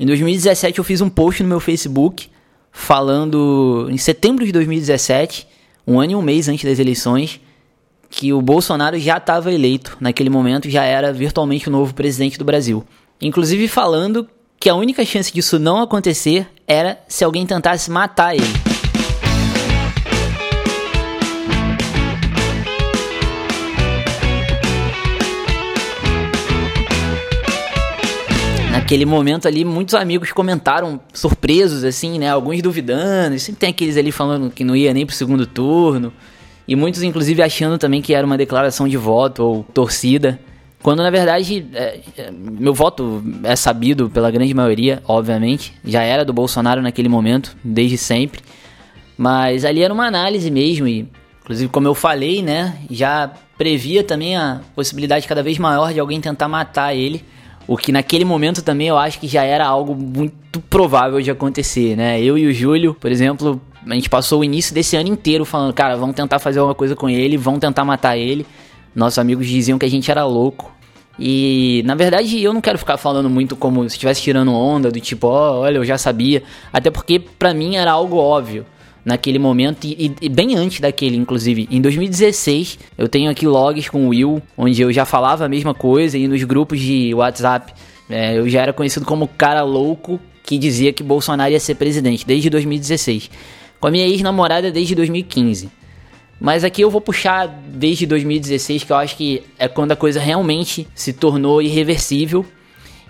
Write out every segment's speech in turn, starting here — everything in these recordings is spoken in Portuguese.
Em 2017 eu fiz um post no meu Facebook falando em setembro de 2017, um ano e um mês antes das eleições, que o Bolsonaro já estava eleito naquele momento, já era virtualmente o novo presidente do Brasil. Inclusive falando que a única chance disso não acontecer era se alguém tentasse matar ele. Naquele momento ali, muitos amigos comentaram surpresos, assim, né? Alguns duvidando, sempre tem aqueles ali falando que não ia nem pro segundo turno. E muitos, inclusive, achando também que era uma declaração de voto ou torcida. Quando, na verdade, é, é, meu voto é sabido pela grande maioria, obviamente. Já era do Bolsonaro naquele momento, desde sempre. Mas ali era uma análise mesmo e, inclusive, como eu falei, né? Já previa também a possibilidade cada vez maior de alguém tentar matar ele o que naquele momento também eu acho que já era algo muito provável de acontecer, né? Eu e o Júlio, por exemplo, a gente passou o início desse ano inteiro falando, cara, vamos tentar fazer alguma coisa com ele, vamos tentar matar ele. Nossos amigos diziam que a gente era louco. E na verdade eu não quero ficar falando muito como se estivesse tirando onda, do tipo, ó, oh, olha, eu já sabia. Até porque para mim era algo óbvio naquele momento e, e, bem antes daquele, inclusive. Em 2016, eu tenho aqui logs com o Will, onde eu já falava a mesma coisa e nos grupos de WhatsApp é, eu já era conhecido como cara louco que dizia que Bolsonaro ia ser presidente desde 2016. Com a minha ex-namorada desde 2015. Mas aqui eu vou puxar desde 2016, que eu acho que é quando a coisa realmente se tornou irreversível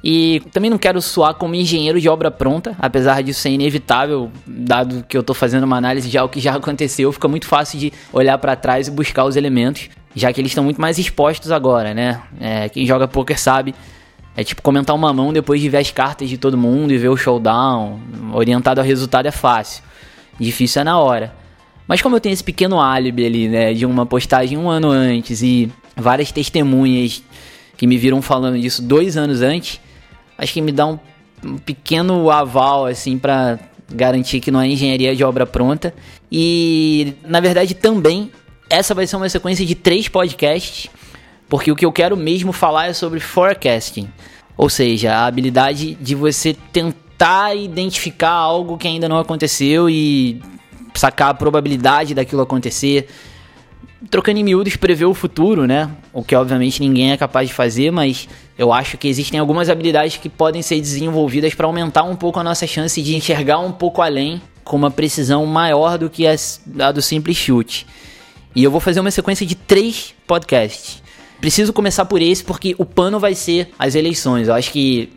e também não quero soar como engenheiro de obra pronta, apesar disso ser inevitável, dado que eu estou fazendo uma análise de algo que já aconteceu, fica muito fácil de olhar para trás e buscar os elementos, já que eles estão muito mais expostos agora, né? É, quem joga poker sabe, é tipo comentar uma mão depois de ver as cartas de todo mundo e ver o showdown, orientado ao resultado é fácil, difícil é na hora. Mas como eu tenho esse pequeno álibi ali, né, de uma postagem um ano antes e várias testemunhas que me viram falando disso dois anos antes, acho que me dá um, um pequeno aval, assim, para garantir que não é engenharia de obra pronta. E, na verdade, também, essa vai ser uma sequência de três podcasts, porque o que eu quero mesmo falar é sobre forecasting. Ou seja, a habilidade de você tentar identificar algo que ainda não aconteceu e sacar a probabilidade daquilo acontecer. Trocando em miúdos, prever o futuro, né? O que obviamente ninguém é capaz de fazer, mas eu acho que existem algumas habilidades que podem ser desenvolvidas para aumentar um pouco a nossa chance de enxergar um pouco além com uma precisão maior do que a do simples chute. E eu vou fazer uma sequência de três podcasts. Preciso começar por esse porque o pano vai ser as eleições. Eu acho que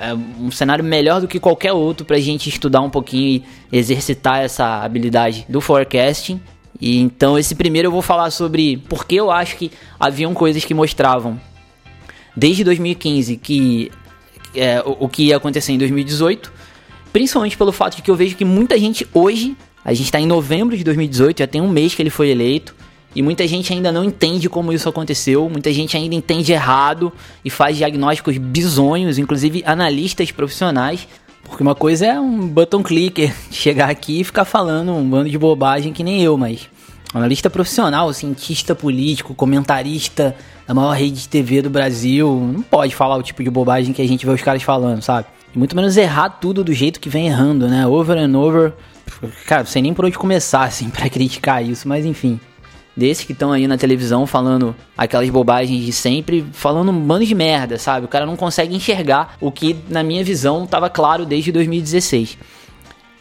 é um cenário melhor do que qualquer outro para a gente estudar um pouquinho e exercitar essa habilidade do forecasting. E então esse primeiro eu vou falar sobre por que eu acho que haviam coisas que mostravam desde 2015 que é, o, o que ia acontecer em 2018, principalmente pelo fato de que eu vejo que muita gente hoje, a gente está em novembro de 2018, já tem um mês que ele foi eleito, e muita gente ainda não entende como isso aconteceu, muita gente ainda entende errado e faz diagnósticos bizonhos, inclusive analistas profissionais. Porque uma coisa é um button clicker chegar aqui e ficar falando um bando de bobagem que nem eu, mas analista profissional, cientista político, comentarista da maior rede de TV do Brasil, não pode falar o tipo de bobagem que a gente vê os caras falando, sabe? E muito menos errar tudo do jeito que vem errando, né? Over and over. Cara, não sei nem por onde começar, assim, para criticar isso, mas enfim. Desses que estão aí na televisão falando aquelas bobagens de sempre, falando um bando de merda, sabe? O cara não consegue enxergar o que, na minha visão, estava claro desde 2016.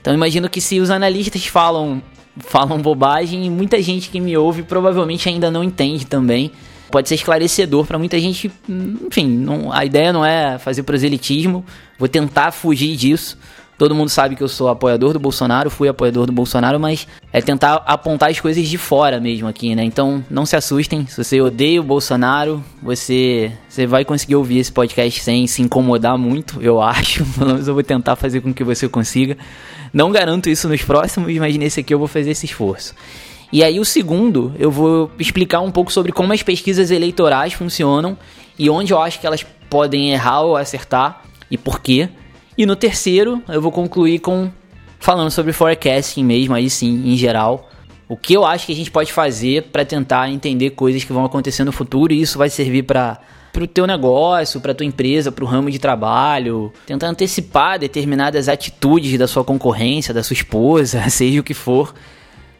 Então imagino que se os analistas falam falam bobagem muita gente que me ouve provavelmente ainda não entende também. Pode ser esclarecedor para muita gente. Enfim, não, a ideia não é fazer proselitismo, vou tentar fugir disso. Todo mundo sabe que eu sou apoiador do Bolsonaro, fui apoiador do Bolsonaro, mas é tentar apontar as coisas de fora mesmo aqui, né? Então não se assustem, se você odeia o Bolsonaro, você, você vai conseguir ouvir esse podcast sem se incomodar muito, eu acho. Pelo menos eu vou tentar fazer com que você consiga. Não garanto isso nos próximos, mas nesse aqui eu vou fazer esse esforço. E aí o segundo, eu vou explicar um pouco sobre como as pesquisas eleitorais funcionam e onde eu acho que elas podem errar ou acertar e por quê. E no terceiro, eu vou concluir com falando sobre forecasting mesmo, aí sim, em geral. O que eu acho que a gente pode fazer para tentar entender coisas que vão acontecer no futuro e isso vai servir para pro teu negócio, pra tua empresa, pro ramo de trabalho, tentar antecipar determinadas atitudes da sua concorrência, da sua esposa, seja o que for.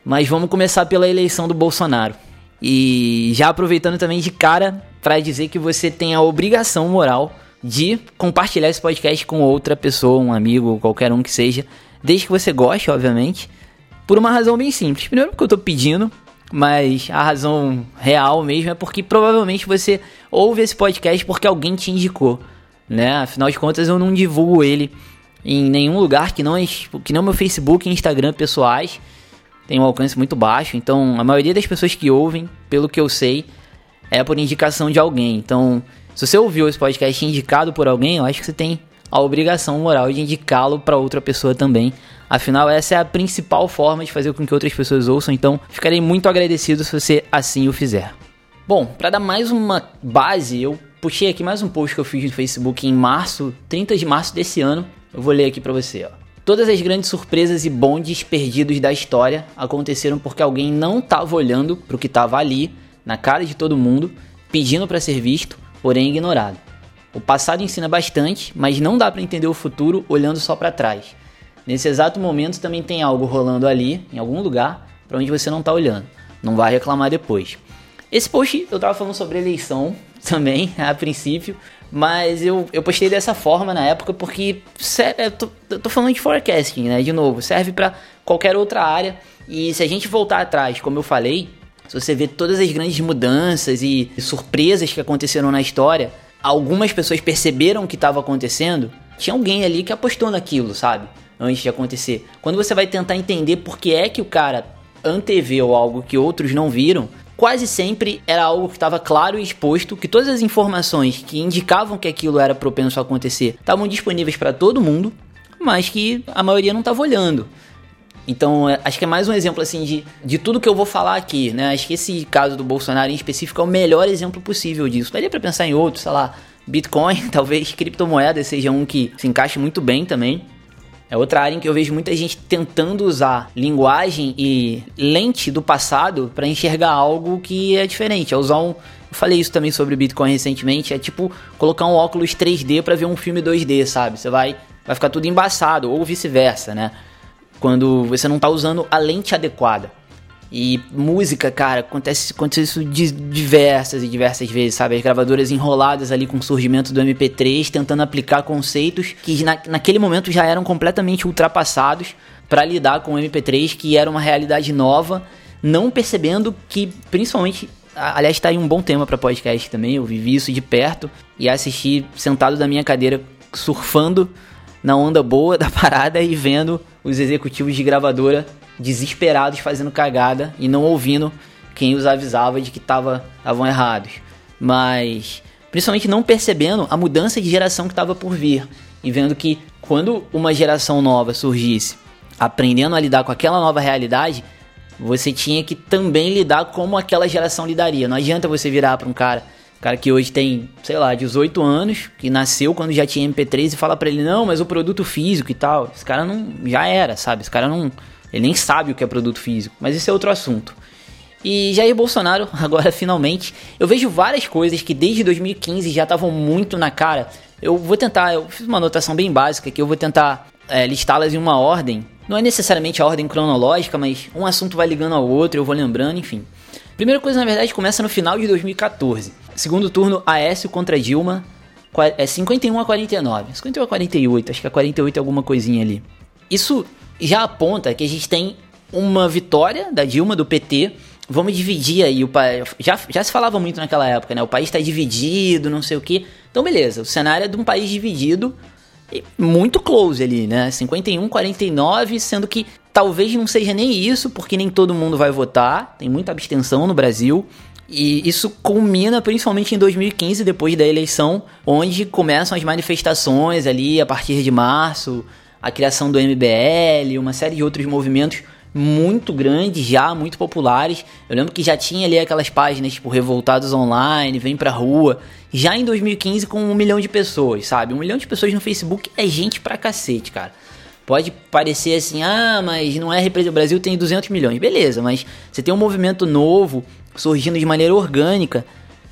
Mas vamos começar pela eleição do Bolsonaro. E já aproveitando também de cara para dizer que você tem a obrigação moral de compartilhar esse podcast com outra pessoa, um amigo, qualquer um que seja, desde que você goste, obviamente, por uma razão bem simples. Primeiro porque eu tô pedindo, mas a razão real mesmo é porque provavelmente você ouve esse podcast porque alguém te indicou, né? Afinal de contas, eu não divulgo ele em nenhum lugar que não é, que não meu Facebook e Instagram pessoais. Tem um alcance muito baixo, então a maioria das pessoas que ouvem, pelo que eu sei, é por indicação de alguém. Então, se você ouviu esse podcast indicado por alguém, eu acho que você tem a obrigação moral de indicá-lo para outra pessoa também. Afinal, essa é a principal forma de fazer com que outras pessoas ouçam, então ficarei muito agradecido se você assim o fizer. Bom, para dar mais uma base, eu puxei aqui mais um post que eu fiz no Facebook em março, 30 de março desse ano. Eu vou ler aqui para você, ó. Todas as grandes surpresas e bondes perdidos da história aconteceram porque alguém não estava olhando para o que estava ali, na cara de todo mundo, pedindo para ser visto, porém ignorado. O passado ensina bastante, mas não dá para entender o futuro olhando só para trás. Nesse exato momento também tem algo rolando ali, em algum lugar, para onde você não está olhando. Não vai reclamar depois. Esse post eu tava falando sobre eleição também, a princípio, mas eu, eu postei dessa forma na época porque eu tô, eu tô falando de forecasting, né? De novo, serve para qualquer outra área. E se a gente voltar atrás, como eu falei, se você vê todas as grandes mudanças e surpresas que aconteceram na história, algumas pessoas perceberam o que estava acontecendo, tinha alguém ali que apostou naquilo, sabe? Antes de acontecer. Quando você vai tentar entender por que é que o cara anteveu algo que outros não viram, quase sempre era algo que estava claro e exposto, que todas as informações que indicavam que aquilo era propenso a acontecer estavam disponíveis para todo mundo, mas que a maioria não estava olhando. Então, é, acho que é mais um exemplo assim de, de tudo que eu vou falar aqui, né? Acho que esse caso do Bolsonaro em específico é o melhor exemplo possível disso. Daria para pensar em outros, sei lá, Bitcoin, talvez criptomoedas seja um que se encaixe muito bem também. É outra área em que eu vejo muita gente tentando usar linguagem e lente do passado para enxergar algo que é diferente. É usar um. Eu falei isso também sobre Bitcoin recentemente. É tipo colocar um óculos 3D para ver um filme 2D, sabe? Você vai, vai ficar tudo embaçado, ou vice-versa, né? Quando você não está usando a lente adequada. E música, cara, acontece, acontece isso diversas e diversas vezes, sabe? As gravadoras enroladas ali com o surgimento do MP3, tentando aplicar conceitos que na, naquele momento já eram completamente ultrapassados para lidar com o MP3, que era uma realidade nova, não percebendo que, principalmente, aliás, está aí um bom tema para podcast também. Eu vivi isso de perto e assisti sentado da minha cadeira surfando na onda boa da parada e vendo os executivos de gravadora desesperados fazendo cagada e não ouvindo quem os avisava de que estavam errados. Mas principalmente não percebendo a mudança de geração que estava por vir e vendo que quando uma geração nova surgisse, aprendendo a lidar com aquela nova realidade, você tinha que também lidar como aquela geração lidaria. Não adianta você virar para um cara cara que hoje tem, sei lá, 18 anos, que nasceu quando já tinha MP3 e fala para ele, não, mas o produto físico e tal. Esse cara não. Já era, sabe? Esse cara não. Ele nem sabe o que é produto físico. Mas esse é outro assunto. E Jair Bolsonaro, agora finalmente, eu vejo várias coisas que desde 2015 já estavam muito na cara. Eu vou tentar, eu fiz uma anotação bem básica que eu vou tentar é, listá-las em uma ordem. Não é necessariamente a ordem cronológica, mas um assunto vai ligando ao outro, eu vou lembrando, enfim. Primeira coisa, na verdade, começa no final de 2014. Segundo turno, Aécio contra Dilma. É 51 a 49. 51 a 48, acho que a 48 é alguma coisinha ali. Isso já aponta que a gente tem uma vitória da Dilma, do PT. Vamos dividir aí o país. Já, já se falava muito naquela época, né? O país está dividido, não sei o quê. Então, beleza. O cenário é de um país dividido e muito close ali, né? 51, 49, sendo que talvez não seja nem isso, porque nem todo mundo vai votar. Tem muita abstenção no Brasil. E isso culmina principalmente em 2015, depois da eleição, onde começam as manifestações ali a partir de março, a criação do MBL, uma série de outros movimentos muito grandes já, muito populares. Eu lembro que já tinha ali aquelas páginas tipo Revoltados Online, Vem Pra Rua, já em 2015 com um milhão de pessoas, sabe? Um milhão de pessoas no Facebook é gente pra cacete, cara. Pode parecer assim, ah, mas não é representativo. O Brasil tem 200 milhões. Beleza, mas você tem um movimento novo surgindo de maneira orgânica.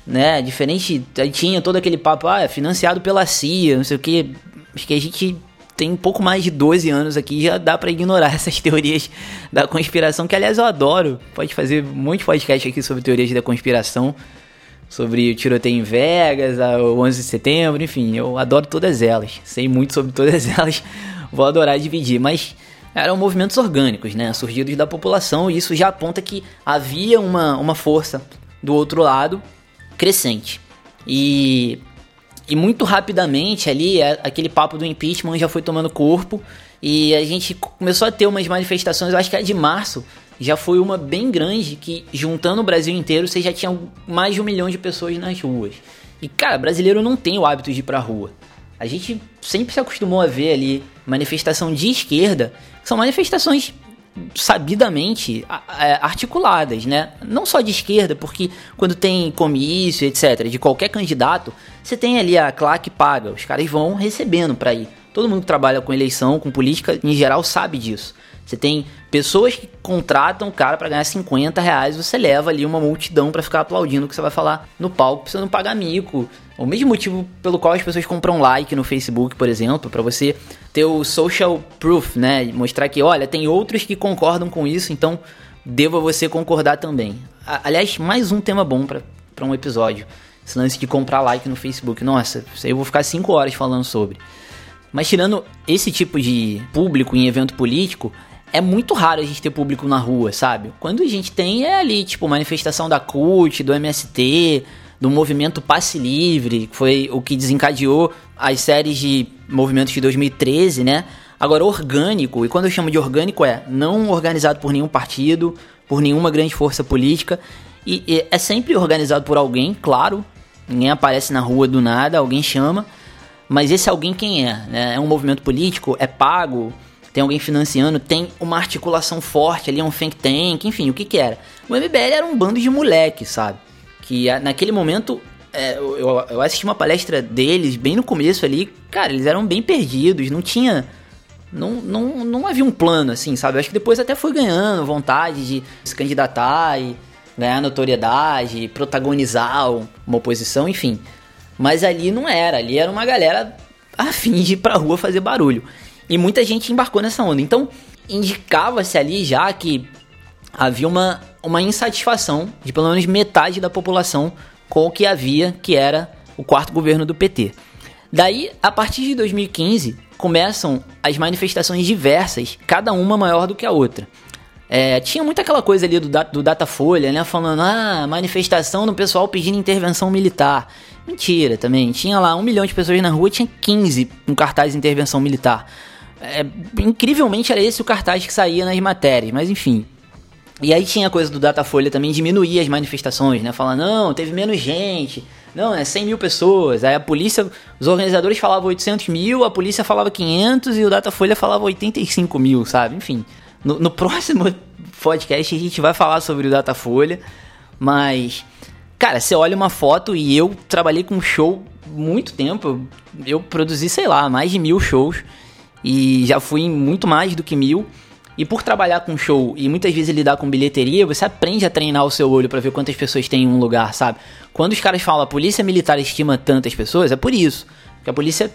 né? Diferente, tinha todo aquele papo, ah, é financiado pela CIA, não sei o que. Acho que a gente tem um pouco mais de 12 anos aqui, já dá para ignorar essas teorias da conspiração, que aliás eu adoro. Pode fazer muitos podcasts aqui sobre teorias da conspiração, sobre o tiroteio em Vegas, o 11 de setembro, enfim, eu adoro todas elas. Sei muito sobre todas elas, vou adorar dividir, mas eram movimentos orgânicos, né, surgidos da população, e isso já aponta que havia uma, uma força do outro lado crescente. E e muito rapidamente ali, aquele papo do impeachment já foi tomando corpo e a gente começou a ter umas manifestações, eu acho que a de março já foi uma bem grande, que juntando o Brasil inteiro, você já tinha mais de um milhão de pessoas nas ruas. E cara, brasileiro não tem o hábito de ir pra rua. A gente sempre se acostumou a ver ali manifestação de esquerda, que são manifestações sabidamente articuladas, né? Não só de esquerda, porque quando tem comício, etc., de qualquer candidato, você tem ali a claque paga, os caras vão recebendo para ir. Todo mundo que trabalha com eleição, com política, em geral, sabe disso. Você tem pessoas que contratam o cara para ganhar 50 reais, você leva ali uma multidão para ficar aplaudindo o que você vai falar no palco, pra você não pagar mico. O mesmo motivo pelo qual as pessoas compram like no Facebook, por exemplo, para você ter o social proof, né? Mostrar que, olha, tem outros que concordam com isso, então deva você concordar também. Aliás, mais um tema bom para um episódio. Esse lance de comprar like no Facebook. Nossa, isso aí eu vou ficar 5 horas falando sobre. Mas tirando esse tipo de público em evento político, é muito raro a gente ter público na rua, sabe? Quando a gente tem é ali, tipo, manifestação da CUT, do MST, do movimento Passe Livre, que foi o que desencadeou as séries de movimentos de 2013, né? Agora, orgânico, e quando eu chamo de orgânico é não organizado por nenhum partido, por nenhuma grande força política, e, e é sempre organizado por alguém, claro, ninguém aparece na rua do nada, alguém chama, mas esse alguém quem é? Né? É um movimento político? É pago? tem alguém financiando, tem uma articulação forte ali, é um think tank, enfim, o que que era? O MBL era um bando de moleque, sabe? Que naquele momento, é, eu, eu assisti uma palestra deles bem no começo ali, cara, eles eram bem perdidos, não tinha... Não, não, não havia um plano, assim, sabe? Eu acho que depois até foi ganhando vontade de se candidatar e ganhar notoriedade, protagonizar uma oposição, enfim. Mas ali não era, ali era uma galera afim de ir pra rua fazer barulho. E muita gente embarcou nessa onda. Então, indicava-se ali já que havia uma, uma insatisfação de pelo menos metade da população com o que havia, que era o quarto governo do PT. Daí, a partir de 2015, começam as manifestações diversas, cada uma maior do que a outra. É, tinha muita aquela coisa ali do, do Datafolha, né? Falando, ah, manifestação do pessoal pedindo intervenção militar. Mentira também. Tinha lá um milhão de pessoas na rua, tinha 15 com cartaz de intervenção militar. É, incrivelmente era esse o cartaz que saía nas matérias, mas enfim. E aí tinha a coisa do Datafolha também diminuir as manifestações, né? Falar, não, teve menos gente, não, é 100 mil pessoas. Aí a polícia, os organizadores falavam 800 mil, a polícia falava 500 e o Datafolha falava 85 mil, sabe? Enfim, no, no próximo podcast a gente vai falar sobre o Datafolha, mas, cara, você olha uma foto e eu trabalhei com show muito tempo, eu produzi, sei lá, mais de mil shows e já fui em muito mais do que mil. E por trabalhar com show e muitas vezes lidar com bilheteria, você aprende a treinar o seu olho para ver quantas pessoas tem em um lugar, sabe? Quando os caras falam a polícia militar estima tantas pessoas, é por isso. Porque a polícia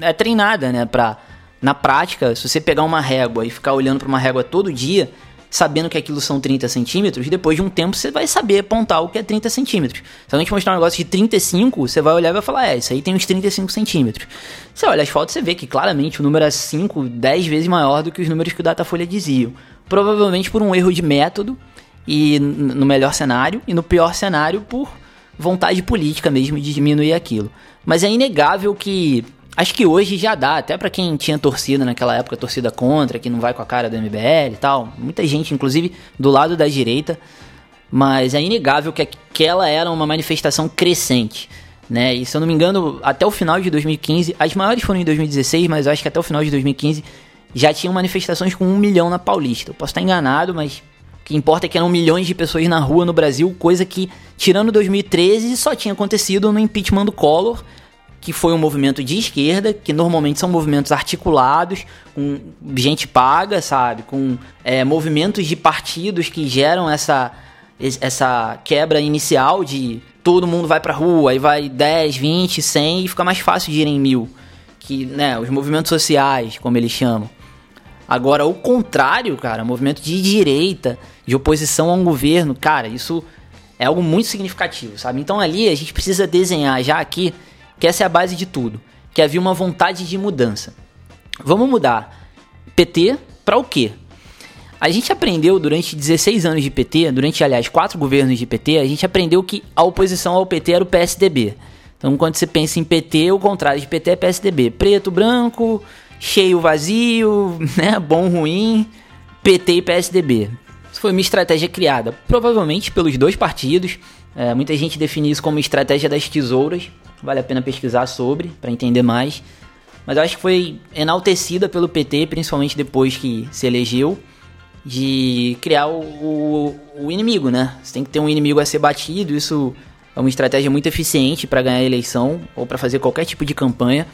é treinada, né? Pra, na prática, se você pegar uma régua e ficar olhando para uma régua todo dia, sabendo que aquilo são 30 centímetros, depois de um tempo você vai saber apontar o que é 30 centímetros. Se alguém te mostrar um negócio de 35, você vai olhar e vai falar, é, isso aí tem uns 35 centímetros. Você olha as fotos, você vê que claramente o número é 5, 10 vezes maior do que os números que o Datafolha diziam. Provavelmente por um erro de método, e no melhor cenário, e no pior cenário por vontade política mesmo de diminuir aquilo. Mas é inegável que Acho que hoje já dá, até para quem tinha torcida naquela época, torcida contra, que não vai com a cara do MBL e tal. Muita gente, inclusive do lado da direita. Mas é inegável que aquela era uma manifestação crescente. Né? E se eu não me engano, até o final de 2015, as maiores foram em 2016, mas eu acho que até o final de 2015 já tinham manifestações com um milhão na Paulista. Eu posso estar enganado, mas o que importa é que eram milhões de pessoas na rua no Brasil, coisa que, tirando 2013, só tinha acontecido no impeachment do Collor que foi um movimento de esquerda, que normalmente são movimentos articulados, com gente paga, sabe? Com é, movimentos de partidos que geram essa, essa quebra inicial de todo mundo vai pra rua, aí vai 10, 20, 100 e fica mais fácil de ir em mil. Que, né, os movimentos sociais, como eles chamam. Agora, o contrário, cara, movimento de direita, de oposição a um governo, cara, isso é algo muito significativo, sabe? Então ali a gente precisa desenhar já aqui que essa é a base de tudo, que havia uma vontade de mudança. Vamos mudar PT para o quê? A gente aprendeu durante 16 anos de PT, durante, aliás, quatro governos de PT, a gente aprendeu que a oposição ao PT era o PSDB. Então, quando você pensa em PT, o contrário de PT é PSDB. Preto, branco, cheio, vazio, né? Bom, ruim, PT e PSDB. Isso foi uma estratégia criada, provavelmente pelos dois partidos. É, muita gente define isso como estratégia das tesouras. Vale a pena pesquisar sobre, para entender mais. Mas eu acho que foi enaltecida pelo PT, principalmente depois que se elegeu de criar o, o, o, inimigo, né? Você tem que ter um inimigo a ser batido, isso é uma estratégia muito eficiente para ganhar a eleição ou para fazer qualquer tipo de campanha.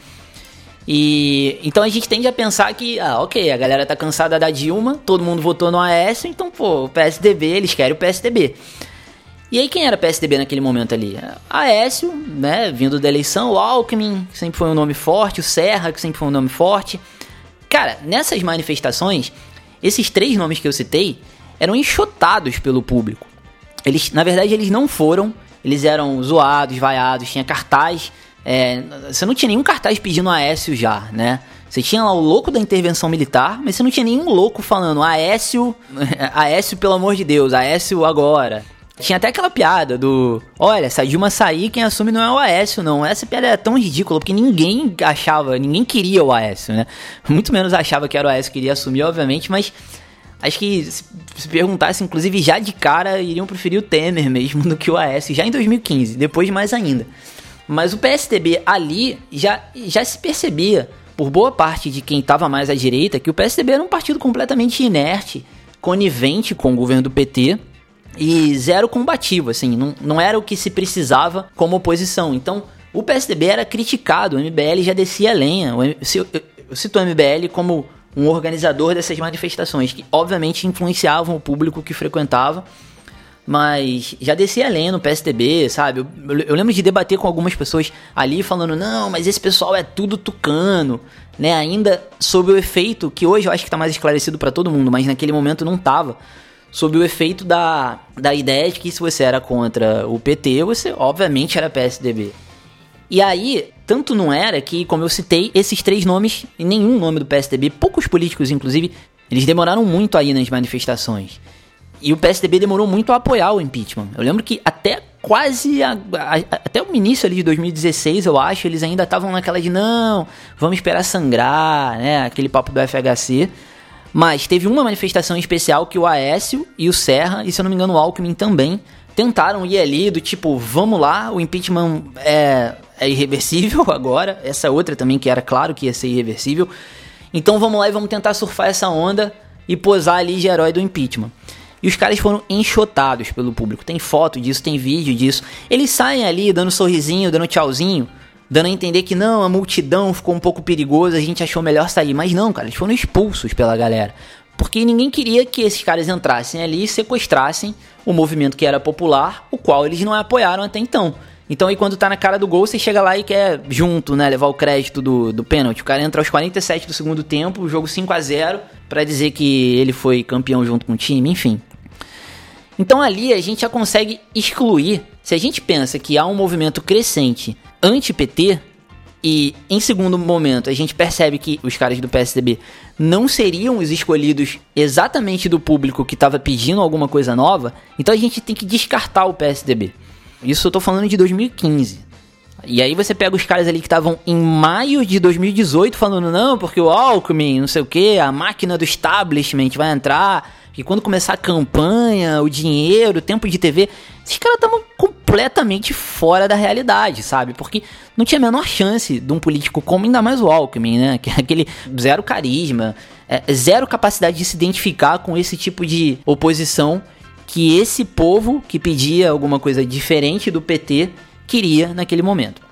E então a gente tende a pensar que, ah, ok, a galera tá cansada da Dilma, todo mundo votou no AS, então, pô, o PSDB, eles querem o PSDB. E aí quem era PSDB naquele momento ali? Aécio, né, vindo da eleição, o Alckmin, que sempre foi um nome forte, o Serra, que sempre foi um nome forte. Cara, nessas manifestações, esses três nomes que eu citei eram enxotados pelo público. Eles, na verdade, eles não foram, eles eram zoados, vaiados, tinha cartaz. É, você não tinha nenhum cartaz pedindo Aécio já, né? Você tinha lá o louco da intervenção militar, mas você não tinha nenhum louco falando Aécio, Aécio pelo amor de Deus, Aécio agora. Tinha até aquela piada do. Olha, se a Dilma sair, quem assume não é o Aécio, não. Essa piada é tão ridícula, porque ninguém achava, ninguém queria o Aécio, né? Muito menos achava que era o Aécio que iria assumir, obviamente, mas. Acho que se perguntasse, inclusive, já de cara, iriam preferir o Temer mesmo do que o Aécio, já em 2015, depois mais ainda. Mas o PSDB ali já, já se percebia, por boa parte de quem estava mais à direita, que o PSDB era um partido completamente inerte, conivente com o governo do PT e zero combativo, assim, não, não era o que se precisava como oposição. Então, o PSDB era criticado, o MBL já descia a lenha. Eu cito o MBL como um organizador dessas manifestações, que obviamente influenciavam o público que frequentava, mas já descia a lenha no PSDB, sabe? Eu, eu, lembro de debater com algumas pessoas ali falando, não, mas esse pessoal é tudo tucano, né? Ainda sob o efeito, que hoje eu acho que tá mais esclarecido para todo mundo, mas naquele momento não tava sob o efeito da, da ideia de que se você era contra o PT, você obviamente era PSDB. E aí, tanto não era que, como eu citei, esses três nomes, e nenhum nome do PSDB, poucos políticos inclusive, eles demoraram muito aí nas manifestações. E o PSDB demorou muito a apoiar o impeachment. Eu lembro que até quase a, a, até o início ali de 2016, eu acho, eles ainda estavam naquela de não, vamos esperar sangrar, né, aquele papo do FHC. Mas teve uma manifestação especial que o Aécio e o Serra, e se eu não me engano o Alckmin também, tentaram ir ali do tipo, vamos lá, o impeachment é, é irreversível agora. Essa outra também que era claro que ia ser irreversível. Então vamos lá e vamos tentar surfar essa onda e posar ali de herói do impeachment. E os caras foram enxotados pelo público. Tem foto disso, tem vídeo disso. Eles saem ali dando sorrisinho, dando tchauzinho dando a entender que não, a multidão ficou um pouco perigosa, a gente achou melhor sair. Mas não, cara, eles foram expulsos pela galera. Porque ninguém queria que esses caras entrassem ali e sequestrassem o movimento que era popular, o qual eles não apoiaram até então. Então aí quando tá na cara do gol, você chega lá e quer junto, né, levar o crédito do, do pênalti. O cara entra aos 47 do segundo tempo, o jogo 5 a 0 para dizer que ele foi campeão junto com o time, enfim. Então ali a gente já consegue excluir, se a gente pensa que há um movimento crescente anti-PT, e em segundo momento a gente percebe que os caras do PSDB não seriam os escolhidos exatamente do público que estava pedindo alguma coisa nova, então a gente tem que descartar o PSDB. Isso eu tô falando de 2015. E aí você pega os caras ali que estavam em maio de 2018 falando, não, porque o Alckmin, não sei o que, a máquina do establishment vai entrar, e quando começar a campanha, o dinheiro, o tempo de TV, esses caras estavam completamente fora da realidade, sabe? Porque não tinha a menor chance de um político como ainda mais o Alckmin, né? Que é aquele zero carisma, é, zero capacidade de se identificar com esse tipo de oposição que esse povo que pedia alguma coisa diferente do PT queria naquele momento.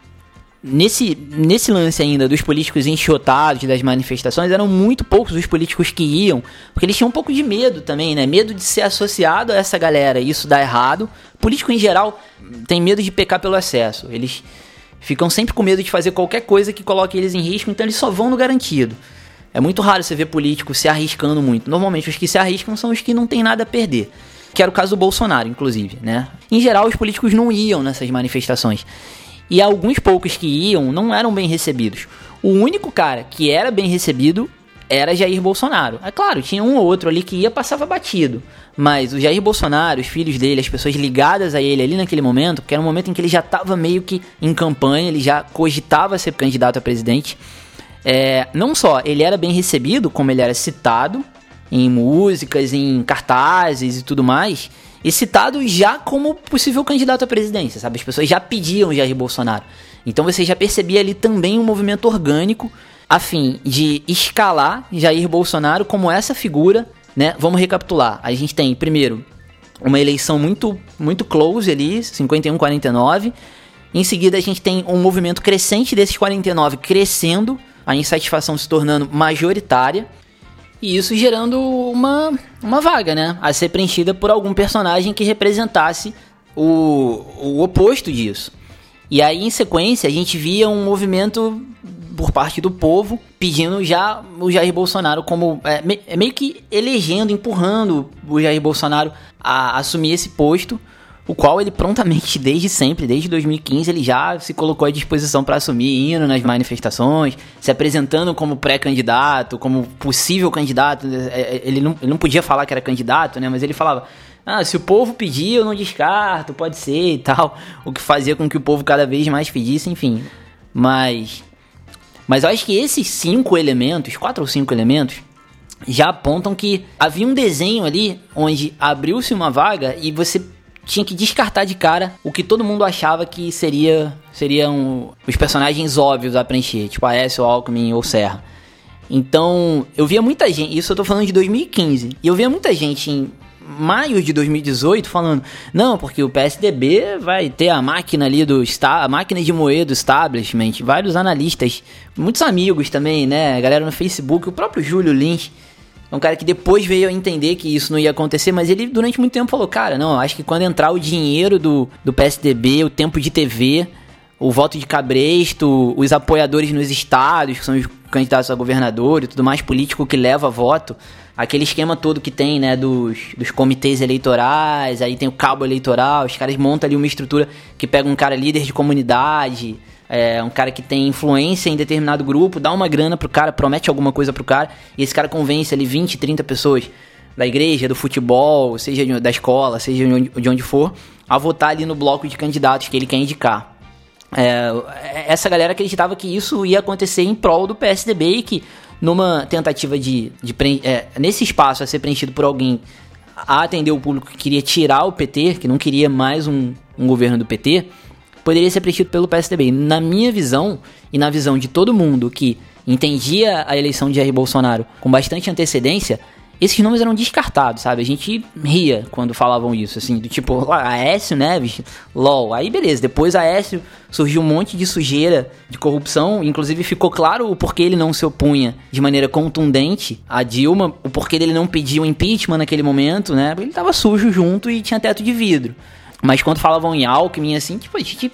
Nesse, nesse lance ainda dos políticos enxotados das manifestações, eram muito poucos os políticos que iam, porque eles tinham um pouco de medo também, né? Medo de ser associado a essa galera e isso dar errado. Político em geral tem medo de pecar pelo excesso. Eles ficam sempre com medo de fazer qualquer coisa que coloque eles em risco, então eles só vão no garantido. É muito raro você ver político se arriscando muito. Normalmente os que se arriscam são os que não têm nada a perder. Que era o caso do Bolsonaro, inclusive, né? Em geral, os políticos não iam nessas manifestações. E alguns poucos que iam não eram bem recebidos. O único cara que era bem recebido era Jair Bolsonaro. É claro, tinha um ou outro ali que ia passava batido. Mas o Jair Bolsonaro, os filhos dele, as pessoas ligadas a ele ali naquele momento, porque era um momento em que ele já estava meio que em campanha, ele já cogitava ser candidato a presidente. É, não só ele era bem recebido, como ele era citado em músicas, em cartazes e tudo mais, e citado já como possível candidato à presidência, sabe? As pessoas já pediam Jair Bolsonaro. Então você já percebia ali também um movimento orgânico a fim de escalar Jair Bolsonaro como essa figura, né? Vamos recapitular. A gente tem, primeiro, uma eleição muito muito close ali, 51 49. Em seguida a gente tem um movimento crescente desses 49 crescendo, a insatisfação se tornando majoritária. E isso gerando uma, uma vaga, né? A ser preenchida por algum personagem que representasse o, o oposto disso. E aí, em sequência, a gente via um movimento por parte do povo, pedindo já o Jair Bolsonaro como. É, me, é meio que elegendo, empurrando o Jair Bolsonaro a assumir esse posto, o qual ele prontamente, desde sempre, desde 2015, ele já se colocou à disposição para assumir, indo nas manifestações, se apresentando como pré-candidato, como possível candidato. É, é, ele não, ele não podia falar que era candidato, né? Mas ele falava. Ah, se o povo pedir, eu não descarto, pode ser e tal. O que fazia com que o povo cada vez mais pedisse, enfim. Mas mas eu acho que esses cinco elementos, quatro ou cinco elementos, já apontam que havia um desenho ali onde abriu-se uma vaga e você tinha que descartar de cara o que todo mundo achava que seria seriam os personagens óbvios a preencher, tipo Aécio, Alckmin ou Serra. Então, eu via muita gente, isso eu tô falando de 2015, e eu via muita gente em maio de 2018 falando, não, porque o PSDB vai ter a máquina ali do a máquina de moer do establishment, vários analistas, muitos amigos também, né, galera no Facebook, o próprio Júlio Lins, um cara que depois veio a entender que isso não ia acontecer, mas ele durante muito tempo falou, cara, não, acho que quando entrar o dinheiro do, do PSDB, o tempo de TV, o voto de cabresto, os apoiadores nos estados, que são os candidatos a governador e tudo mais político que leva voto, aquele esquema todo que tem, né, dos, dos comitês eleitorais, aí tem o cabo eleitoral, os caras montam ali uma estrutura que pega um cara líder de comunidade, é, um cara que tem influência em determinado grupo, dá uma grana pro cara, promete alguma coisa pro cara, e esse cara convence ali 20, 30 pessoas da igreja, do futebol, seja da escola, seja de onde, de onde for, a votar ali no bloco de candidatos que ele quer indicar. É, essa galera acreditava que isso ia acontecer em prol do PSDB e que numa tentativa de, de é, nesse espaço a ser preenchido por alguém a atender o público que queria tirar o PT, que não queria mais um, um governo do PT, poderia ser preenchido pelo PSDB. Na minha visão e na visão de todo mundo que entendia a eleição de Jair Bolsonaro com bastante antecedência, esses nomes eram descartados, sabe? A gente ria quando falavam isso, assim, do tipo, ah, Aécio Neves, LOL. Aí beleza, depois Aécio surgiu um monte de sujeira, de corrupção, inclusive ficou claro o porquê ele não se opunha de maneira contundente a Dilma, o porquê ele não pediu impeachment naquele momento, né? Ele tava sujo junto e tinha teto de vidro. Mas quando falavam em Alckmin, assim, tipo, a gente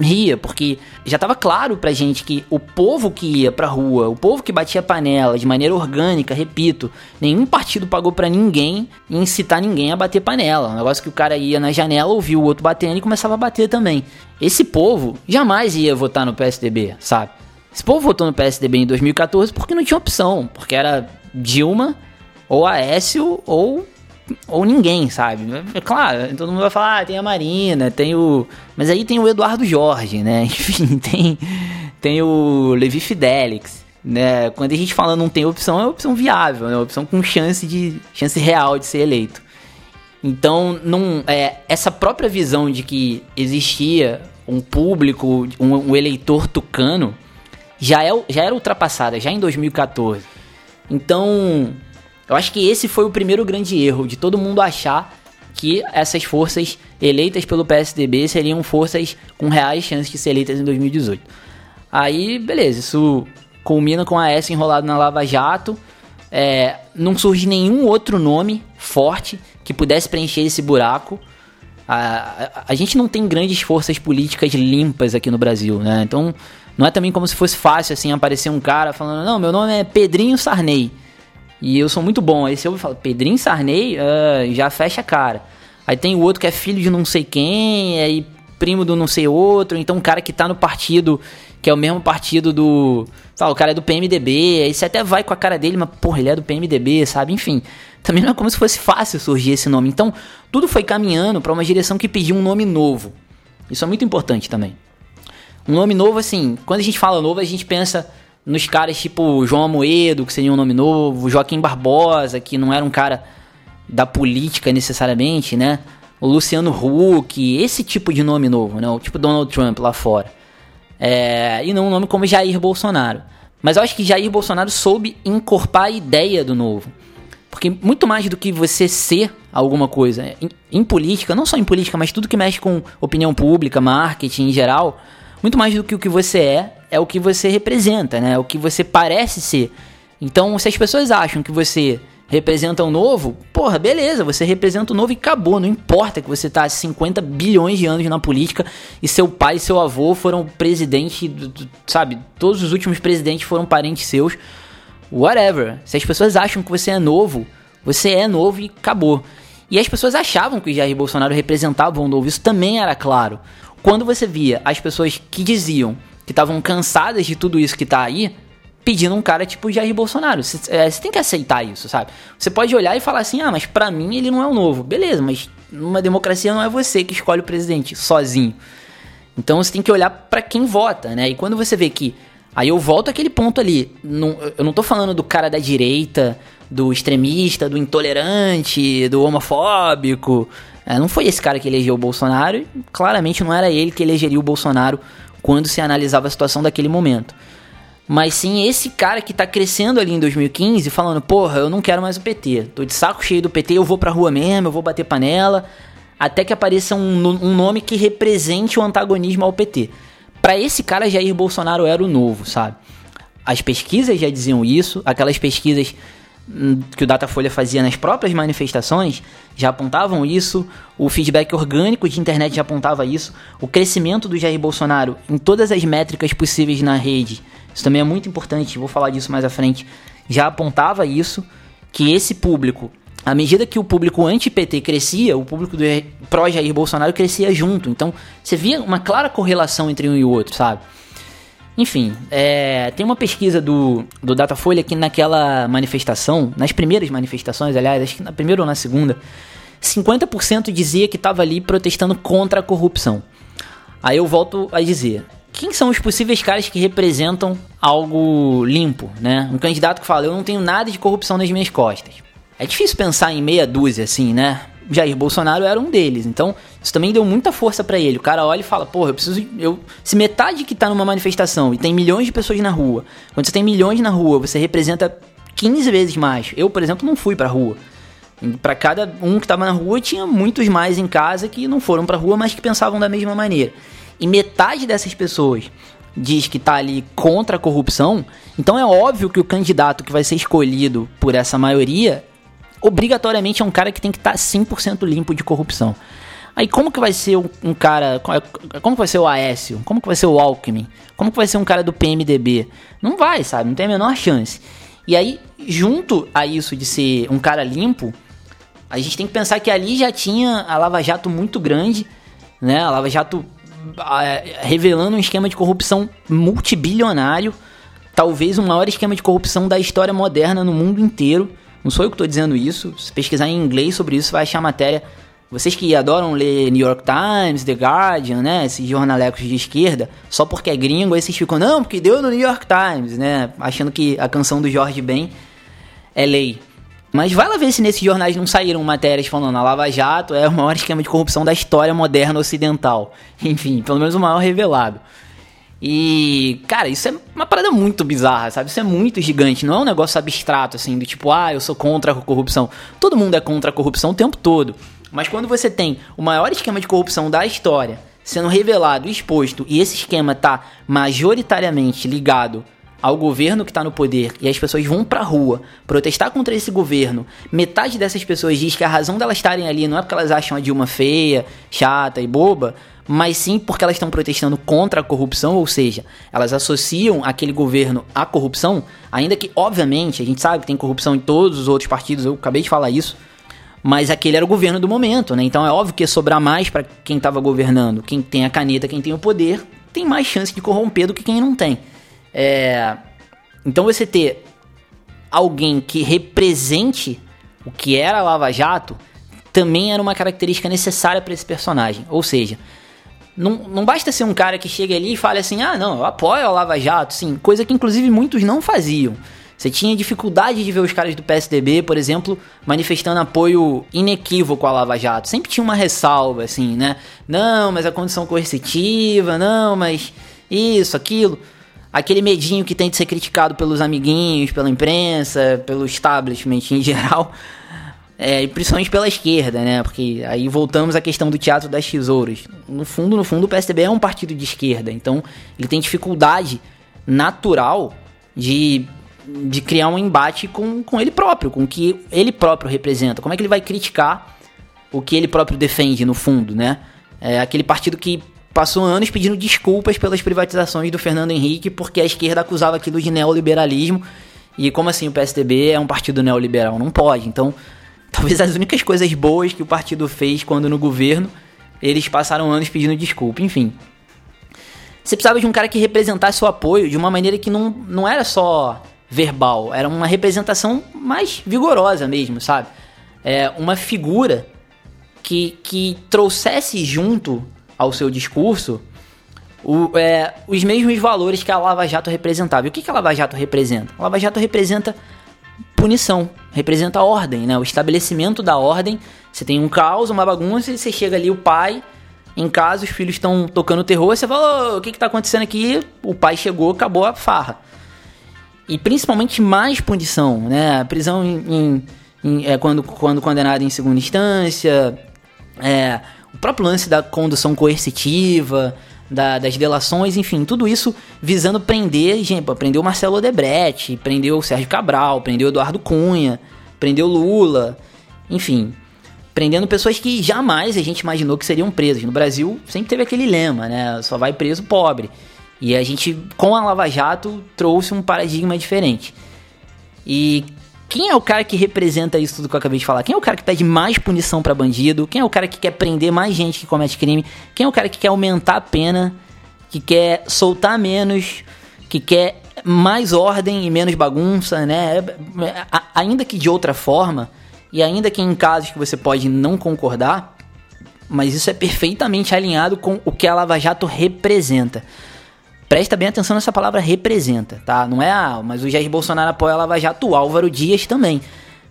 ria, porque já tava claro pra gente que o povo que ia pra rua, o povo que batia panela de maneira orgânica, repito, nenhum partido pagou para ninguém incitar ninguém a bater panela. Um negócio que o cara ia na janela, ouvia o outro batendo e começava a bater também. Esse povo jamais ia votar no PSDB, sabe? Esse povo votou no PSDB em 2014 porque não tinha opção, porque era Dilma ou Aécio ou ou ninguém, sabe? É claro, todo mundo vai falar, ah, tem a Marina, tem o. Mas aí tem o Eduardo Jorge, né? Enfim, tem, tem o Levi Fidelix. Né? Quando a gente fala não tem opção, é opção viável, né? opção com chance de chance real de ser eleito. Então, não, é, essa própria visão de que existia um público, um, um eleitor tucano, já, é, já era ultrapassada, já em 2014. Então, eu acho que esse foi o primeiro grande erro de todo mundo achar que essas forças eleitas pelo PSDB seriam forças com reais chances de ser eleitas em 2018. Aí, beleza, isso culmina com a S enrolado na Lava Jato. É, não surge nenhum outro nome forte que pudesse preencher esse buraco. A, a, a, gente não tem grandes forças políticas limpas aqui no Brasil, né? Então, não é também como se fosse fácil, assim, aparecer um cara falando, não, meu nome é Pedrinho Sarney. E eu sou muito bom. Aí se eu falo, Pedrinho Sarney, uh, já fecha a cara. Aí tem o outro que é filho de não sei quem, aí primo do não sei outro. Então um cara que tá no partido, que é o mesmo partido do. Sabe, o cara é do PMDB. Aí você até vai com a cara dele, mas porra, ele é do PMDB, sabe? Enfim. Também não é como se fosse fácil surgir esse nome. Então, tudo foi caminhando para uma direção que pediu um nome novo. Isso é muito importante também. Um nome novo, assim, quando a gente fala novo, a gente pensa nos caras tipo João Amoedo, que seria um nome novo, Joaquim Barbosa, que não era um cara da política necessariamente, né? O Luciano Huck, esse tipo de nome novo, né? O tipo Donald Trump lá fora. É, e não um nome como Jair Bolsonaro. Mas eu acho que Jair Bolsonaro soube encorpar a ideia do novo. Porque muito mais do que você ser alguma coisa em, em política, não só em política, mas tudo que mexe com opinião pública, marketing em geral, muito mais do que o que você é, é o que você representa, né? É o que você parece ser. Então, se as pessoas acham que você representa o um novo, porra, beleza, você representa o novo e acabou. Não importa que você tá há 50 bilhões de anos na política e seu pai e seu avô foram presidente, sabe? Todos os últimos presidentes foram parentes seus. Whatever. Se as pessoas acham que você é novo, você é novo e acabou. E as pessoas achavam que o Jair Bolsonaro representava o novo, isso também era claro quando você via as pessoas que diziam que estavam cansadas de tudo isso que tá aí, pedindo um cara tipo Jair Bolsonaro. Você é, tem que aceitar isso, sabe? Você pode olhar e falar assim: ah, mas pra mim ele não é o novo. Beleza, mas numa democracia não é você que escolhe o presidente sozinho. Então você tem que olhar para quem vota, né? E quando você vê que. Aí eu volto àquele ponto ali. Não, eu não tô falando do cara da direita, do extremista, do intolerante, do homofóbico. É, não foi esse cara que elegeu o Bolsonaro, claramente não era ele que elegeria o Bolsonaro quando se analisava a situação daquele momento. Mas sim esse cara que tá crescendo ali em 2015 falando, porra, eu não quero mais o PT. Tô de saco cheio do PT, eu vou pra rua mesmo, eu vou bater panela. Até que apareça um, um nome que represente o antagonismo ao PT. Para esse cara, Jair Bolsonaro era o novo, sabe? As pesquisas já diziam isso, aquelas pesquisas que o Datafolha fazia nas próprias manifestações já apontavam isso, o feedback orgânico de internet já apontava isso, o crescimento do Jair Bolsonaro em todas as métricas possíveis na rede, isso também é muito importante, vou falar disso mais à frente, já apontava isso, que esse público, à medida que o público anti-PT crescia, o público pró-Jair Bolsonaro crescia junto, então você via uma clara correlação entre um e o outro, sabe? Enfim, é, tem uma pesquisa do, do Datafolha que naquela manifestação, nas primeiras manifestações, aliás, acho que na primeira ou na segunda, 50% dizia que estava ali protestando contra a corrupção. Aí eu volto a dizer, quem são os possíveis caras que representam algo limpo, né? Um candidato que fala, eu não tenho nada de corrupção nas minhas costas. É difícil pensar em meia dúzia assim, né? Jair Bolsonaro era um deles. Então, isso também deu muita força para ele. O cara olha e fala: "Porra, eu preciso eu se metade que tá numa manifestação e tem milhões de pessoas na rua. Quando você tem milhões na rua, você representa 15 vezes mais. Eu, por exemplo, não fui pra rua. Para cada um que tava na rua, tinha muitos mais em casa que não foram pra rua, mas que pensavam da mesma maneira. E metade dessas pessoas diz que tá ali contra a corrupção, então é óbvio que o candidato que vai ser escolhido por essa maioria obrigatoriamente é um cara que tem que estar tá 100% limpo de corrupção. Aí como que vai ser um, cara, como que vai ser o Aécio? Como que vai ser o Alckmin? Como que vai ser um cara do PMDB? Não vai, sabe? Não tem a menor chance. E aí, junto a isso de ser um cara limpo, a gente tem que pensar que ali já tinha a Lava Jato muito grande, né? A Lava Jato revelando um esquema de corrupção multibilionário, talvez o maior esquema de corrupção da história moderna no mundo inteiro. Não sou eu que estou dizendo isso. Se pesquisar em inglês sobre isso, vai achar matéria. Vocês que adoram ler New York Times, The Guardian, né? Esses jornalecos de esquerda, só porque é gringo, aí vocês ficam, não, porque deu no New York Times, né? Achando que a canção do Jorge Ben é lei. Mas vai lá ver se nesses jornais não saíram matérias falando a Lava Jato é o maior esquema de corrupção da história moderna ocidental. Enfim, pelo menos o maior revelado. E, cara, isso é uma parada muito bizarra, sabe? Isso é muito gigante. Não é um negócio abstrato, assim, do tipo, ah, eu sou contra a corrupção. Todo mundo é contra a corrupção o tempo todo. Mas quando você tem o maior esquema de corrupção da história sendo revelado, exposto, e esse esquema tá majoritariamente ligado ao governo que está no poder e as pessoas vão pra rua protestar contra esse governo, metade dessas pessoas diz que a razão delas estarem ali não é porque elas acham a Dilma feia, chata e boba, mas sim porque elas estão protestando contra a corrupção, ou seja, elas associam aquele governo à corrupção, ainda que, obviamente, a gente sabe que tem corrupção em todos os outros partidos, eu acabei de falar isso, mas aquele era o governo do momento, né? Então é óbvio que ia sobrar mais para quem estava governando. Quem tem a caneta, quem tem o poder, tem mais chance de corromper do que quem não tem. É... Então você ter alguém que represente o que era Lava Jato também era uma característica necessária para esse personagem. Ou seja, não, não basta ser um cara que chega ali e fale assim: ah, não, eu apoio a Lava Jato, sim, coisa que inclusive muitos não faziam. Você tinha dificuldade de ver os caras do PSDB, por exemplo, manifestando apoio inequívoco à Lava Jato. Sempre tinha uma ressalva, assim, né? Não, mas a condição coercitiva, não, mas isso, aquilo aquele medinho que tem de ser criticado pelos amiguinhos, pela imprensa, pelo establishment em geral, é, principalmente pela esquerda, né? Porque aí voltamos à questão do teatro das tesouras. No fundo, no fundo, o PSDB é um partido de esquerda, então ele tem dificuldade natural de, de criar um embate com, com ele próprio, com o que ele próprio representa. Como é que ele vai criticar o que ele próprio defende, no fundo, né? É aquele partido que passou anos pedindo desculpas pelas privatizações do Fernando Henrique, porque a esquerda acusava aquilo de neoliberalismo. E como assim o PSDB é um partido neoliberal? Não pode. Então, talvez as únicas coisas boas que o partido fez quando no governo, eles passaram anos pedindo desculpa. Enfim. Você precisava de um cara que representasse o apoio de uma maneira que não, não era só verbal, era uma representação mais vigorosa mesmo, sabe? É uma figura que, que trouxesse junto ao seu discurso o, é, os mesmos valores que a Lava Jato representava. E o que, que a Lava Jato representa? A Lava Jato representa punição, representa a ordem, né? o estabelecimento da ordem. Você tem um caos, uma bagunça, e você chega ali, o pai, em casa, os filhos estão tocando terror, você fala: o que está acontecendo aqui? O pai chegou, acabou a farra. E principalmente mais punição, né? Prisão em, em, é, quando, quando condenado em segunda instância, é, o próprio lance da condução coercitiva, da, das delações, enfim, tudo isso visando prender, gente, prendeu o Marcelo Odebrecht, prendeu o Sérgio Cabral, prendeu o Eduardo Cunha, prendeu Lula, enfim, prendendo pessoas que jamais a gente imaginou que seriam presas. No Brasil sempre teve aquele lema, né? Só vai preso pobre. E a gente, com a Lava Jato, trouxe um paradigma diferente. E quem é o cara que representa isso tudo que eu acabei de falar? Quem é o cara que pede mais punição para bandido? Quem é o cara que quer prender mais gente que comete crime? Quem é o cara que quer aumentar a pena? Que quer soltar menos? Que quer mais ordem e menos bagunça, né? Ainda que de outra forma, e ainda que em casos que você pode não concordar, mas isso é perfeitamente alinhado com o que a Lava Jato representa. Presta bem atenção nessa palavra representa, tá? Não é, ah, mas o Jair Bolsonaro apoia a Lava Jato, o Álvaro Dias também.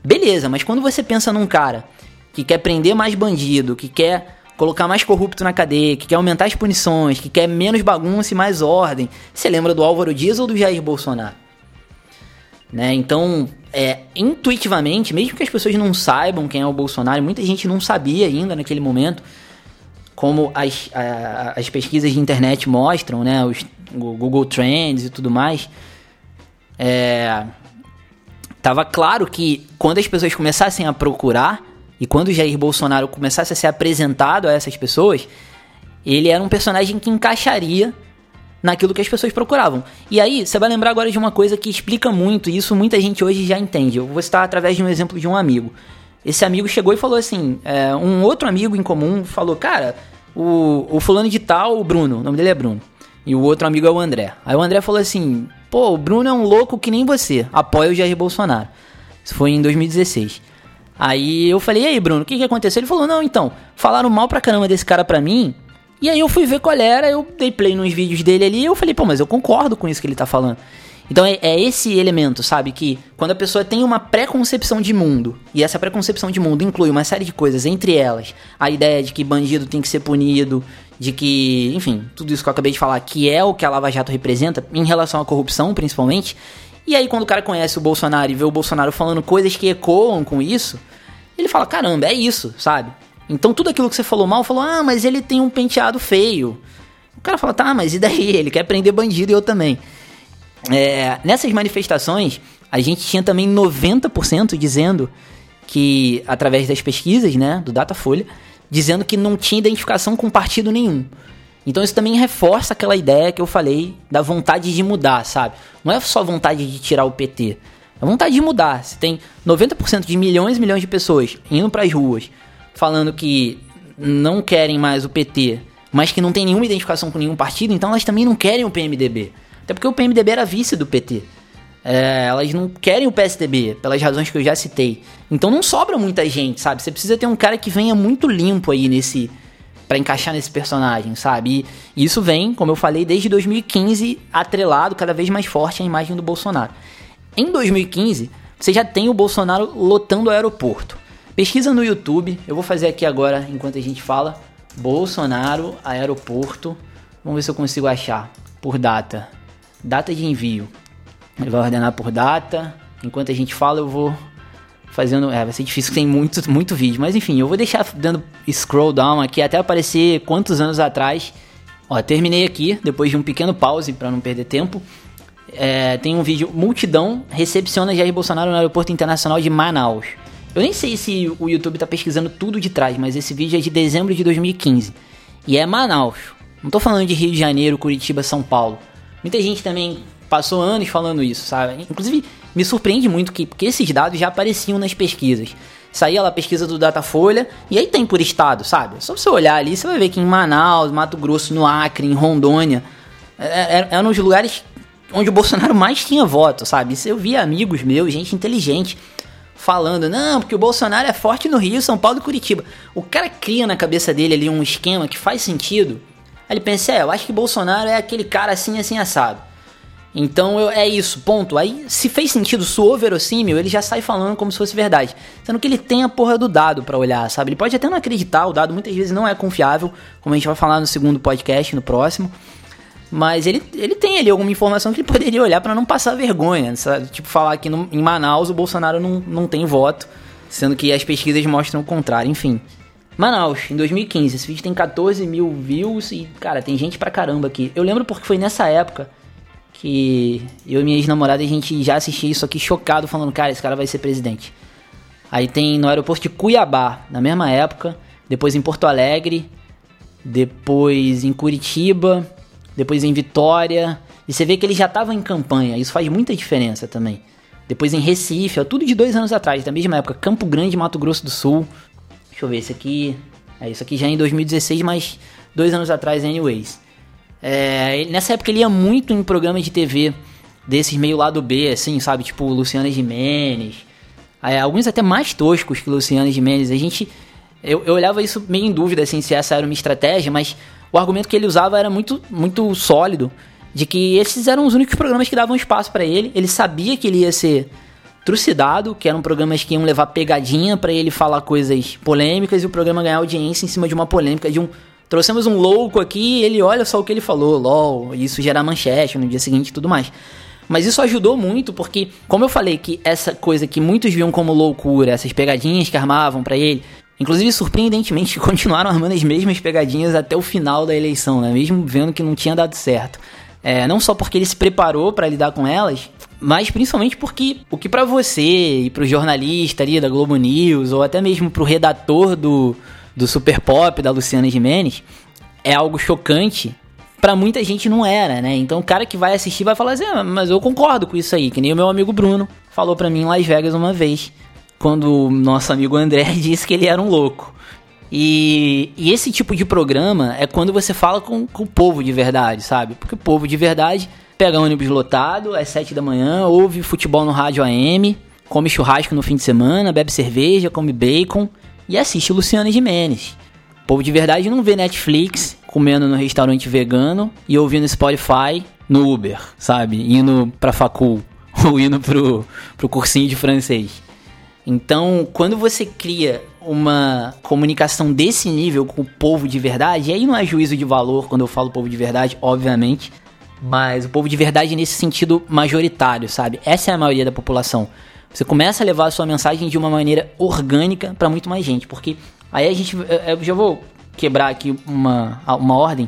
Beleza, mas quando você pensa num cara que quer prender mais bandido, que quer colocar mais corrupto na cadeia, que quer aumentar as punições, que quer menos bagunça e mais ordem, você lembra do Álvaro Dias ou do Jair Bolsonaro? Né? Então, é, intuitivamente, mesmo que as pessoas não saibam quem é o Bolsonaro, muita gente não sabia ainda naquele momento, como as, a, as pesquisas de internet mostram, né, os Google Trends e tudo mais, é, tava claro que quando as pessoas começassem a procurar e quando o Jair Bolsonaro começasse a ser apresentado a essas pessoas, ele era um personagem que encaixaria naquilo que as pessoas procuravam. E aí, você vai lembrar agora de uma coisa que explica muito, e isso muita gente hoje já entende. Eu vou citar através de um exemplo de um amigo. Esse amigo chegou e falou assim: é, um outro amigo em comum falou, cara, o, o fulano de tal, o Bruno, o nome dele é Bruno, e o outro amigo é o André. Aí o André falou assim: pô, o Bruno é um louco que nem você, apoia o Jair Bolsonaro. Isso foi em 2016. Aí eu falei, e aí, Bruno, o que, que aconteceu? Ele falou, não, então, falaram mal pra caramba desse cara pra mim. E aí eu fui ver qual era, eu dei play nos vídeos dele ali e eu falei, pô, mas eu concordo com isso que ele tá falando. Então é, é, esse elemento, sabe? Que quando a pessoa tem uma pré-concepção de mundo, e essa pré-concepção de mundo inclui uma série de coisas, entre elas a ideia de que bandido tem que ser punido, de que, enfim, tudo isso que eu acabei de falar, que é o que a Lava Jato representa, em relação à corrupção principalmente. E aí quando o cara conhece o Bolsonaro e vê o Bolsonaro falando coisas que ecoam com isso, ele fala: caramba, é isso, sabe? Então tudo aquilo que você falou mal, falou, ah, mas ele tem um penteado feio. O cara fala, tá, mas e daí? Ele quer prender bandido e eu também. É, nessas manifestações, a gente tinha também 90% dizendo que, através das pesquisas, né, do Datafolha, dizendo que não tinha identificação com partido nenhum. Então isso também reforça aquela ideia que eu falei da vontade de mudar, sabe? Não é só vontade de tirar o PT, é vontade de mudar. Se tem 90% de milhões e milhões de pessoas indo para as ruas falando que não querem mais o PT, mas que não tem nenhuma identificação com nenhum partido, então elas também não querem o PMDB. Até porque o PMDB era vice do PT. É, elas não querem o PSDB, pelas razões que eu já citei. Então não sobra muita gente, sabe? Você precisa ter um cara que venha muito limpo aí nesse. para encaixar nesse personagem, sabe? E isso vem, como eu falei, desde 2015, atrelado cada vez mais forte à imagem do Bolsonaro. Em 2015, você já tem o Bolsonaro lotando o aeroporto. Pesquisa no YouTube, eu vou fazer aqui agora enquanto a gente fala. Bolsonaro, aeroporto. Vamos ver se eu consigo achar por data. Data de envio. Ele vai ordenar por data. Enquanto a gente fala, eu vou fazendo. É, vai ser difícil, tem muito, muito vídeo. Mas enfim, eu vou deixar dando scroll down aqui até aparecer quantos anos atrás. Ó, terminei aqui, depois de um pequeno pause para não perder tempo. É, tem um vídeo: Multidão recepciona Jair Bolsonaro no Aeroporto Internacional de Manaus. Eu nem sei se o YouTube tá pesquisando tudo de trás, mas esse vídeo é de dezembro de 2015. E é Manaus. Não tô falando de Rio de Janeiro, Curitiba, São Paulo. Muita gente também passou anos falando isso, sabe? Inclusive, me surpreende muito que porque esses dados já apareciam nas pesquisas. Saía lá a pesquisa do Datafolha e aí tem por estado, sabe? Só você olhar ali, você vai ver que em Manaus, Mato Grosso, no Acre, em Rondônia, é, é, eram os lugares onde o Bolsonaro mais tinha voto, sabe? Isso eu via amigos meus, gente inteligente, falando, não, porque o Bolsonaro é forte no Rio, São Paulo e Curitiba. O cara cria na cabeça dele ali um esquema que faz sentido. Aí ele pensa, é, eu acho que Bolsonaro é aquele cara assim, assim, assado. Então eu, é isso, ponto. Aí, se fez sentido, soou verossímil, ele já sai falando como se fosse verdade. Sendo que ele tem a porra do dado para olhar, sabe? Ele pode até não acreditar, o dado muitas vezes não é confiável, como a gente vai falar no segundo podcast, no próximo. Mas ele, ele tem ali alguma informação que ele poderia olhar para não passar vergonha, sabe? Tipo, falar que no, em Manaus o Bolsonaro não, não tem voto, sendo que as pesquisas mostram o contrário, enfim. Manaus, em 2015, esse vídeo tem 14 mil views e, cara, tem gente pra caramba aqui. Eu lembro porque foi nessa época que eu e minha ex-namorada a gente já assistia isso aqui chocado, falando, cara, esse cara vai ser presidente. Aí tem no aeroporto de Cuiabá, na mesma época, depois em Porto Alegre, depois em Curitiba, depois em Vitória. E você vê que ele já estava em campanha, isso faz muita diferença também. Depois em Recife, é tudo de dois anos atrás, da mesma época. Campo Grande, Mato Grosso do Sul. Deixa eu ver, esse aqui. É, isso aqui já é em 2016, mas dois anos atrás, anyways. É, nessa época ele ia muito em programas de TV desses meio lado B, assim, sabe? Tipo Luciana Gimenez. É, alguns até mais toscos que Luciana Gimenez. A gente. Eu, eu olhava isso meio em dúvida, assim, se essa era uma estratégia, mas o argumento que ele usava era muito, muito sólido, de que esses eram os únicos programas que davam espaço para ele. Ele sabia que ele ia ser trucidado, que eram programas que iam levar pegadinha para ele falar coisas polêmicas e o programa ganhar audiência em cima de uma polêmica, de um trouxemos um louco aqui, ele olha só o que ele falou, lol, isso gera manchete no dia seguinte e tudo mais. Mas isso ajudou muito porque, como eu falei que essa coisa que muitos viam como loucura, essas pegadinhas que armavam para ele, Inclusive, surpreendentemente, continuaram armando as mesmas pegadinhas até o final da eleição, né? Mesmo vendo que não tinha dado certo. É, não só porque ele se preparou para lidar com elas, mas principalmente porque o que para você e pro jornalista ali da Globo News, ou até mesmo pro redator do, do Super Pop, da Luciana Jimenez, é algo chocante, para muita gente não era, né? Então o cara que vai assistir vai falar assim, ah, mas eu concordo com isso aí, que nem o meu amigo Bruno falou para mim em Las Vegas uma vez quando o nosso amigo André disse que ele era um louco. E, e, esse tipo de programa é quando você fala com, com, o povo de verdade, sabe? Porque o povo de verdade pega ônibus lotado às 7 da manhã, ouve futebol no rádio AM, come churrasco no fim de semana, bebe cerveja, come bacon e assiste Luciano Gimenez. O povo de verdade não vê Netflix comendo no restaurante vegano e ouvindo Spotify no Uber, sabe? Indo pra facul ou indo pro, pro cursinho de francês. Então, quando você cria uma comunicação desse nível com o povo de verdade, e aí não é juízo de valor quando eu falo povo de verdade, obviamente, mas o povo de verdade nesse sentido majoritário, sabe? Essa é a maioria da população. Você começa a levar a sua mensagem de uma maneira orgânica para muito mais gente, porque Aí a gente. Eu já vou quebrar aqui uma, uma ordem.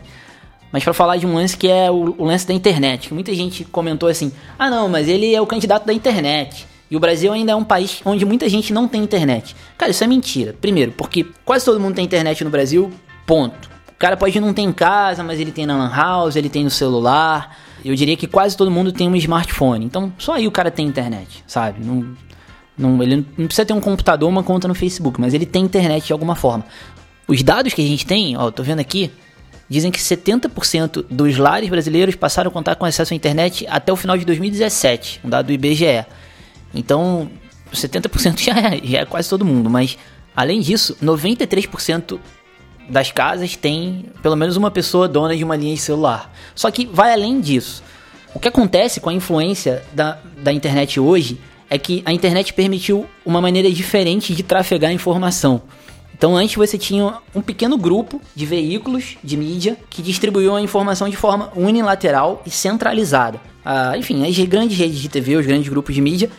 Mas para falar de um lance que é o, o, lance da internet, que muita gente comentou assim: ah, não, mas ele é o candidato da internet. O Brasil ainda é um país onde muita gente não tem internet. Cara, isso é mentira. Primeiro, porque quase todo mundo tem internet no Brasil, ponto. O cara pode não ter em casa, mas ele tem na Lan House, ele tem no celular. Eu diria que quase todo mundo tem um smartphone. Então, só aí o cara tem internet, sabe? Não, não, ele não precisa ter um computador, uma conta no Facebook, mas ele tem internet de alguma forma. Os dados que a gente tem, ó, tô vendo aqui, dizem que 70% dos lares brasileiros passaram a contar com acesso à internet até o final de 2017, um dado do IBGE. Então, 70% já é, já é quase todo mundo, mas além disso, 93% das casas tem pelo menos uma pessoa dona de uma linha de celular. Só que vai além disso. O que acontece com a influência da, da internet hoje é que a internet permitiu uma maneira diferente de trafegar informação. Então antes você tinha um pequeno grupo de veículos de mídia que distribuíam a informação de forma unilateral e centralizada. Ah, enfim, as grandes redes de TV, os grandes grupos de mídia,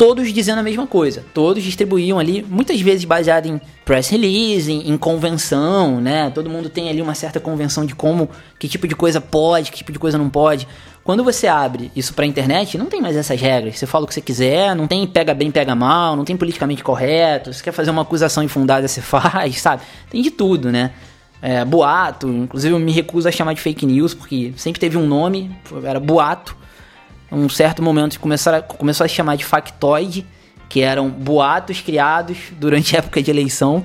todos dizendo a mesma coisa. Todos distribuíam ali, muitas vezes baseado em press release, em, em, convenção, né? Todo mundo tem ali uma certa convenção de como, que tipo de coisa pode, que tipo de coisa não pode. Quando você abre isso pra internet, não tem mais essas regras. Você fala o que você quiser, não tem pega bem, pega mal, não tem politicamente correto. Se quer fazer uma acusação infundada, você faz, sabe? Tem de tudo, né? É, boato, inclusive eu me recuso a chamar de fake news, porque sempre teve um nome, era boato. Um certo momento começaram começou a chamar de factoide, que eram boatos criados durante a época de eleição,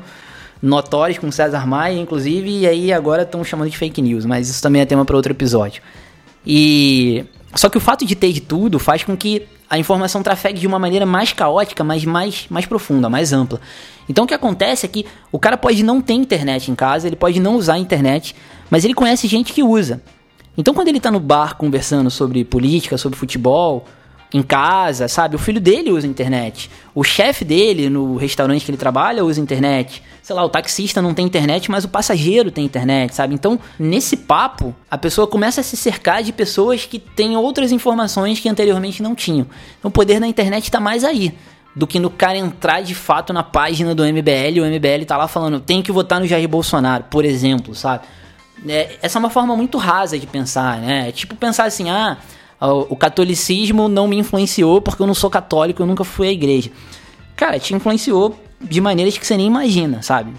notórios com César Maia, inclusive, e aí agora estão chamando de fake news, mas isso também é tema para outro episódio. E só que o fato de ter de tudo faz com que a informação trafegue de uma maneira mais caótica, mas mais, mais profunda, mais ampla. Então o que acontece é que o cara pode não ter internet em casa, ele pode não usar a internet, mas ele conhece gente que usa. Então quando ele tá no bar conversando sobre política, sobre futebol, em casa, sabe? O filho dele usa internet. O chefe dele no restaurante que ele trabalha usa internet. Sei lá, o taxista não tem internet, mas o passageiro tem internet, sabe? Então, nesse papo, a pessoa começa a se cercar de pessoas que têm outras informações que anteriormente não tinham. Então, o poder da internet está mais aí do que no cara entrar de fato na página do MBL. O MBL tá lá falando, tem que votar no Jair Bolsonaro, por exemplo, sabe? É, essa é uma forma muito rasa de pensar, né? É tipo pensar assim, ah, o catolicismo não me influenciou porque eu não sou católico, eu nunca fui à igreja. Cara, te influenciou de maneiras que você nem imagina, sabe?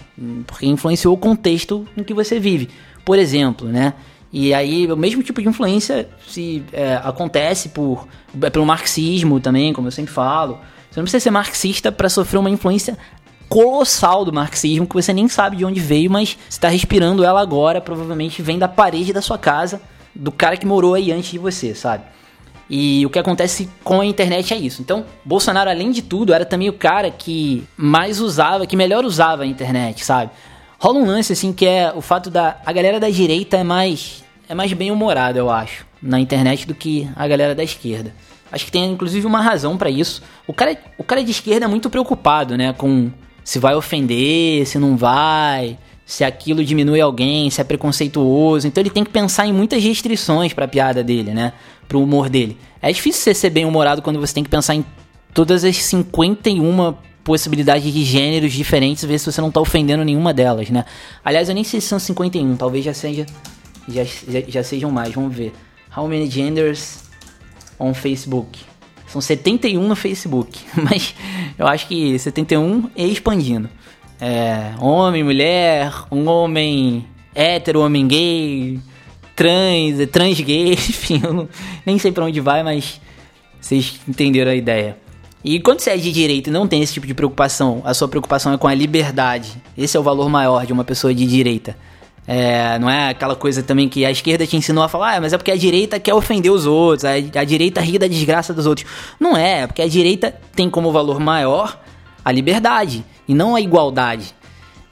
Porque influenciou o contexto em que você vive. Por exemplo, né? E aí, o mesmo tipo de influência se é, acontece por é, pelo marxismo também, como eu sempre falo. Você não precisa ser marxista para sofrer uma influência colossal do marxismo que você nem sabe de onde veio, mas está respirando ela agora, provavelmente vem da parede da sua casa do cara que morou aí antes de você, sabe? E o que acontece com a internet é isso. Então, Bolsonaro, além de tudo, era também o cara que mais usava, que melhor usava a internet, sabe? Rola um lance assim que é o fato da a galera da direita é mais é mais bem humorada, eu acho, na internet do que a galera da esquerda. Acho que tem inclusive uma razão para isso. O cara, o cara de esquerda é muito preocupado, né, com se vai ofender, se não vai, se aquilo diminui alguém, se é preconceituoso. Então ele tem que pensar em muitas restrições para a piada dele, né? Pro humor dele. É difícil você ser bem-humorado quando você tem que pensar em todas as 51 possibilidades de gêneros diferentes, ver se você não tá ofendendo nenhuma delas, né? Aliás, eu nem sei se são 51, talvez já seja já, já, já sejam mais, vamos ver. How many genders on Facebook? São 71 no Facebook, mas eu acho que 71 e expandindo. É, homem, mulher, um homem hétero, homem gay, trans, trans gay, enfim, eu não, nem sei para onde vai, mas vocês entenderam a ideia. E quando você é de direita e não tem esse tipo de preocupação, a sua preocupação é com a liberdade. Esse é o valor maior de uma pessoa de direita. É, não é aquela coisa também que a esquerda te ensinou a falar, ah, mas é porque a direita quer ofender os outros, a, a direita ri da desgraça dos outros. Não é, é porque a direita tem como valor maior a liberdade e não a igualdade.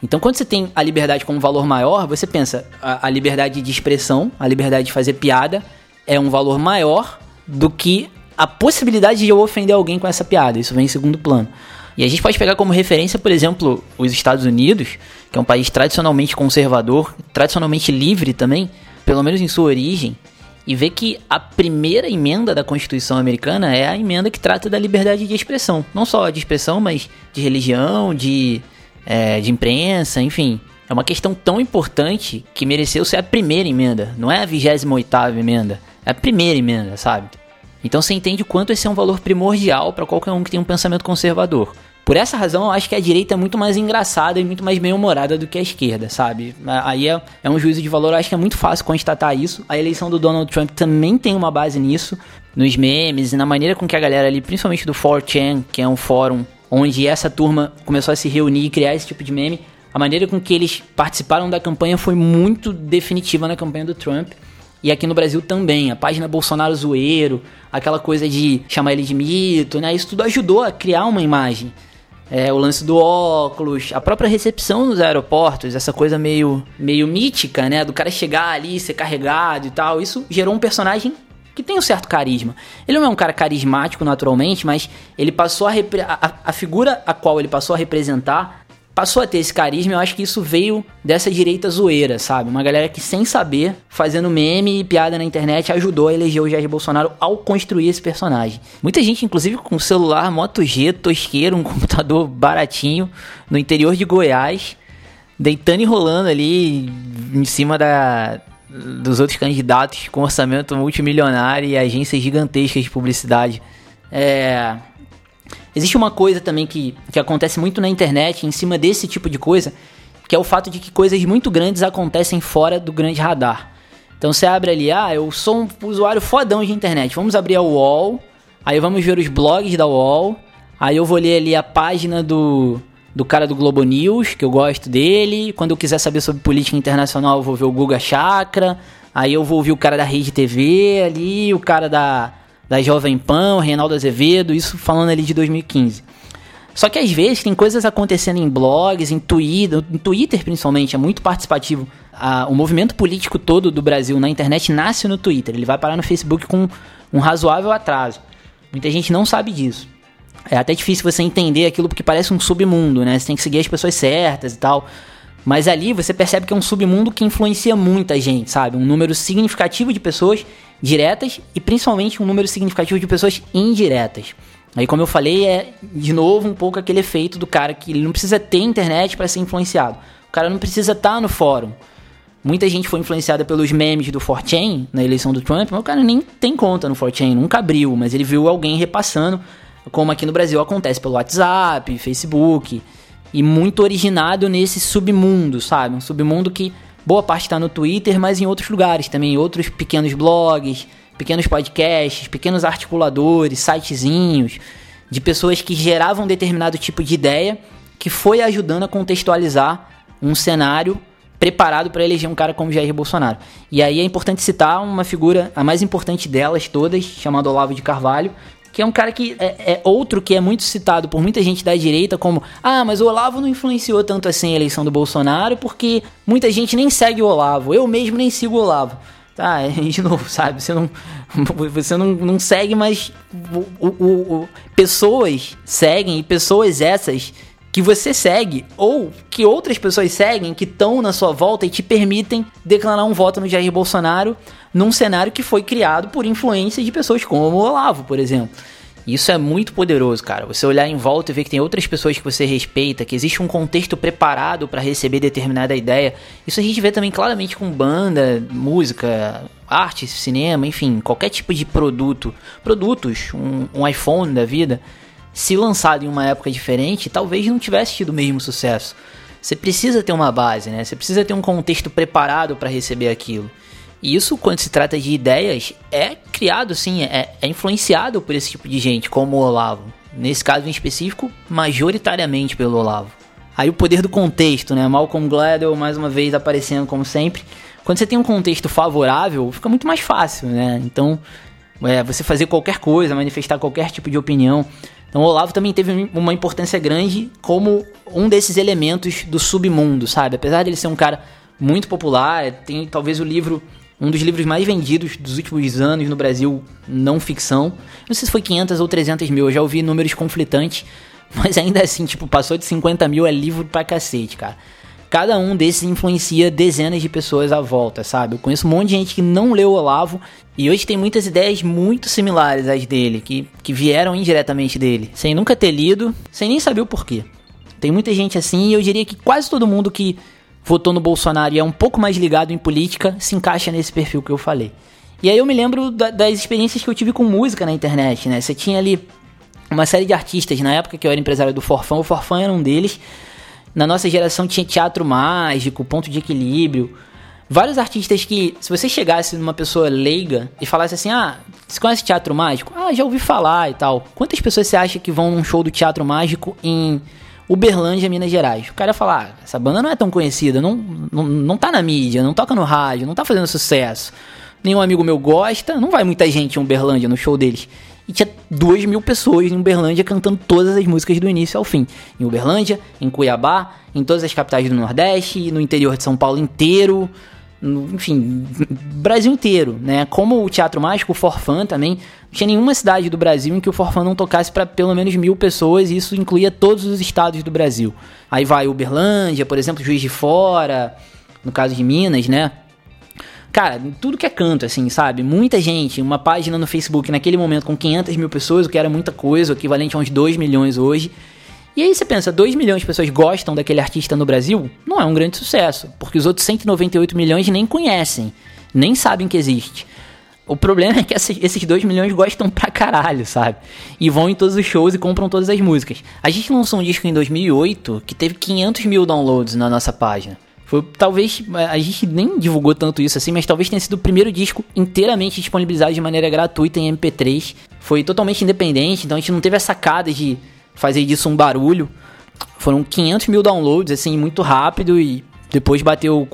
Então, quando você tem a liberdade como valor maior, você pensa a, a liberdade de expressão, a liberdade de fazer piada é um valor maior do que a possibilidade de eu ofender alguém com essa piada. Isso vem em segundo plano. E a gente pode pegar como referência, por exemplo, os Estados Unidos, que é um país tradicionalmente conservador, tradicionalmente livre também, pelo menos em sua origem, e ver que a primeira emenda da Constituição americana é a emenda que trata da liberdade de expressão. Não só de expressão, mas de religião, de é, de imprensa, enfim. É uma questão tão importante que mereceu ser a primeira emenda, não é a 28 emenda, é a primeira emenda, sabe? Então você entende o quanto esse é um valor primordial para qualquer um que tem um pensamento conservador. Por essa razão, eu acho que a direita é muito mais engraçada e muito mais bem-humorada do que a esquerda, sabe? Aí é, é, um juízo de valor, eu acho que é muito fácil constatar isso. A eleição do Donald Trump também tem uma base nisso, nos memes e na maneira com que a galera ali, principalmente do 4chan, que é um fórum onde essa turma começou a se reunir e criar esse tipo de meme, a maneira com que eles participaram da campanha foi muito definitiva na campanha do Trump. E aqui no Brasil também, a página Bolsonaro Zoeiro, aquela coisa de chamar ele de mito, né? Isso tudo ajudou a criar uma imagem é, o lance do óculos, a própria recepção nos aeroportos, essa coisa meio, meio mítica, né? Do cara chegar ali, ser carregado e tal. Isso gerou um personagem que tem um certo carisma. Ele não é um cara carismático naturalmente, mas ele passou a, a, a figura a qual ele passou a representar passou a ter esse carisma, eu acho que isso veio dessa direita zoeira, sabe? Uma galera que sem saber, fazendo meme e piada na internet, ajudou a eleger o Jair Bolsonaro ao construir esse personagem. Muita gente, inclusive com celular Moto G, tosqueiro, um computador baratinho, no interior de Goiás, deitando e rolando ali em cima da, dos outros candidatos com orçamento multimilionário e agências gigantescas de publicidade. É, Existe uma coisa também que, que acontece muito na internet, em cima desse tipo de coisa, que é o fato de que coisas muito grandes acontecem fora do grande radar. Então você abre ali, ah, eu sou um usuário fodão de internet, vamos abrir a UOL, aí vamos ver os blogs da UOL, aí eu vou ler ali a página do, do cara do Globo News, que eu gosto dele, quando eu quiser saber sobre política internacional eu vou ver o Guga Chakra, aí eu vou ouvir o cara da Rede TV ali, o cara da da Jovem Pan, Reinaldo Azevedo, isso falando ali de 2015. Só que às vezes tem coisas acontecendo em blogs, em Twitter, em Twitter principalmente, é muito participativo. o movimento político todo do Brasil na internet nasce no Twitter, ele vai parar no Facebook com um razoável atraso. Muita gente não sabe disso. É até difícil você entender aquilo porque parece um submundo, né? Você tem que seguir as pessoas certas e tal. Mas ali você percebe que é um submundo que influencia muita gente, sabe? Um número significativo de pessoas diretas e principalmente um número significativo de pessoas indiretas. Aí, como eu falei, é de novo um pouco aquele efeito do cara que ele não precisa ter internet para ser influenciado. O cara não precisa estar tá no fórum. Muita gente foi influenciada pelos memes do 4chan na eleição do Trump, mas o cara nem tem conta no 4chan, nunca abriu, mas ele viu alguém repassando, como aqui no Brasil acontece pelo WhatsApp, Facebook, e muito originado nesse submundo, sabe? Um submundo que Boa parte está no Twitter, mas em outros lugares também, outros pequenos blogs, pequenos podcasts, pequenos articuladores, sitezinhos, de pessoas que geravam determinado tipo de ideia que foi ajudando a contextualizar um cenário preparado para eleger um cara como Jair Bolsonaro. E aí é importante citar uma figura, a mais importante delas todas, chamada Olavo de Carvalho, que é um cara que é, é, outro que é muito citado por muita gente da direita como ah, mas o Olavo não influenciou tanto assim a eleição do Bolsonaro porque muita gente nem segue o Olavo. Eu mesmo nem sigo o Olavo. Tá, de novo, sabe? Você não, você não, não segue, mas o, o, o, pessoas seguem e pessoas essas que você segue ou que outras pessoas seguem que estão na sua volta e te permitem declarar um voto no Jair Bolsonaro num cenário que foi criado por influência de pessoas como o Olavo, por exemplo. Isso é muito poderoso, cara. Você olhar em volta e ver que tem outras pessoas que você respeita, que existe um contexto preparado para receber determinada ideia. Isso a gente vê também claramente com banda, música, arte, cinema, enfim, qualquer tipo de produto. Produtos, um, um iPhone da vida, se lançado em uma época diferente, talvez não tivesse tido o mesmo sucesso. Você precisa ter uma base, né? Você precisa ter um contexto preparado para receber aquilo. E isso, quando se trata de ideias, é criado, sim, é, é influenciado por esse tipo de gente, como o Olavo. Nesse caso em específico, majoritariamente pelo Olavo. Aí o poder do contexto, né? Malcolm Gladwell, mais uma vez, aparecendo como sempre. Quando você tem um contexto favorável, fica muito mais fácil, né? Então, é, você fazer qualquer coisa, manifestar qualquer tipo de opinião. Então, o Olavo também teve uma importância grande como um desses elementos do submundo, sabe? Apesar de ele ser um cara muito popular, tem talvez o livro um dos livros mais vendidos dos últimos anos no Brasil, não ficção. Não sei se foi 500 ou 300 mil, eu já ouvi números conflitantes, mas ainda assim, tipo, passou de 50 mil é livro pra cacete, cara. Cada um desses influencia dezenas de pessoas à volta, sabe? Eu conheço um monte de gente que não leu Olavo e hoje tem muitas ideias muito similares às dele, que, que vieram indiretamente dele, sem nunca ter lido, sem nem saber o porquê. Tem muita gente assim e eu diria que quase todo mundo que votou no Bolsonaro e é um pouco mais ligado em política se encaixa nesse perfil que eu falei. E aí eu me lembro da, das experiências que eu tive com música na internet, né? Você tinha ali uma série de artistas, na época que eu era empresário do Forfã, o Forfã era um deles. Na nossa geração tinha Teatro Mágico, Ponto de Equilíbrio. Vários artistas que, se você chegasse numa pessoa leiga e falasse assim: Ah, você conhece Teatro Mágico? Ah, já ouvi falar e tal. Quantas pessoas você acha que vão num show do Teatro Mágico em Uberlândia, Minas Gerais? O cara ia falar: ah, essa banda não é tão conhecida, não, não, não tá na mídia, não toca no rádio, não tá fazendo sucesso. Nenhum amigo meu gosta, não vai muita gente em Uberlândia no show deles e tinha 2 mil pessoas em Uberlândia cantando todas as músicas do início ao fim. Em Uberlândia, em Cuiabá, em todas as capitais do Nordeste, no interior de São Paulo inteiro, no, enfim, Brasil inteiro, né? Como o Teatro Mágico, o Forfã também, não tinha nenhuma cidade do Brasil em que o Forfã não tocasse para pelo menos mil pessoas, e isso incluía todos os estados do Brasil. Aí vai Uberlândia, por exemplo, Juiz de Fora, no caso de Minas, né? Cara, tudo que é canto, assim, sabe? Muita gente, uma página no Facebook naquele momento com 500 mil pessoas, o que era muita coisa, o equivalente a uns 2 milhões hoje. E aí você pensa, 2 milhões de pessoas gostam daquele artista no Brasil? Não é um grande sucesso, porque os outros 198 milhões nem conhecem, nem sabem que existe. O problema é que esses 2 milhões gostam pra caralho, sabe? E vão em todos os shows e compram todas as músicas. A gente lançou um disco em 2008 que teve 500 mil downloads na nossa página. Foi talvez a gente nem divulgou tanto isso assim, mas talvez tenha sido o primeiro disco inteiramente disponibilizado de maneira gratuita em MP3. Foi totalmente independente, então a gente não teve a sacada de fazer disso um barulho. Foram 500 mil downloads, assim, muito rápido e depois bateu.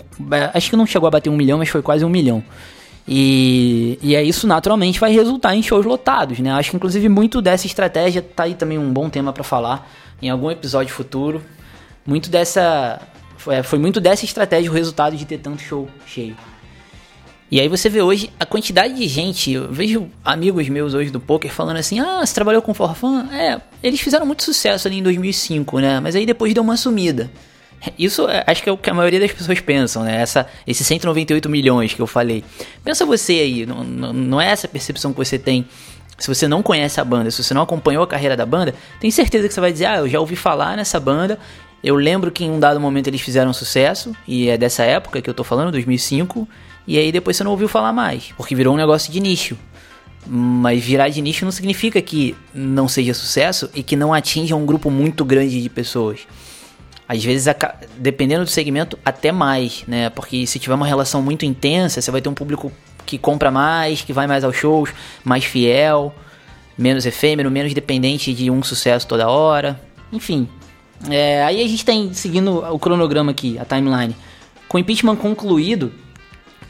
Acho que não chegou a bater um milhão, mas foi quase um milhão. E, e é isso naturalmente vai resultar em shows lotados, né? Acho que inclusive muito dessa estratégia tá aí também um bom tema para falar em algum episódio futuro. Muito dessa foi, é, foi muito dessa estratégia o resultado de ter tanto show cheio. E aí você vê hoje a quantidade de gente, eu vejo amigos meus hoje do poker falando assim: "Ah, você trabalhou com Forfan?" É, eles fizeram muito sucesso ali em 2005, né? Mas aí depois deu uma sumida. Isso é, acho que é o que a maioria das pessoas pensam, né? Essa, esses 198 milhões que eu falei. Pensa você aí, não, não, não é essa percepção que você tem se você não conhece a banda, se você não acompanhou a carreira da banda, tem certeza que você vai dizer: Ah, eu já ouvi falar nessa banda eu lembro que em um dado momento eles fizeram sucesso, e é dessa época que eu tô falando, 2005, e aí depois você não ouviu falar mais, porque virou um negócio de nicho. Mas virar de nicho não significa que não seja sucesso e que não atinja um grupo muito grande de pessoas. Às vezes, dependendo do segmento, até mais, né? Porque se tiver uma relação muito intensa, você vai ter um público que compra mais, que vai mais aos shows, mais fiel, menos efêmero, menos dependente de um sucesso toda hora. Enfim, é, aí a gente tem, seguindo o cronograma aqui, a timeline, com o impeachment concluído,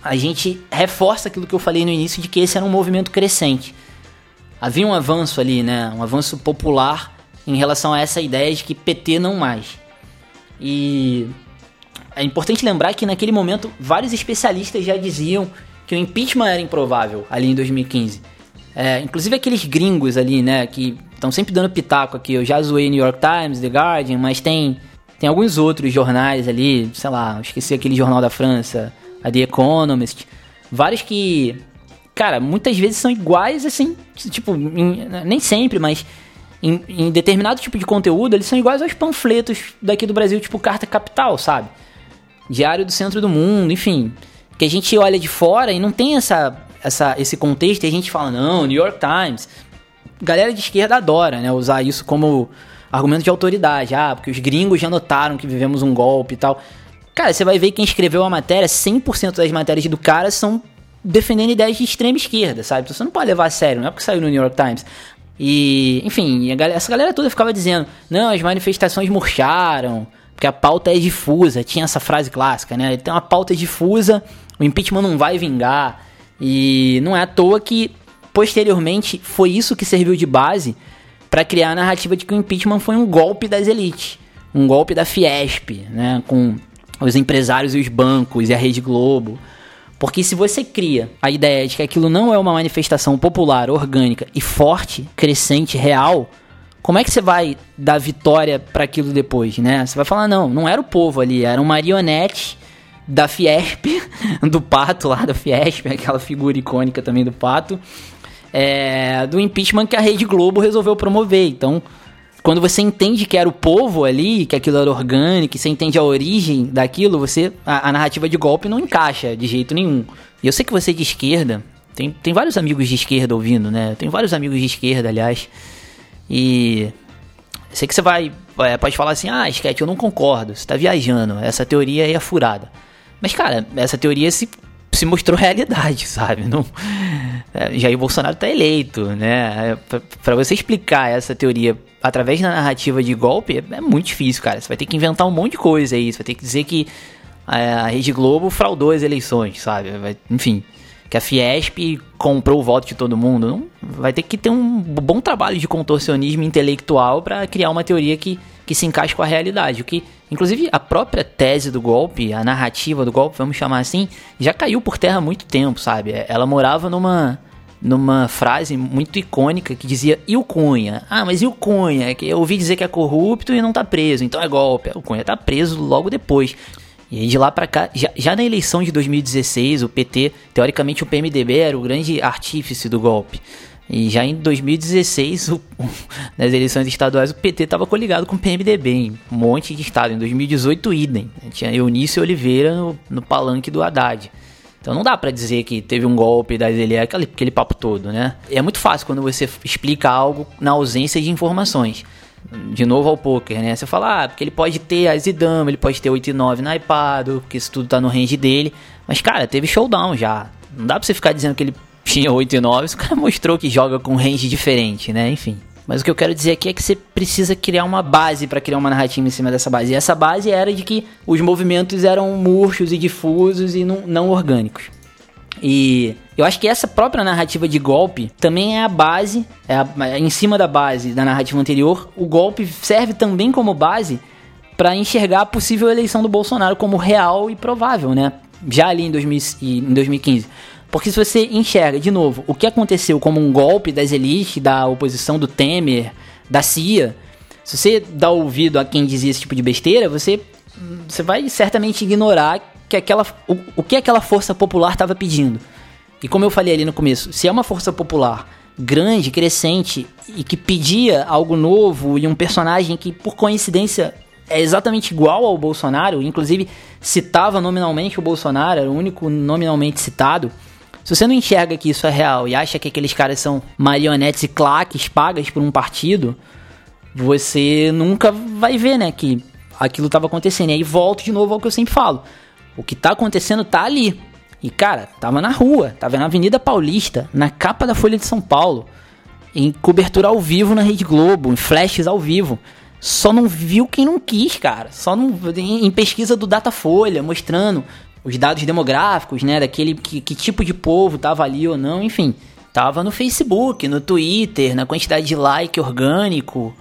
a gente reforça aquilo que eu falei no início de que esse era um movimento crescente. Havia um avanço ali, né? Um avanço popular em relação a essa ideia de que PT não mais. E é importante lembrar que naquele momento vários especialistas já diziam que o impeachment era improvável ali em 2015. É, inclusive aqueles gringos ali, né, que estão sempre dando pitaco aqui. Eu já zoei New York Times, The Guardian, mas tem, tem alguns outros jornais ali, sei lá, esqueci aquele jornal da França, a The Economist. Vários que, cara, muitas vezes são iguais, assim, tipo, em, nem sempre, mas em, em, determinado tipo de conteúdo, eles são iguais aos panfletos daqui do Brasil, tipo Carta Capital, sabe? Diário do Centro do Mundo, enfim. Que a gente olha de fora e não tem essa essa, esse contexto e a gente fala, não, New York Times. Galera de esquerda adora, né? Usar isso como argumento de autoridade. Ah, porque os gringos já notaram que vivemos um golpe e tal. Cara, você vai ver quem escreveu a matéria, 100% das matérias do cara são defendendo ideias de extrema esquerda, sabe? Então você não pode levar a sério, não é porque saiu no New York Times. E, enfim, galera, essa galera toda ficava dizendo: não, as manifestações murcharam, porque a pauta é difusa. Tinha essa frase clássica, né? Tem uma pauta difusa, o impeachment não vai vingar. E não é à toa que, posteriormente, foi isso que serviu de base para criar a narrativa de que o impeachment foi um golpe das elites, um golpe da Fiesp, né, com os empresários e os bancos e a Rede Globo. Porque se você cria a ideia de que aquilo não é uma manifestação popular, orgânica e forte, crescente, real, como é que você vai dar vitória para aquilo depois, né? Você vai falar não, não era o povo ali, era um marionete da Fiesp, do Pato lá da Fiesp, aquela figura icônica também do Pato, é, do impeachment que a Rede Globo resolveu promover. Então, quando você entende que era o povo ali, que aquilo era orgânico, você entende a origem daquilo, você a, a, narrativa de golpe não encaixa de jeito nenhum. E eu sei que você é de esquerda, tem, tem vários amigos de esquerda ouvindo, né? Tem vários amigos de esquerda, aliás. E sei que você vai é, pode falar assim: "Ah, Sketch, eu não concordo. Você tá viajando. Essa teoria aí é furada". Mas cara, essa teoria se se mostrou realidade, sabe? Não, é, Jair Bolsonaro está eleito, né? É, Para você explicar essa teoria através da narrativa de golpe é, é, muito difícil, cara. Você vai ter que inventar um monte de coisa aí. Você vai ter que dizer que a, Rede Globo fraudou as eleições, sabe? Vai, enfim, que a Fiesp comprou o voto de todo mundo. Não, vai ter que ter um bom trabalho de contorcionismo intelectual para criar uma teoria que, que se encaixe com a realidade. O que Inclusive, a própria tese do golpe, a narrativa do golpe, vamos chamar assim, já caiu por terra há muito tempo, sabe? Ela morava numa, numa frase muito icônica que dizia: e o Cunha? Ah, mas e o Cunha? Eu ouvi dizer que é corrupto e não tá preso, então é golpe. O Cunha tá preso logo depois. E aí de lá para cá, já, já, na eleição de 2016, o PT, teoricamente o PMDB era o grande artífice do golpe. E já em 2016, o, nas eleições estaduais, o PT estava coligado com o PMDB em um monte de estado. Em 2018, idem. Tinha Eunice Oliveira no, no palanque do Haddad. Então não dá para dizer que teve um golpe das ele aquele, aquele papo todo, né? É muito fácil quando você explica algo na ausência de informações. De novo ao poker, né? Você fala, ah, porque ele pode ter as e ele pode ter 8 e 9 na iPad, porque isso tudo tá no range dele. Mas, cara, teve showdown já. Não dá pra você ficar dizendo que ele tinha 8 e 9, o cara mostrou que joga com range diferente, né? Enfim. Mas o que eu quero dizer aqui é que você precisa criar uma base para criar uma narrativa em cima dessa base. E essa base era de que os movimentos eram murchos e difusos e não, não orgânicos. E eu acho que essa própria narrativa de golpe também é a base, é, a, é em cima da base da narrativa anterior. O golpe serve também como base para enxergar a possível eleição do Bolsonaro como real e provável, né? Já ali em, 2000, em 2015. Porque se você enxerga, de novo, o que aconteceu como um golpe das elites, da oposição do Temer, da CIA, se você dá ouvido a quem dizia esse tipo de besteira, você, você vai certamente ignorar que aquela, o, o que aquela força popular estava pedindo. E como eu falei ali no começo, se é uma força popular grande, crescente e que pedia algo novo e um personagem que por coincidência é exatamente igual ao Bolsonaro, inclusive citava nominalmente o Bolsonaro, era o único nominalmente citado. Se você não enxerga que isso é real e acha que aqueles caras são marionetes e claques pagas por um partido, você nunca vai ver, né, que aquilo estava acontecendo. E aí volto de novo ao que eu sempre falo. O que está acontecendo tá ali. E cara, tava na rua, tava na Avenida Paulista, na capa da Folha de São Paulo, em cobertura ao vivo na Rede Globo, em flashes ao vivo. Só não viu quem não quis, cara. Só não em pesquisa do Datafolha, mostrando os dados demográficos, né, daquele que, que tipo de povo tava ali ou não, enfim. Tava no Facebook, no Twitter, na quantidade de like orgânico,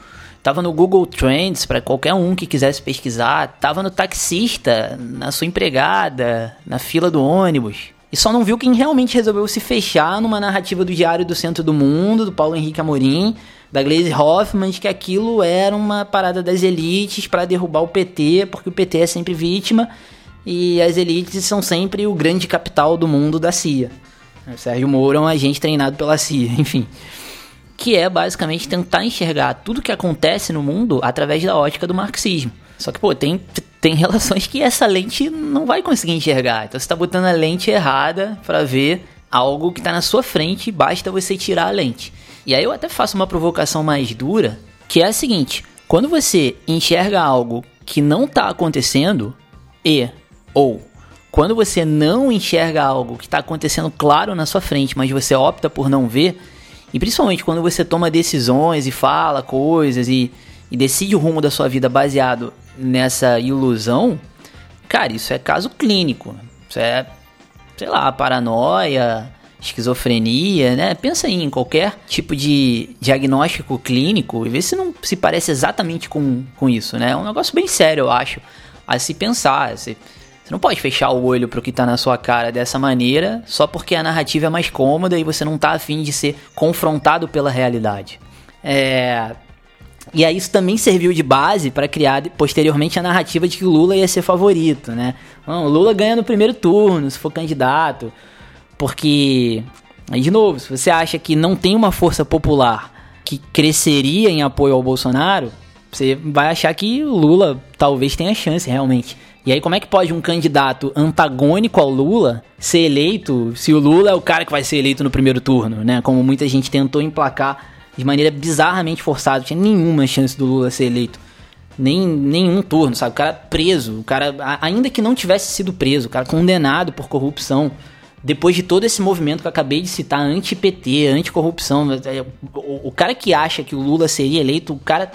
tava no Google Trends para qualquer um que quisesse pesquisar, tava no taxista, na sua empregada, na fila do ônibus. E só não viu quem realmente resolveu se fechar numa narrativa do Diário do Centro do Mundo, do Paulo Henrique Amorim, da Glaze Hoffman, de que aquilo era uma parada das elites para derrubar o PT, porque o PT é sempre vítima e as elites são sempre o grande capital do mundo da CIA. O Sérgio Moro é um agente treinado pela CIA, enfim. Que é basicamente tentar enxergar tudo que acontece no mundo através da ótica do marxismo. Só que, pô, tem, tem relações que essa lente não vai conseguir enxergar. Então você está botando a lente errada para ver algo que está na sua frente, basta você tirar a lente. E aí eu até faço uma provocação mais dura, que é a seguinte: quando você enxerga algo que não está acontecendo e ou quando você não enxerga algo que está acontecendo claro na sua frente, mas você opta por não ver, e principalmente quando você toma decisões e fala coisas e, e decide o rumo da sua vida baseado nessa ilusão, cara, isso é caso clínico. Isso é, sei lá, paranoia, esquizofrenia, né? Pensa aí em qualquer tipo de diagnóstico clínico e vê se não se parece exatamente com, com isso, né? É um negócio bem sério, eu acho, a se pensar. Se, você não pode fechar o olho pro que tá na sua cara dessa maneira, só porque a narrativa é mais cômoda e você não tá afim de ser confrontado pela realidade. É... E aí isso também serviu de base para criar posteriormente a narrativa de que Lula ia ser favorito, né? Não, Lula ganha no primeiro turno, se for candidato. Porque, de novo, se você acha que não tem uma força popular que cresceria em apoio ao Bolsonaro, você vai achar que Lula talvez tenha chance realmente. E aí, como é que pode um candidato antagônico ao Lula ser eleito se o Lula é o cara que vai ser eleito no primeiro turno, né? Como muita gente tentou emplacar de maneira bizarramente forçada. Tinha nenhuma chance do Lula ser eleito. Nem nenhum turno, sabe? O cara preso, o cara, ainda que não tivesse sido preso, o cara condenado por corrupção. Depois de todo esse movimento que eu acabei de citar, anti-PT, anti-corrupção, é, o, o cara que acha que o Lula seria eleito, o cara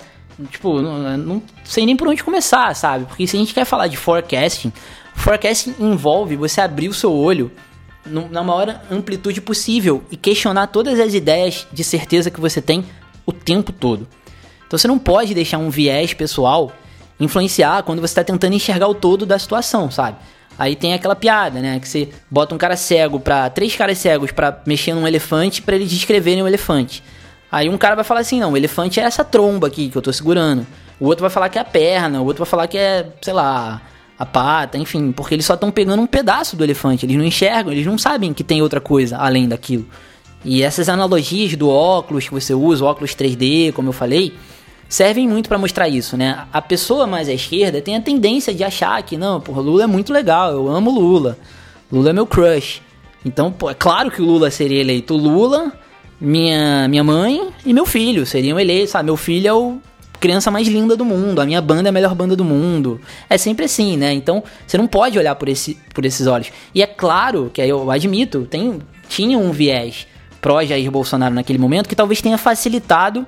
Tipo, não, não, sei nem por onde começar, sabe? Porque se a gente quer falar de forecasting, forecasting envolve você abrir o seu olho na maior amplitude possível e questionar todas as ideias de certeza que você tem o tempo todo. Então você não pode deixar um viés pessoal influenciar quando você está tentando enxergar o todo da situação, sabe? Aí tem aquela piada, né? Que você bota um cara cego para três caras cegos para mexer num elefante para eles descreverem o elefante. Aí um cara vai falar assim: não, o elefante é essa tromba aqui que eu tô segurando. O outro vai falar que é a perna, o outro vai falar que é, sei lá, a pata, enfim, porque eles só estão pegando um pedaço do elefante, eles não enxergam, eles não sabem que tem outra coisa além daquilo. E essas analogias do óculos que você usa, o óculos 3D, como eu falei, servem muito para mostrar isso, né? A pessoa mais à esquerda tem a tendência de achar que, não, porra, Lula é muito legal, eu amo Lula. Lula é meu crush. Então, pô, é claro que o Lula seria eleito. Lula minha, minha mãe e meu filho seriam eleitos, sabe? Meu filho é o criança mais linda do mundo, a minha banda é a melhor banda do mundo. É sempre assim, né? Então, você não pode olhar por, esse, por esses olhos. E é claro que eu admito, tem, tinha um viés pró-Jair Bolsonaro naquele momento que talvez tenha facilitado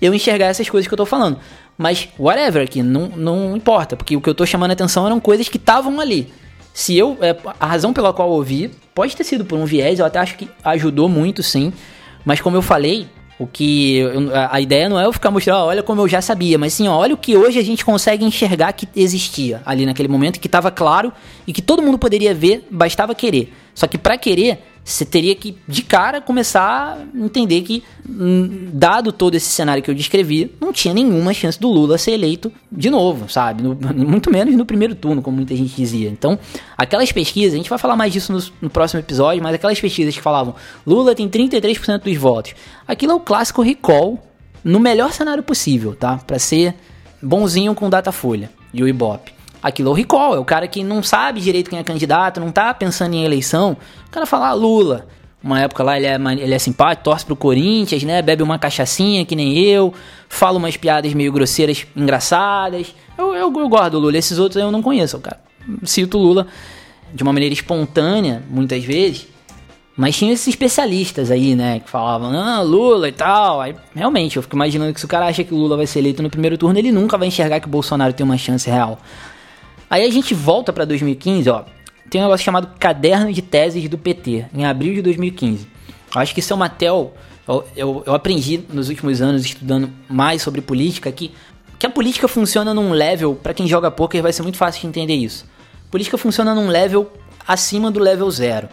eu enxergar essas coisas que eu tô falando. Mas, whatever aqui, não, não importa, porque o que eu tô chamando a atenção eram coisas que estavam ali. Se eu. É, a razão pela qual eu ouvi pode ter sido por um viés, eu até acho que ajudou muito, sim. Mas como eu falei, o que a ideia não é eu ficar mostrando, olha como eu já sabia, mas sim, olha o que hoje a gente consegue enxergar que existia ali naquele momento, que estava claro e que todo mundo poderia ver, bastava querer. Só que para querer, você teria que, de cara, começar a entender que, hum, dado todo esse cenário que eu descrevi, não tinha nenhuma chance do Lula ser eleito de novo, sabe? No, muito menos no primeiro turno, como muita gente dizia. Então, aquelas pesquisas, a gente vai falar mais disso no, no próximo episódio, mas aquelas pesquisas que falavam Lula tem 33% dos votos, aquilo é o clássico recall no melhor cenário possível, tá? Para ser bonzinho com Datafolha e o Ibope aquilo é o recall, é o cara que não sabe direito quem é candidato, não tá pensando em eleição. O cara fala, ah, Lula. Uma época lá ele é, ele é simpático, torce pro Corinthians, né? Bebe uma cachaçinha que nem eu, fala umas piadas meio grosseiras, engraçadas. Eu, eu, eu gosto do Lula, esses outros eu não conheço, cara. Cito o Lula de uma maneira espontânea, muitas vezes. Mas tinha esses especialistas aí, né, que falavam, ah, Lula e tal. Aí, realmente, eu fico imaginando que se o cara acha que o Lula vai ser eleito no primeiro turno, ele nunca vai enxergar que o Bolsonaro tem uma chance real. Aí a gente volta para 2015, ó. Tem um negócio chamado Caderno de Teses do PT, em abril de 2015. Eu acho que isso é uma tel. Eu, eu, eu, aprendi nos últimos anos, estudando mais sobre política, que, que a política funciona num level, para quem joga poker vai ser muito fácil de entender isso. Política funciona num level acima do level zero.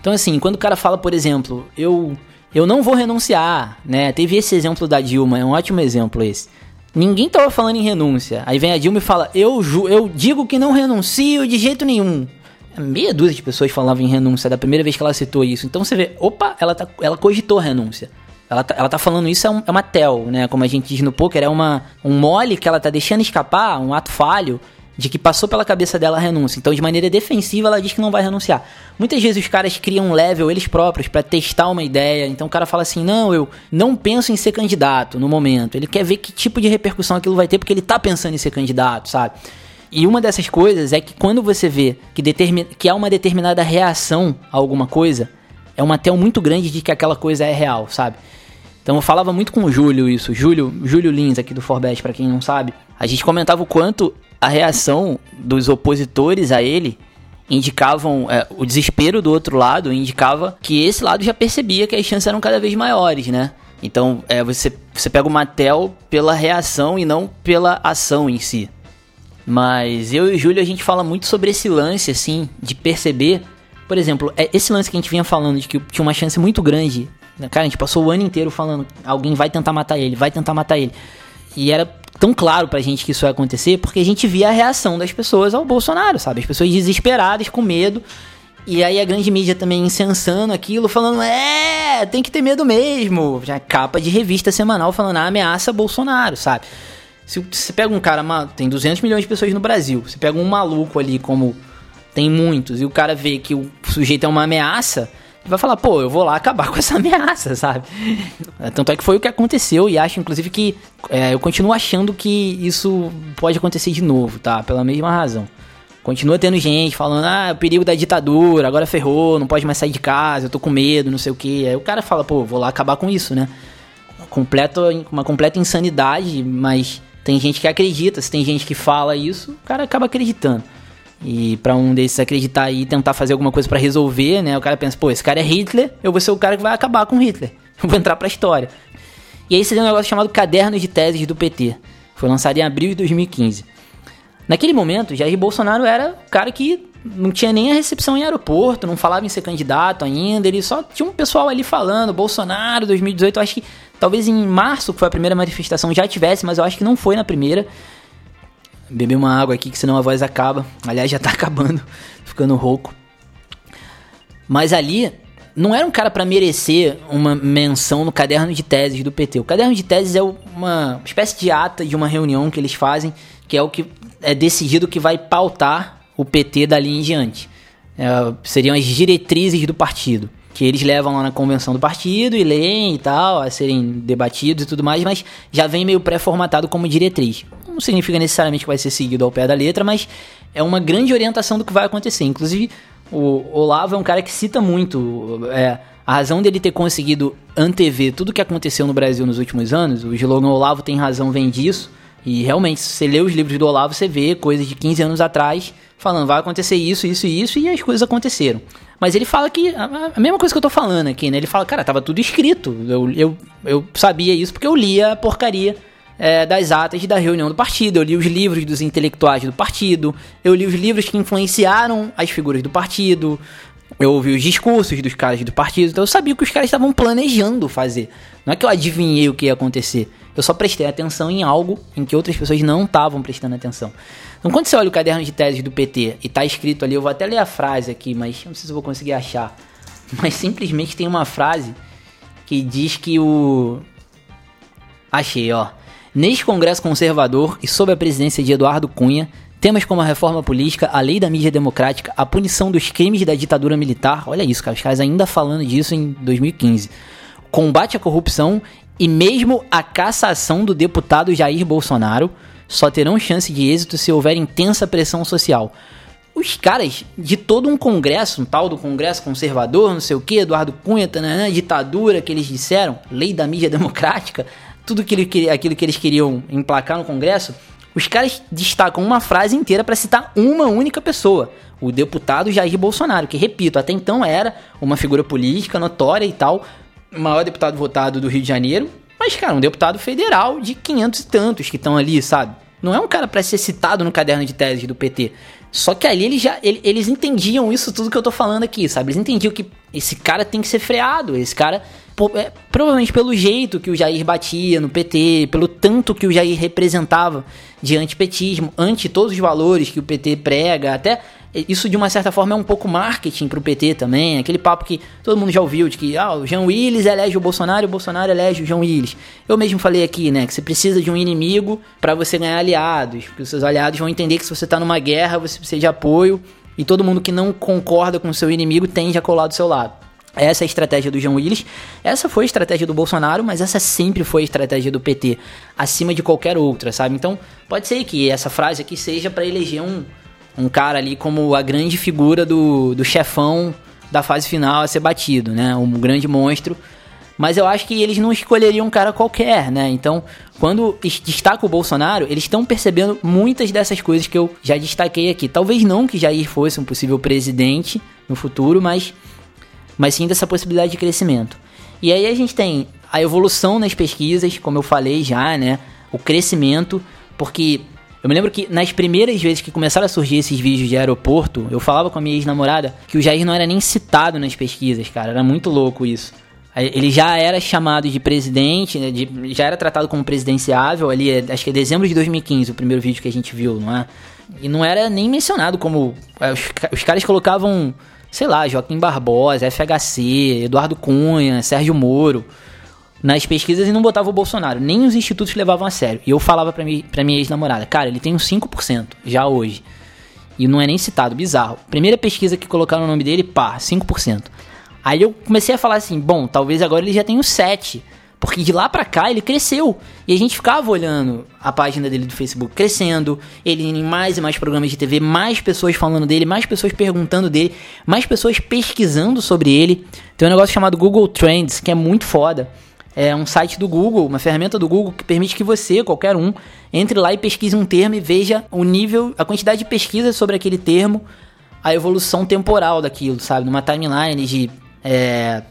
Então, assim, quando o cara fala, por exemplo, eu, eu não vou renunciar, né? Teve esse exemplo da Dilma, é um ótimo exemplo esse. Ninguém tava falando em renúncia. Aí vem a Dilma e fala: Eu, eu digo que não renuncio de jeito nenhum. Meia dúzia de pessoas falavam em renúncia da primeira vez que ela citou isso. Então você vê, opa, ela, tá, ela cogitou renúncia. Ela tá, ela tá falando isso, é, um, é uma tel, né? Como a gente diz no poker, é uma, um mole que ela tá deixando escapar, um ato falho de que passou pela cabeça dela a renúncia. Então, de maneira defensiva, ela diz que não vai renunciar. Muitas vezes os caras criam um level eles próprios para testar uma ideia. Então o cara fala assim: "Não, eu não penso em ser candidato no momento". Ele quer ver que tipo de repercussão aquilo vai ter porque ele tá pensando em ser candidato, sabe? E uma dessas coisas é que quando você vê que, que há uma determinada reação a alguma coisa, é uma tel muito grande de que aquela coisa é real, sabe? Então eu falava muito com o Júlio isso, Júlio, Júlio Lins aqui do Forbest, para quem não sabe. A gente comentava o quanto a reação dos opositores a ele indicavam é, o desespero do outro lado indicava que esse lado já percebia que as chances eram cada vez maiores, né? Então é, você, você pega o Matel pela reação e não pela ação em si. Mas eu e o Júlio a gente fala muito sobre esse lance assim de perceber, por exemplo, é esse lance que a gente vinha falando de que tinha uma chance muito grande. Né? Cara, a gente passou o ano inteiro falando alguém vai tentar matar ele, vai tentar matar ele. E era tão claro pra gente que isso ia acontecer, porque a gente via a reação das pessoas ao Bolsonaro, sabe? As pessoas desesperadas, com medo. E aí a grande mídia também incensando aquilo, falando: é, tem que ter medo mesmo. Já capa de revista semanal falando, ah, ameaça Bolsonaro, sabe? Se você pega um cara, tem 200 milhões de pessoas no Brasil, você pega um maluco ali, como tem muitos, e o cara vê que o sujeito é uma ameaça, vai falar, pô, eu vou lá acabar com essa ameaça, sabe? Tanto é que foi o que aconteceu, e acho, inclusive, que é, eu continuo achando que isso pode acontecer de novo, tá? Pela mesma razão. Continua tendo gente falando, ah, o perigo da ditadura, agora ferrou, não pode mais sair de casa, eu tô com medo, não sei o que. Aí o cara fala, pô, vou lá acabar com isso, né? Completo, uma completa insanidade, mas tem gente que acredita, se tem gente que fala isso, o cara acaba acreditando. E para um desses acreditar e tentar fazer alguma coisa para resolver, né? O cara pensa, pô, esse cara é Hitler, eu vou ser o cara que vai acabar com Hitler. Eu vou entrar pra história. E aí seria um negócio chamado Caderno de Teses do PT. Foi lançado em abril de 2015. Naquele momento, Jair Bolsonaro era o cara que não tinha nem a recepção em aeroporto, não falava em ser candidato ainda, ele só tinha um pessoal ali falando, Bolsonaro 2018, eu acho que talvez em março, que foi a primeira manifestação, já tivesse, mas eu acho que não foi na primeira. Beber uma água aqui, que senão a voz acaba. Aliás, já tá acabando, ficando rouco. Mas ali, não era um cara para merecer uma menção no caderno de teses do PT. O caderno de teses é uma espécie de ata de uma reunião que eles fazem, que é o que é decidido que vai pautar o PT dali em diante. É, seriam as diretrizes do partido, que eles levam lá na convenção do partido e leem e tal, a serem debatidos e tudo mais, mas já vem meio pré-formatado como diretriz. Não significa necessariamente que vai ser seguido ao pé da letra, mas é uma grande orientação do que vai acontecer. Inclusive, o Olavo é um cara que cita muito é, a razão dele ter conseguido antever tudo o que aconteceu no Brasil nos últimos anos. O slogan Olavo tem razão vem disso e realmente, se você lê os livros do Olavo, você vê coisas de 15 anos atrás falando, vai acontecer isso, isso e isso, e as coisas aconteceram. Mas ele fala que. A, mesma coisa que eu tô falando aqui, né? Ele fala, cara, tava tudo escrito. Eu, eu, eu sabia isso porque eu lia a porcaria é, das atas da reunião do partido. Eu li os livros dos intelectuais do partido. Eu li os livros que influenciaram as figuras do partido. Eu ouvi os discursos dos caras do partido. Então eu sabia o que os caras estavam planejando fazer. Não é que eu adivinhei o que ia acontecer. Eu só prestei atenção em algo em que outras pessoas não estavam prestando atenção. Então, quando você olha o caderno de teses do PT e tá escrito ali, eu vou até ler a frase aqui, mas não sei se eu vou conseguir achar. Mas simplesmente tem uma frase que diz que o. Achei, ó. Neste Congresso Conservador e sob a presidência de Eduardo Cunha, temas como a reforma política, a lei da mídia democrática, a punição dos crimes da ditadura militar, olha isso, cara, os caras ainda falando disso em 2015, combate à corrupção e mesmo a cassação do deputado Jair Bolsonaro só terão chance de êxito se houver intensa pressão social. Os caras de todo um congresso, um tal do congresso conservador, não sei o que, Eduardo Cunha, né, ditadura que eles disseram, lei da mídia democrática, tudo aquilo, aquilo que eles queriam emplacar no congresso, os caras destacam uma frase inteira para citar uma única pessoa, o deputado Jair Bolsonaro, que, repito, até então era uma figura política notória e tal, maior deputado votado do Rio de Janeiro, mas, cara, um deputado federal de 500 e tantos que estão ali, sabe? Não é um cara para ser citado no caderno de teses do PT. Só que ali eles já ele, eles entendiam isso tudo que eu tô falando aqui, sabe? Eles entendiam que esse cara tem que ser freado, esse cara é, provavelmente pelo jeito que o Jair batia no PT, pelo tanto que o Jair representava de antipetismo, anti todos os valores que o PT prega, até isso de uma certa forma é um pouco marketing pro PT também, aquele papo que todo mundo já ouviu de que ah, o João Willis elege o Bolsonaro o Bolsonaro elege o João Willis. Eu mesmo falei aqui, né, que você precisa de um inimigo para você ganhar aliados, porque os seus aliados vão entender que se você tá numa guerra, você precisa de apoio e todo mundo que não concorda com o seu inimigo tende a colar do seu lado. Essa é a estratégia do João Willis. Essa foi a estratégia do Bolsonaro, mas essa sempre foi a estratégia do PT, acima de qualquer outra, sabe? Então, pode ser que essa frase aqui seja para eleger um, um cara ali como a grande figura do, do chefão da fase final a ser batido, né? Um grande monstro. Mas eu acho que eles não escolheriam um cara qualquer, né? Então, quando destaca o Bolsonaro, eles estão percebendo muitas dessas coisas que eu já destaquei aqui. Talvez não que Jair fosse um possível presidente no futuro, mas, mas sim dessa possibilidade de crescimento. E aí a gente tem a evolução nas pesquisas, como eu falei já, né? O crescimento, porque eu me lembro que nas primeiras vezes que começaram a surgir esses vídeos de aeroporto, eu falava com a minha ex-namorada que o Jair não era nem citado nas pesquisas, cara. Era muito louco isso. Ele já era chamado de presidente, né, de, já era tratado como presidenciável ali, é, acho que é dezembro de 2015, o primeiro vídeo que a gente viu, não é? E não era nem mencionado como. É, os, os caras colocavam sei lá, Joaquim Barbosa, FHC, Eduardo Cunha, Sérgio Moro nas pesquisas e não botava o Bolsonaro. Nem os institutos levavam a sério. E eu falava pra, mim, pra minha ex-namorada, cara, ele tem uns 5% já hoje. E não é nem citado, bizarro. Primeira pesquisa que colocaram o nome dele, pá, 5%. Aí eu comecei a falar assim, bom, talvez agora ele já tenha uns 7%. Porque de lá pra cá ele cresceu. E a gente ficava olhando a página dele do Facebook crescendo, ele em mais e mais programas de TV, mais pessoas falando dele, mais pessoas perguntando dele, mais pessoas pesquisando sobre ele. Tem um negócio chamado Google Trends, que é muito foda é um site do Google, uma ferramenta do Google que permite que você, qualquer um, entre lá e pesquise um termo e veja o nível, a quantidade de pesquisas sobre aquele termo, a evolução temporal daquilo, sabe? Numa timeline de é,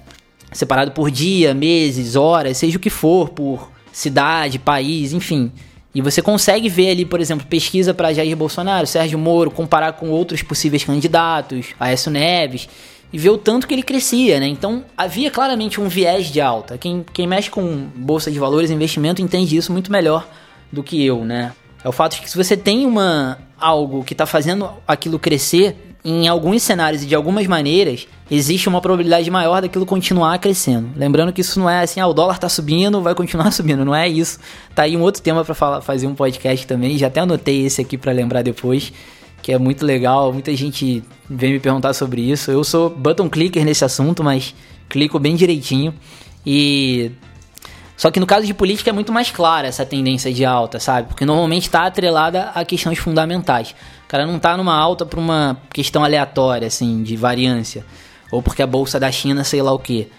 separado por dia, meses, horas, seja o que for, por cidade, país, enfim. E você consegue ver ali, por exemplo, pesquisa para Jair Bolsonaro, Sérgio Moro, comparar com outros possíveis candidatos, Aécio Neves e ver o tanto que ele crescia, né? Então havia claramente um viés de alta. Quem, quem mexe com bolsa de valores, investimento, entende isso muito melhor do que eu, né? É o fato de que se você tem uma algo que está fazendo aquilo crescer, em alguns cenários e de algumas maneiras, existe uma probabilidade maior daquilo continuar crescendo. Lembrando que isso não é assim, ah, o dólar está subindo, vai continuar subindo, não é isso. Tá aí um outro tema para fazer um podcast também, já até anotei esse aqui para lembrar depois que é muito legal. Muita gente vem me perguntar sobre isso. Eu sou button clicker nesse assunto, mas clico bem direitinho. E só que no caso de política é muito mais clara essa tendência de alta, sabe? Porque normalmente está atrelada a questões fundamentais. O cara não está numa alta para uma questão aleatória, assim, de variância. Ou porque a bolsa da China, sei lá o quê.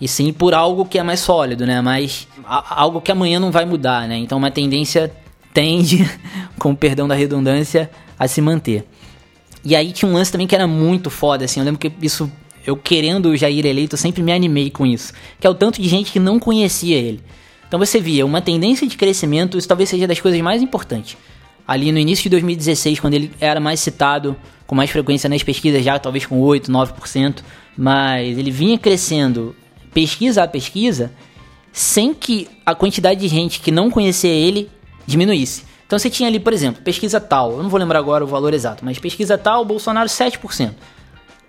E sim por algo que é mais sólido, né? Mas algo que amanhã não vai mudar, né? Então uma tendência tende, com perdão da redundância, a se manter. E aí tinha um lance também que era muito foda, assim, eu lembro que isso, eu querendo o Jair eleito, sempre me animei com isso, que é o tanto de gente que não conhecia ele. Então você via uma tendência de crescimento, isso talvez seja das coisas mais importantes. Ali no início de 2016, quando ele era mais citado com mais frequência nas pesquisas, já talvez com 8, 9%, mas ele vinha crescendo pesquisa a pesquisa, sem que a quantidade de gente que não conhecia ele diminuísse. Então você tinha ali, por exemplo, pesquisa tal, eu não vou lembrar agora o valor exato, mas pesquisa tal, Bolsonaro 7%.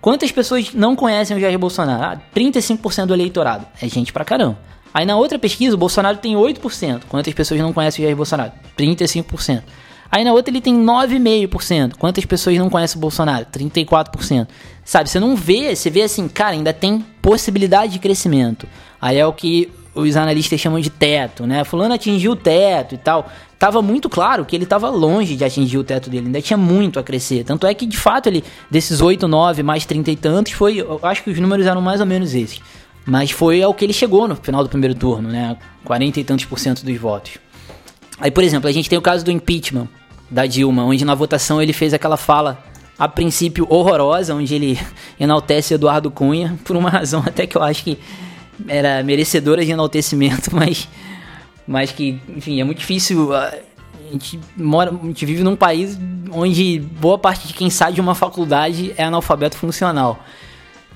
Quantas pessoas não conhecem o Jair Bolsonaro? Ah, 35% do eleitorado. É gente pra caramba. Aí na outra pesquisa, o Bolsonaro tem 8%. Quantas pessoas não conhecem o Jair Bolsonaro? 35%. Aí na outra ele tem 9,5%. Quantas pessoas não conhecem o Bolsonaro? 34%. Sabe, você não vê, você vê assim, cara, ainda tem possibilidade de crescimento. Aí é o que os analistas chamam de teto, né? Fulano atingiu o teto e tal. Tava muito claro que ele estava longe de atingir o teto dele, ainda tinha muito a crescer. Tanto é que, de fato, ele, desses 8, 9, mais 30 e tantos, foi. Acho que os números eram mais ou menos esses. Mas foi ao que ele chegou no final do primeiro turno, né? 40 e tantos por cento dos votos. Aí, por exemplo, a gente tem o caso do impeachment da Dilma, onde na votação ele fez aquela fala a princípio horrorosa, onde ele enaltece Eduardo Cunha, por uma razão até que eu acho que era merecedora de enaltecimento, mas, mas que, enfim, é muito difícil. A gente mora, a gente vive num país onde boa parte de quem sai de uma faculdade é analfabeto funcional.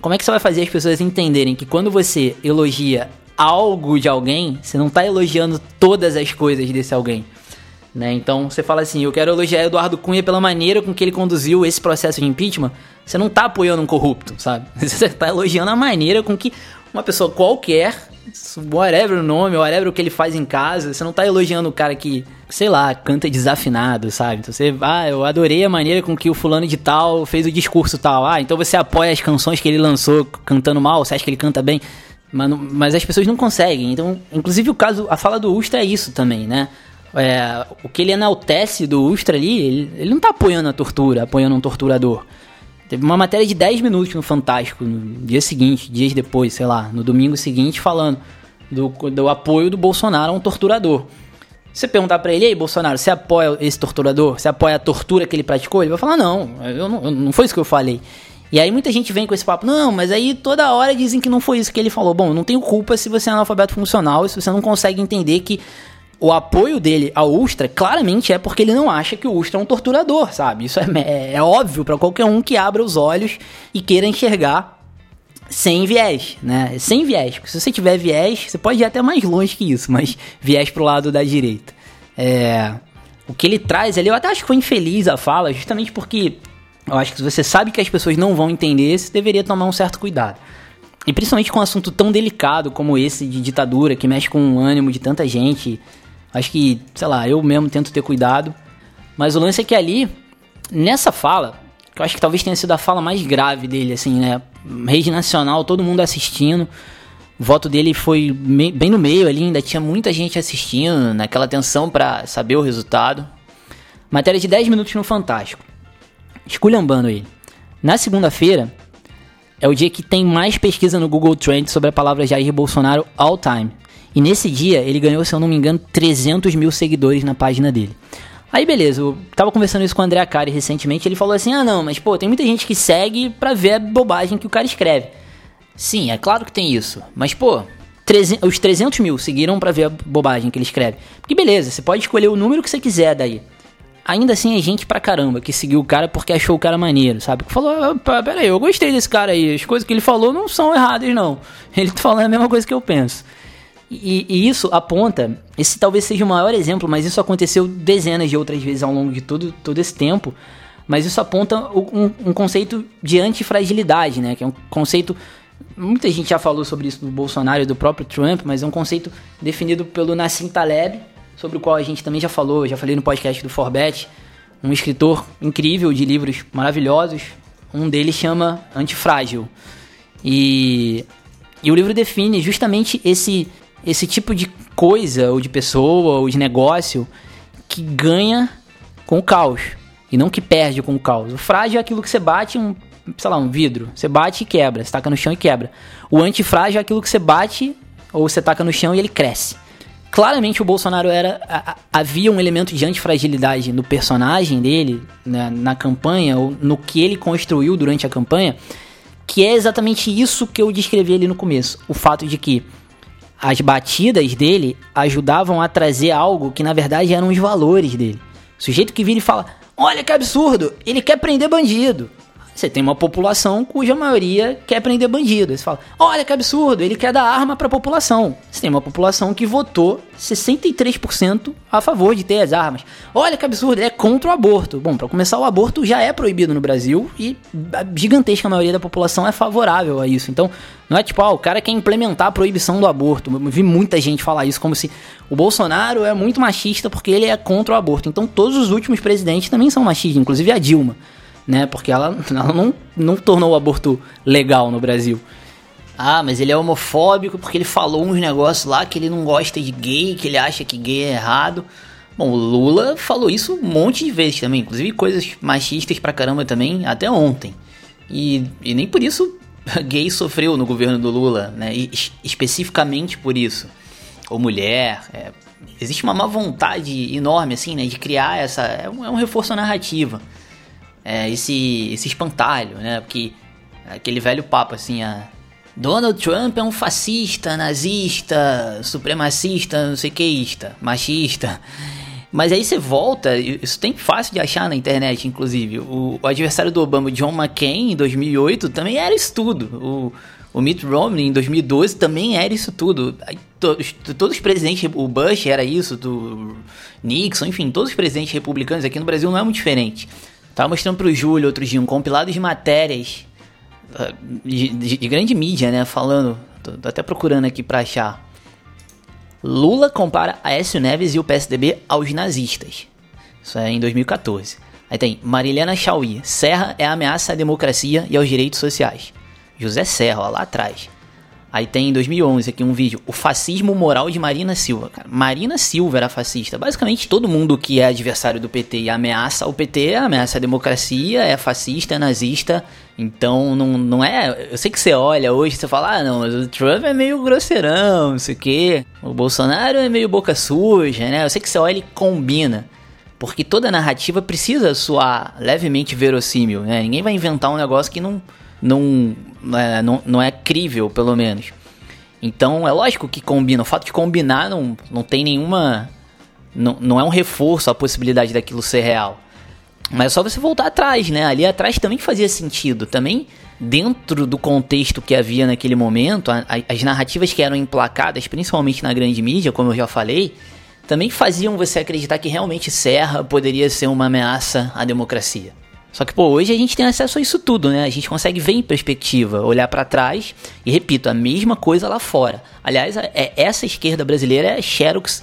Como é que você vai fazer as pessoas entenderem que quando você elogia algo de alguém, você não está elogiando todas as coisas desse alguém? Né? Então você fala assim: eu quero elogiar Eduardo Cunha pela maneira com que ele conduziu esse processo de impeachment. Você não está apoiando um corrupto, sabe? Você está elogiando a maneira com que uma pessoa qualquer, whatever o nome, whatever o que ele faz em casa, você não tá elogiando o cara que, sei lá, canta desafinado, sabe? Então você, ah, eu adorei a maneira com que o fulano de tal fez o discurso tal. Ah, então você apoia as canções que ele lançou cantando mal, você acha que ele canta bem? Mas, mas as pessoas não conseguem. Então, inclusive o caso, a fala do Ustra é isso também, né? É, o que ele enaltece do Ustra ali, ele, ele não tá apoiando a tortura, apoiando um torturador. Teve uma matéria de 10 minutos no Fantástico, no dia seguinte, dias depois, sei lá, no domingo seguinte, falando do, do apoio do Bolsonaro a um torturador. Você perguntar para ele, aí, Bolsonaro, você apoia esse torturador? Você apoia a tortura que ele praticou? Ele vai falar, não, eu não, não foi isso que eu falei. E aí muita gente vem com esse papo, não, mas aí toda hora dizem que não foi isso que ele falou. Bom, não tenho culpa se você é analfabeto funcional e se você não consegue entender que o apoio dele ao Ustra claramente é porque ele não acha que o Ustra é um torturador, sabe? Isso é, é, é óbvio para qualquer um que abra os olhos e queira enxergar sem viés, né? Sem viés. Porque se você tiver viés, você pode ir até mais longe que isso, mas viés pro lado da direita. É, o que ele traz ali, eu até acho que foi infeliz a fala, justamente porque Eu acho que se você sabe que as pessoas não vão entender, você deveria tomar um certo cuidado. E principalmente com um assunto tão delicado como esse de ditadura, que mexe com o ânimo de tanta gente. Acho que, sei lá, eu mesmo tento ter cuidado. Mas o lance é que ali, nessa fala, que eu acho que talvez tenha sido a fala mais grave dele, assim, né? Rede Nacional, todo mundo assistindo. O voto dele foi bem no meio ali, ainda tinha muita gente assistindo, naquela tensão para saber o resultado. Matéria de 10 minutos no Fantástico. Esculhambando ele. Na segunda-feira, é o dia que tem mais pesquisa no Google Trends sobre a palavra Jair Bolsonaro all time. E nesse dia, ele ganhou, se eu não me engano, 300 mil seguidores na página dele. Aí beleza, eu tava conversando isso com o André Acari recentemente, ele falou assim: "Ah, não, mas pô, tem muita gente que segue pra ver a bobagem que o cara escreve". Sim, é claro que tem isso, mas pô, os 300 mil seguiram para ver a bobagem que ele escreve. Porque beleza, você pode escolher o número que você quiser daí. Ainda assim é gente pra caramba que seguiu o cara porque achou o cara maneiro, sabe? Que falou, ah, pera aí, eu gostei desse cara aí, as coisas que ele falou não são erradas não. Ele tá falando a mesma coisa que eu penso. E, e, isso aponta, esse talvez seja o maior exemplo, mas isso aconteceu dezenas de outras vezes ao longo de todo, todo esse tempo. Mas isso aponta um, um conceito de antifragilidade, né? Que é um conceito. Muita gente já falou sobre isso do Bolsonaro e do próprio Trump, mas é um conceito definido pelo Nassim Taleb, sobre o qual a gente também já falou, já falei no podcast do Forbet, um escritor incrível de livros maravilhosos. Um deles chama Antifrágil. E, e o livro define justamente esse esse tipo de coisa, ou de pessoa, ou de negócio, que ganha com o caos. E não que perde com o caos. O frágil é aquilo que você bate um, sei lá, um vidro. Você bate e quebra. Você taca no chão e quebra. O antifrágil é aquilo que você bate ou você taca no chão e ele cresce. Claramente o Bolsonaro era. A, havia um elemento de antifragilidade no personagem dele, né, na campanha, ou no que ele construiu durante a campanha, que é exatamente isso que eu descrevi ali no começo. O fato de que as batidas dele ajudavam a trazer algo que na verdade eram os valores dele. O sujeito que vira e fala: Olha que absurdo, ele quer prender bandido. Você tem uma população cuja maioria quer prender bandido. Você fala, olha que absurdo, ele quer dar arma para a população. Você tem uma população que votou 63% a favor de ter as armas. Olha que absurdo, ele é contra o aborto. Bom, para começar, o aborto já é proibido no Brasil e a gigantesca maioria da população é favorável a isso. Então, não é tipo, ah, o cara quer implementar a proibição do aborto. Eu vi muita gente falar isso como se o Bolsonaro é muito machista porque ele é contra o aborto. Então, todos os últimos presidentes também são machistas, inclusive a Dilma né? Porque ela, ela não, não tornou o aborto legal no Brasil. Ah, mas ele é homofóbico porque ele falou uns negócios lá que ele não gosta de gay, que ele acha que gay é errado. Bom, o Lula falou isso um monte de vezes também, inclusive coisas machistas pra caramba também, até ontem. E, e nem por isso gay sofreu no governo do Lula, né? E, especificamente por isso. Ou mulher. É, existe uma má vontade enorme, assim, né? De criar essa. É um, é um reforço narrativa é, esse, esse espantalho, né? Porque aquele velho papo assim, a Donald Trump é um fascista, nazista, supremacista, não sei queista, machista. Mas aí você volta, isso tem fácil de achar na internet, inclusive. O, o adversário do Obama, John McCain, em 2008, também era isso tudo. O, o Mitt Romney, em 2012, também era isso tudo. Todos, todos os presidentes, o Bush era isso, do Nixon, enfim, todos os presidentes republicanos aqui no Brasil não é muito diferente. Tava mostrando pro Júlio outro dia um compilado de matérias ah, de, de, de grande mídia, né? Falando. Tô, tô, até procurando aqui pra achar. Lula compara Aécio Neves e o PSDB aos nazistas. Isso é em 2014. Aí tem Marilena Chauí. Serra é ameaça à democracia e aos direitos sociais. José Serra, ó, lá atrás. Aí tem em 2011 aqui um vídeo, o fascismo moral de Marina Silva. Cara, Marina Silva era fascista. Basicamente todo mundo que é adversário do PT e ameaça o PT, ameaça a democracia, é fascista, é nazista. Então não, não é. Eu sei que você olha hoje você fala, ah não, mas o Trump é meio grosseirão, não sei o quê. O Bolsonaro é meio boca suja, né? Eu sei que você olha e combina. Porque toda narrativa precisa soar levemente verossímil, né? Ninguém vai inventar um negócio que não não, é, não, não é crível, pelo menos. Então é lógico que combina. O fato de combinar não, não tem nenhuma. Não, não é um reforço à possibilidade daquilo ser real. Mas é só você voltar atrás, né? Ali atrás também fazia sentido. Também, dentro do contexto que havia naquele momento, a, a, as narrativas que eram emplacadas, principalmente na grande mídia, como eu já falei, também faziam você acreditar que realmente Serra poderia ser uma ameaça à democracia. Só que, pô, hoje a gente tem acesso a isso tudo, né? A gente consegue ver em perspectiva, olhar para trás e, repito, a mesma coisa lá fora. Aliás, é, essa esquerda brasileira é Xerox,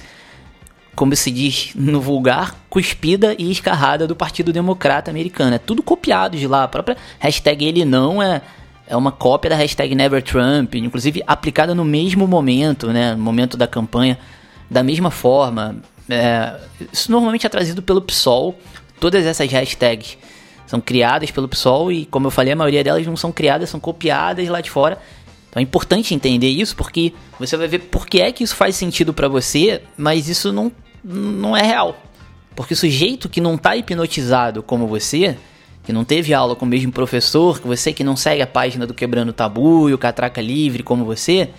como se diz no vulgar, cuspida e escarrada do Partido Democrata Americano. É tudo copiado de lá. A própria hashtag ele não é, é uma cópia da hashtag Never Trump, inclusive aplicada no mesmo momento, né? No momento da campanha, da mesma forma. É, isso normalmente é trazido pelo PSOL, todas essas hashtags são criadas pelo PSOL e, como eu falei, a maioria delas não são criadas, são copiadas lá de fora. Então é importante entender isso porque você vai ver por que é que isso faz sentido para você, mas isso não, não é real. Porque o sujeito que não está hipnotizado como você, que não teve aula com o mesmo professor, que você que não segue a página do Quebrando Tabu e o Catraca Livre como você,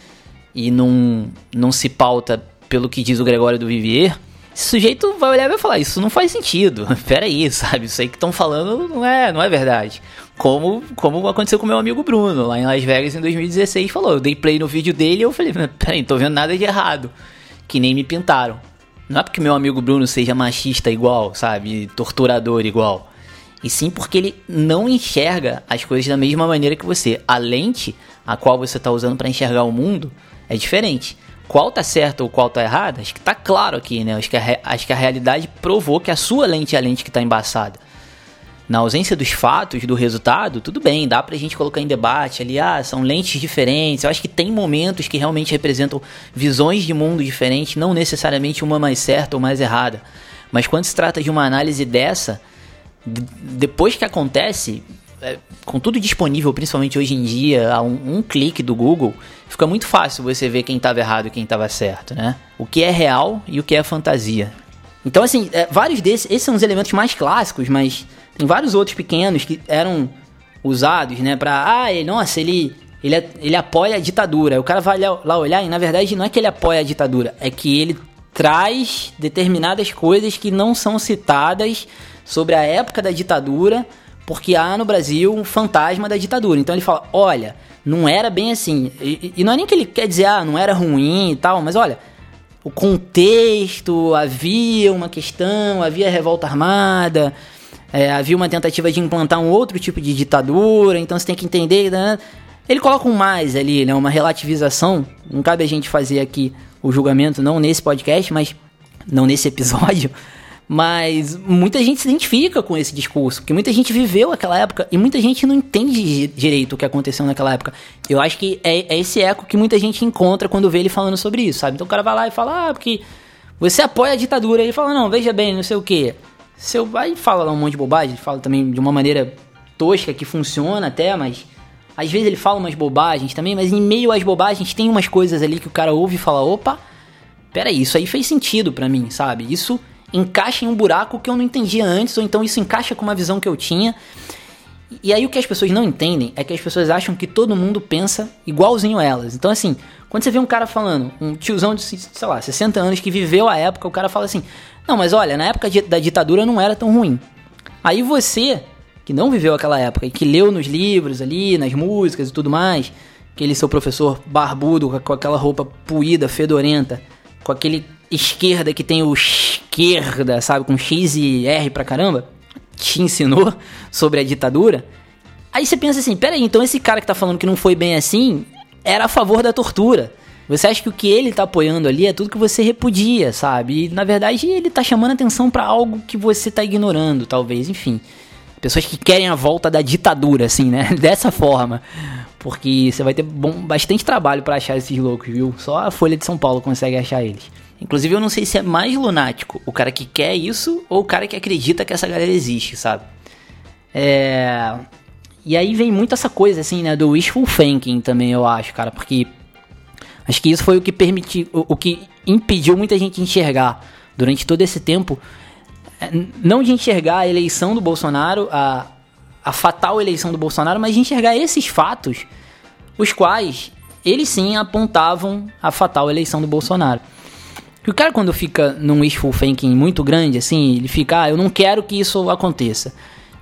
e não, não se pauta pelo que diz o Gregório do Vivier, esse sujeito vai olhar e vai falar, isso não faz sentido. Pera aí, sabe? Isso aí que estão falando não é, não é verdade. Como, como aconteceu com meu amigo Bruno, lá em Las Vegas em 2016, falou, eu dei play no vídeo dele e eu falei, peraí, não tô vendo nada de errado. Que nem me pintaram. Não é porque meu amigo Bruno seja machista igual, sabe? Torturador igual. E sim porque ele não enxerga as coisas da mesma maneira que você. A lente a qual você está usando para enxergar o mundo é diferente qual tá certo ou qual tá errado, acho que tá claro aqui, né? Acho que, a, acho que a realidade provou que a sua lente é a lente que tá embaçada. Na ausência dos fatos, do resultado, tudo bem, dá pra gente colocar em debate ali, ah, são lentes diferentes. Eu acho que tem momentos que realmente representam visões de mundo diferentes, não necessariamente uma mais certa ou mais errada. Mas quando se trata de uma análise dessa, depois que acontece, é, com tudo disponível, principalmente hoje em dia, a um, um, clique do Google, fica muito fácil você ver quem estava errado e quem estava certo, né? O que é real e o que é fantasia. Então, assim, é, vários desses, esses são os elementos mais clássicos, mas tem vários outros pequenos que eram usados, né, pra, ah, ele, nossa, ele, ele, ele apoia a ditadura. O cara vai lá olhar e, na verdade, não é que ele apoia a ditadura, é que ele traz determinadas coisas que não são citadas sobre a época da ditadura porque há no Brasil um fantasma da ditadura. Então ele fala: olha, não era bem assim. E, e, não é nem que ele quer dizer, ah, não era ruim e tal, mas olha, o contexto, havia uma questão, havia revolta armada, é, havia uma tentativa de implantar um outro tipo de ditadura, então você tem que entender. Né? Ele coloca um mais ali, né, uma relativização. Não cabe a gente fazer aqui o julgamento, não nesse podcast, mas não nesse episódio. Mas muita gente se identifica com esse discurso, porque muita gente viveu aquela época e muita gente não entende direito o que aconteceu naquela época. Eu acho que é, é esse eco que muita gente encontra quando vê ele falando sobre isso, sabe? Então o cara vai lá e fala, ah, porque você apoia a ditadura. Ele fala, não, veja bem, não sei o que. Seu vai fala um monte de bobagem, fala também de uma maneira tosca que funciona até, mas às vezes ele fala umas bobagens também, mas em meio às bobagens tem umas coisas ali que o cara ouve e fala, opa, peraí, isso aí fez sentido para mim, sabe? Isso encaixa em um buraco que eu não entendia antes, ou então isso encaixa com uma visão que eu tinha. E aí o que as pessoas não entendem é que as pessoas acham que todo mundo pensa igualzinho elas. Então assim, quando você vê um cara falando, um tiozão de, sei lá, 60 anos que viveu a época, o cara fala assim: "Não, mas olha, na época da ditadura não era tão ruim". Aí você, que não viveu aquela época e que leu nos livros ali, nas músicas e tudo mais, aquele seu professor barbudo com aquela roupa puída, fedorenta, com aquele esquerda que tem o esquerda, sabe, com X e R pra caramba, te ensinou sobre a ditadura. Aí você pensa assim, peraí, então esse cara que tá falando que não foi bem assim, era a favor da tortura. Você acha que o que ele tá apoiando ali é tudo que você repudia, sabe? E na verdade ele tá chamando atenção para algo que você tá ignorando, talvez, enfim. Pessoas que querem a volta da ditadura, assim, né? Dessa forma. Porque você vai ter bom, bastante trabalho para achar esses loucos, viu? Só a Folha de São Paulo consegue achar eles. Inclusive, eu não sei se é mais lunático o cara que quer isso ou o cara que acredita que essa galera existe, sabe? É. E aí vem muito essa coisa, assim, né, do wishful thinking também, eu acho, cara, porque acho que isso foi o que permitiu, o, o que impediu muita gente enxergar durante todo esse tempo, é, não de enxergar a eleição do Bolsonaro, a, a fatal eleição do Bolsonaro, mas de enxergar esses fatos, os quais eles sim apontavam a fatal eleição do Bolsonaro. E o cara, quando fica num wishful thinking muito grande, assim, ele fica, ah, eu não quero que isso aconteça.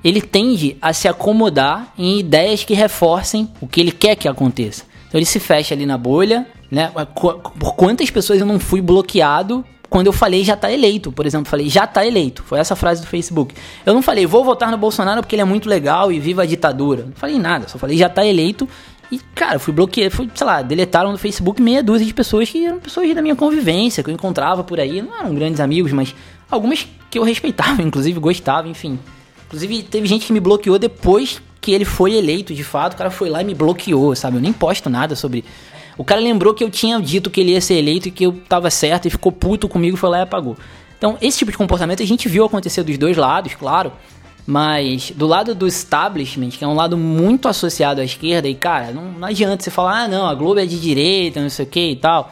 Ele tende a se acomodar em ideias que reforcem o que ele quer que aconteça. Então ele se fecha ali na bolha, né? Por quantas pessoas eu não fui bloqueado quando eu falei já tá eleito, por exemplo, falei já tá eleito. Foi essa frase do Facebook. Eu não falei vou votar no Bolsonaro porque ele é muito legal e viva a ditadura. Não falei nada, só falei já tá eleito. E, cara, fui bloqueado, fui, sei lá, deletaram no Facebook meia dúzia de pessoas que eram pessoas da minha convivência, que eu encontrava por aí. Não eram grandes amigos, mas algumas que eu respeitava, inclusive gostava, enfim. Inclusive, teve gente que me bloqueou depois que ele foi eleito, de fato. O cara foi lá e me bloqueou, sabe? Eu nem posto nada sobre o cara lembrou que eu tinha dito que ele ia ser eleito e que eu tava certo e ficou puto comigo, foi lá e apagou. Então, esse tipo de comportamento a gente viu acontecer dos dois lados, claro. Mas do lado do establishment, que é um lado muito associado à esquerda, e cara, não, não adianta você falar, ah, não, a Globo é de direita, não sei o que e tal.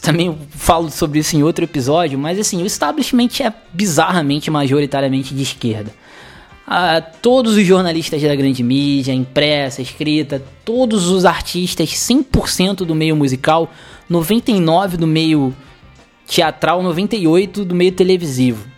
Também falo sobre isso em outro episódio, mas assim, o establishment é bizarramente majoritariamente de esquerda a todos os jornalistas da grande mídia, impressa, escrita, todos os artistas, 100% do meio musical, 99% do meio teatral, 98% do meio televisivo.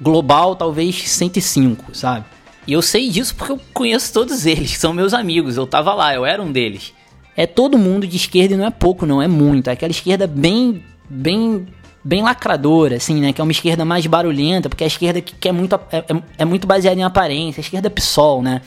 Global, talvez 105, sabe? E eu sei disso porque eu conheço todos eles, são meus amigos, eu tava lá, eu era um deles. É todo mundo de esquerda e não é pouco, não, é muito. É aquela esquerda bem, bem bem lacradora, assim, né? Que é uma esquerda mais barulhenta, porque é a esquerda que, que é, muito, é, é, é muito baseada em aparência, a esquerda PSOL, né?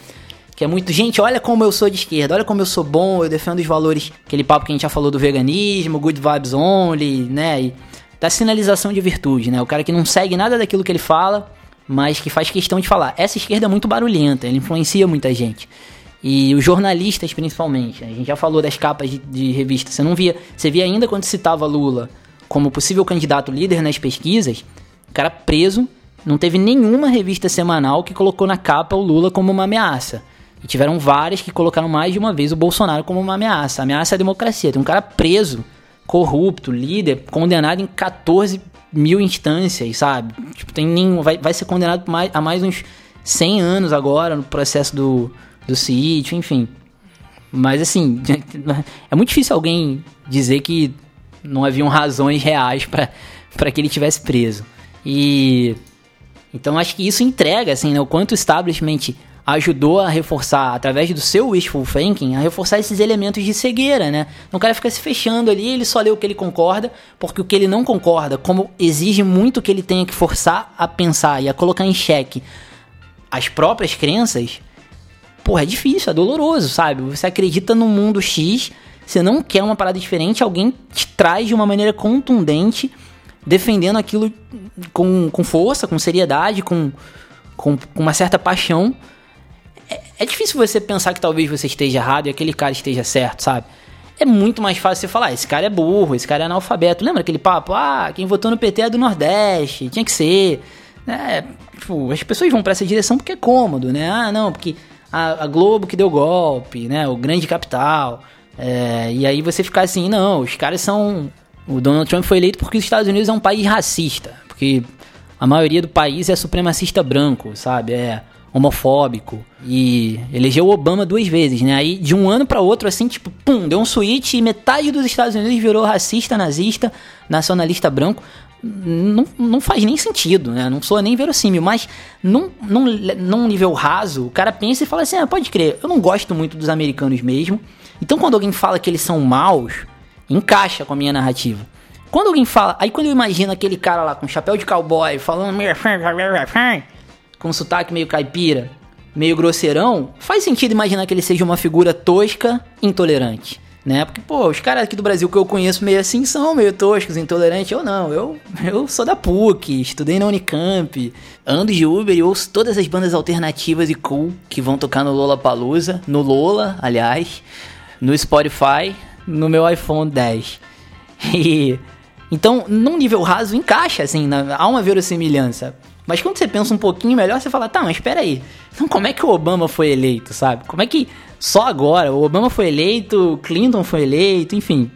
Que é muito, gente, olha como eu sou de esquerda, olha como eu sou bom, eu defendo os valores, aquele papo que a gente já falou do veganismo, good vibes only, né? E da sinalização de virtude, né? O cara que não segue nada daquilo que ele fala, mas que faz questão de falar. Essa esquerda é muito barulhenta, ela influencia muita gente. E os jornalistas, principalmente. Né? A gente já falou das capas de, de revista. Você não via. Você via ainda quando citava Lula como possível candidato líder nas pesquisas, o cara preso, não teve nenhuma revista semanal que colocou na capa o Lula como uma ameaça. E tiveram várias que colocaram mais de uma vez o Bolsonaro como uma ameaça. ameaça à democracia. Tem um cara preso, corrupto, líder, condenado em 14 mil instâncias, sabe? Tipo, tem nenhum. Vai, vai ser condenado mais, a mais uns 100 anos agora no processo do, do sítio, enfim. Mas assim, é muito difícil alguém dizer que não haviam razões reais para que ele tivesse preso. E então acho que isso entrega assim, né, o quanto o establishment ajudou a reforçar através do seu wishful thinking, a reforçar esses elementos de cegueira, né? O cara fica se fechando ali, ele só lê o que ele concorda, porque o que ele não concorda, como exige muito que ele tenha que forçar a pensar e a colocar em xeque as próprias crenças, porra, é difícil, é doloroso, sabe? Você acredita no mundo X, você não quer uma parada diferente, alguém te traz de uma maneira contundente, defendendo aquilo com, com força, com seriedade, com, com, com uma certa paixão. É, é difícil você pensar que talvez você esteja errado e aquele cara esteja certo, sabe? é muito mais fácil você falar, ah, esse cara é burro, esse cara é analfabeto. Lembra aquele papo? Ah, quem votou no PT é do Nordeste, tinha que ser. É, tipo, as pessoas vão para essa direção porque é cômodo, né? Ah, não, porque a, a, Globo que deu golpe, né? O grande capital. É, e aí você ficar assim, não, os caras são. O Donald Trump foi eleito porque os Estados Unidos é um país racista. Porque a maioria do país é supremacista branco, sabe? É homofóbico. E elegeu o Obama duas vezes, né? Aí de um ano para outro, assim, tipo, pum, deu um switch e metade dos Estados Unidos virou racista, nazista, nacionalista branco. Não, não faz nem sentido, né? Não soa nem verossímil, mas num, num, num nível raso, o cara pensa e fala assim: ah, pode crer, eu não gosto muito dos americanos mesmo. Então quando alguém fala que eles são maus, encaixa com a minha narrativa. Quando alguém fala, aí quando eu imagino aquele cara lá com chapéu de cowboy falando com sotaque meio caipira, meio grosseirão, faz sentido imaginar que ele seja uma figura tosca, intolerante. Né? Porque, pô, os caras aqui do Brasil que eu conheço meio assim são meio toscos, intolerantes. Eu não, eu, eu sou da PUC, estudei na Unicamp, ando de Uber e ouço todas as bandas alternativas e cool que vão tocar no Lola Palusa, no Lola, aliás no Spotify, no meu iPhone 10. E então, num nível raso, encaixa, assim, na, há uma verossimilhança. Mas quando você pensa um pouquinho melhor, você fala, tá, mas espera aí. Então como é que o Obama foi eleito, sabe? Como é que só agora o Obama foi eleito, Clinton foi eleito, enfim.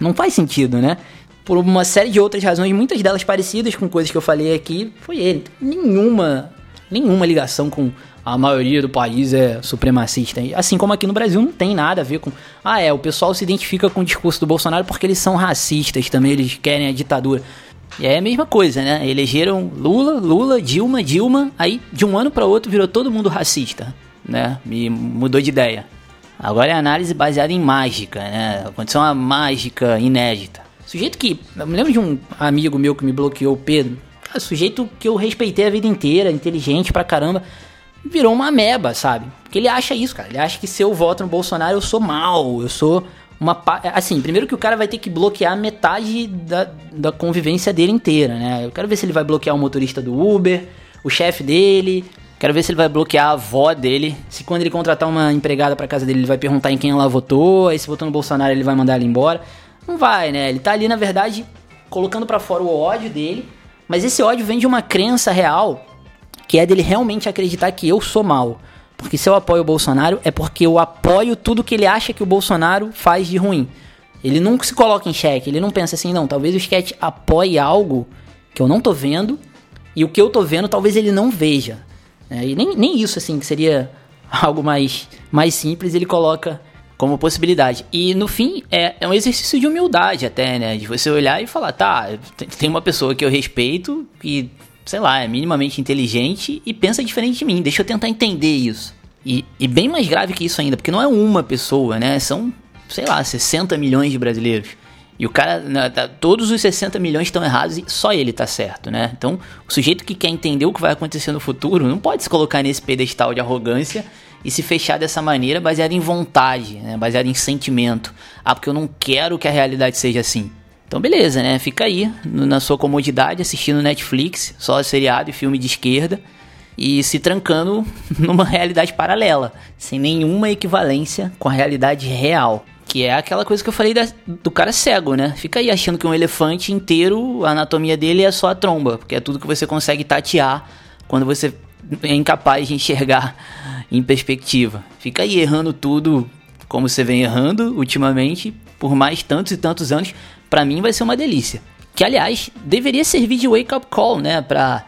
Não faz sentido, né? Por uma série de outras razões, muitas delas parecidas com coisas que eu falei aqui, foi ele. Nenhuma, nenhuma ligação com a maioria do país é supremacista. Assim como aqui no Brasil não tem nada a ver com. Ah, é, o pessoal se identifica com o discurso do Bolsonaro porque eles são racistas também, eles querem a ditadura. E é a mesma coisa, né? Elegeram Lula, Lula, Dilma, Dilma, aí de um ano para outro virou todo mundo racista, né? E mudou de ideia. Agora é análise baseada em mágica, né? Aconteceu uma mágica inédita. Sujeito que. Eu me lembro de um amigo meu que me bloqueou, Pedro. Cara, sujeito que eu respeitei a vida inteira, inteligente pra caramba. Virou uma ameba, sabe? Porque ele acha isso, cara. Ele acha que se eu voto no Bolsonaro eu sou mal, eu sou uma. Assim, primeiro que o cara vai ter que bloquear metade da, da convivência dele inteira, né? Eu quero ver se ele vai bloquear o motorista do Uber, o chefe dele, Quero ver se ele vai bloquear a avó dele. Se quando ele contratar uma empregada para casa dele, ele vai perguntar em quem ela votou. Aí se votou no Bolsonaro, ele vai mandar ela embora. Não vai, né? Ele tá ali, na verdade, colocando para fora o ódio dele. Mas esse ódio vem de uma crença real, que é dele realmente acreditar que eu sou mal. Porque se eu apoio o Bolsonaro, é porque eu apoio tudo que ele acha que o Bolsonaro faz de ruim. Ele nunca se coloca em xeque, ele não pensa assim, não, talvez o sketch apoie algo que eu não tô vendo, e o que eu tô vendo talvez ele não veja. É, e nem, nem isso, assim, que seria algo mais, mais simples, ele coloca como possibilidade. E no fim, é, é um exercício de humildade até, né? De você olhar e falar, tá, tem uma pessoa que eu respeito e, sei lá, é minimamente inteligente e pensa diferente de mim, deixa eu tentar entender isso. E, e bem mais grave que isso ainda, porque não é uma pessoa, né? São, sei lá, 60 milhões de brasileiros. E o cara, né, tá, todos os 60 milhões estão errados e só ele tá certo, né? Então, o sujeito que quer entender o que vai acontecer no futuro não pode se colocar nesse pedestal de arrogância e se fechar dessa maneira baseado em vontade, né? baseado em sentimento. Ah, porque eu não quero que a realidade seja assim. Então, beleza, né? Fica aí na sua comodidade assistindo Netflix, só seriado e filme de esquerda e se trancando numa realidade paralela, sem nenhuma equivalência com a realidade real. Que é aquela coisa que eu falei da, do cara cego, né? Fica aí achando que um elefante inteiro, a anatomia dele é só a tromba, porque é tudo que você consegue tatear quando você é incapaz de enxergar em perspectiva. Fica aí errando tudo como você vem errando ultimamente, por mais tantos e tantos anos. Para mim vai ser uma delícia. Que aliás, deveria servir de wake up call, né, pra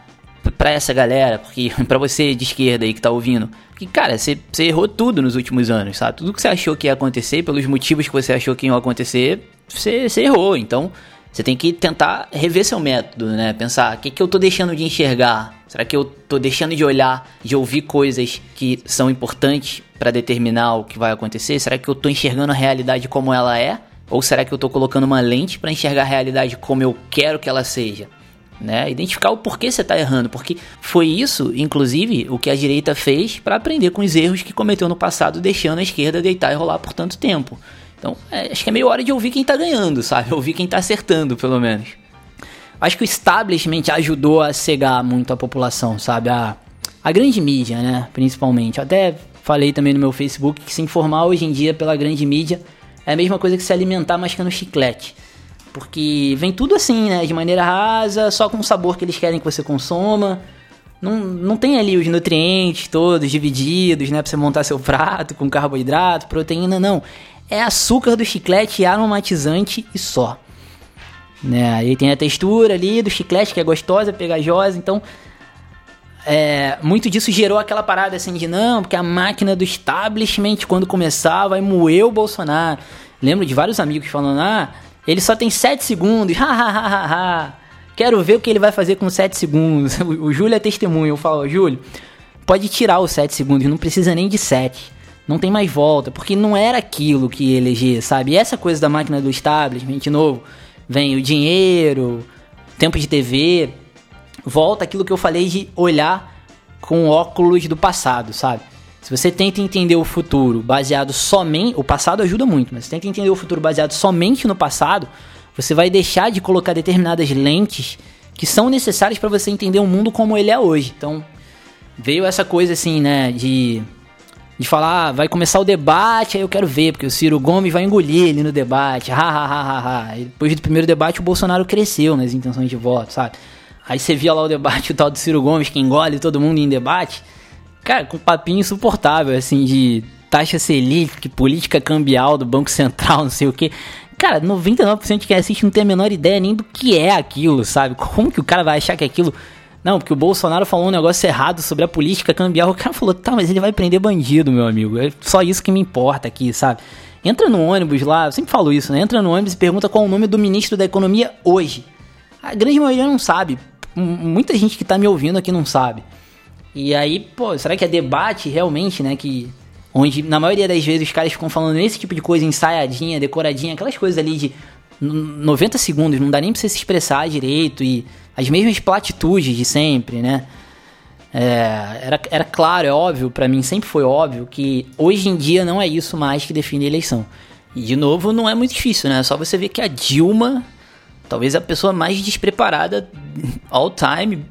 para essa galera, porque para você de esquerda aí que tá ouvindo, que cara, você, você errou tudo nos últimos anos, sabe? Tudo que você achou que ia acontecer, pelos motivos que você achou que iam acontecer, você, você errou. Então, você tem que tentar rever seu método, né? Pensar, o que, que eu tô deixando de enxergar? Será que eu tô deixando de olhar, de ouvir coisas que são importantes para determinar o que vai acontecer? Será que eu tô enxergando a realidade como ela é? Ou será que eu tô colocando uma lente para enxergar a realidade como eu quero que ela seja? né? Identificar o porquê você está errando, porque foi isso, inclusive, o que a direita fez para aprender com os erros que cometeu no passado, deixando a esquerda deitar e rolar por tanto tempo. Então, é, acho que é meio hora de ouvir quem está ganhando, sabe? Ouvir quem está acertando, pelo menos. Acho que o establishment ajudou a cegar muito a população, sabe? A, a grande mídia, né? Principalmente. até falei também no meu Facebook que se informar hoje em dia pela grande mídia é a mesma coisa que se alimentar mascando chiclete. Porque vem tudo assim, né? De maneira rasa, só com o sabor que eles querem que você consuma. Não, não tem ali os nutrientes todos divididos, né? Pra você montar seu prato com carboidrato, proteína, não. É açúcar do chiclete aromatizante e só. Né? Aí tem a textura ali do chiclete que é gostosa, pegajosa, então é, muito disso gerou aquela parada assim de não, porque a máquina do establishment quando começar vai moer o Bolsonaro. Lembro de vários amigos falando: "Ah, ele só tem 7 segundos. Quero ver o que ele vai fazer com 7 segundos. O Júlio é testemunho. Eu falo, Júlio, pode tirar os 7 segundos, não precisa nem de 7. Não tem mais volta, porque não era aquilo que eleger, sabe? E essa coisa da máquina do establishment, de novo, vem o dinheiro, tempo de TV, volta aquilo que eu falei de olhar com óculos do passado, sabe? Se você tenta entender o futuro baseado somente. O passado ajuda muito, mas se tenta entender o futuro baseado somente no passado, você vai deixar de colocar determinadas lentes que são necessárias para você entender o mundo como ele é hoje. Então, veio essa coisa assim, né, de de falar, ah, vai começar o debate, aí eu quero ver, porque o Ciro Gomes vai engolir ele no debate, ha, ha, ha, ha, ha. Depois do primeiro debate, o Bolsonaro cresceu nas intenções de voto, sabe? Aí você via lá o debate, o tal do Ciro Gomes que engole todo mundo em debate. Cara, com papinho insuportável, assim, de taxa Selic, política cambial do Banco Central, não sei o que. Cara, 99% de quem assiste não tem a menor ideia nem do que é aquilo, sabe? Como que o cara vai achar que aquilo. Não, porque o Bolsonaro falou um negócio errado sobre a política cambial. O cara falou, tá, mas ele vai prender bandido, meu amigo. É só isso que me importa aqui, sabe? Entra no ônibus lá, eu sempre falo isso, né? Entra no ônibus e pergunta qual é o nome do ministro da Economia hoje. A grande maioria não sabe. Muita gente que tá me ouvindo aqui não sabe. E aí, pô, será que é debate realmente, né? Que. Onde na maioria das vezes os caras ficam falando esse tipo de coisa ensaiadinha, decoradinha, aquelas coisas ali de 90 segundos, não dá nem pra você se expressar direito e as mesmas platitudes de sempre, né? É, era, era claro, é óbvio, para mim sempre foi óbvio que hoje em dia não é isso mais que define a eleição. E de novo, não é muito difícil, né? É só você ver que a Dilma, talvez a pessoa mais despreparada all time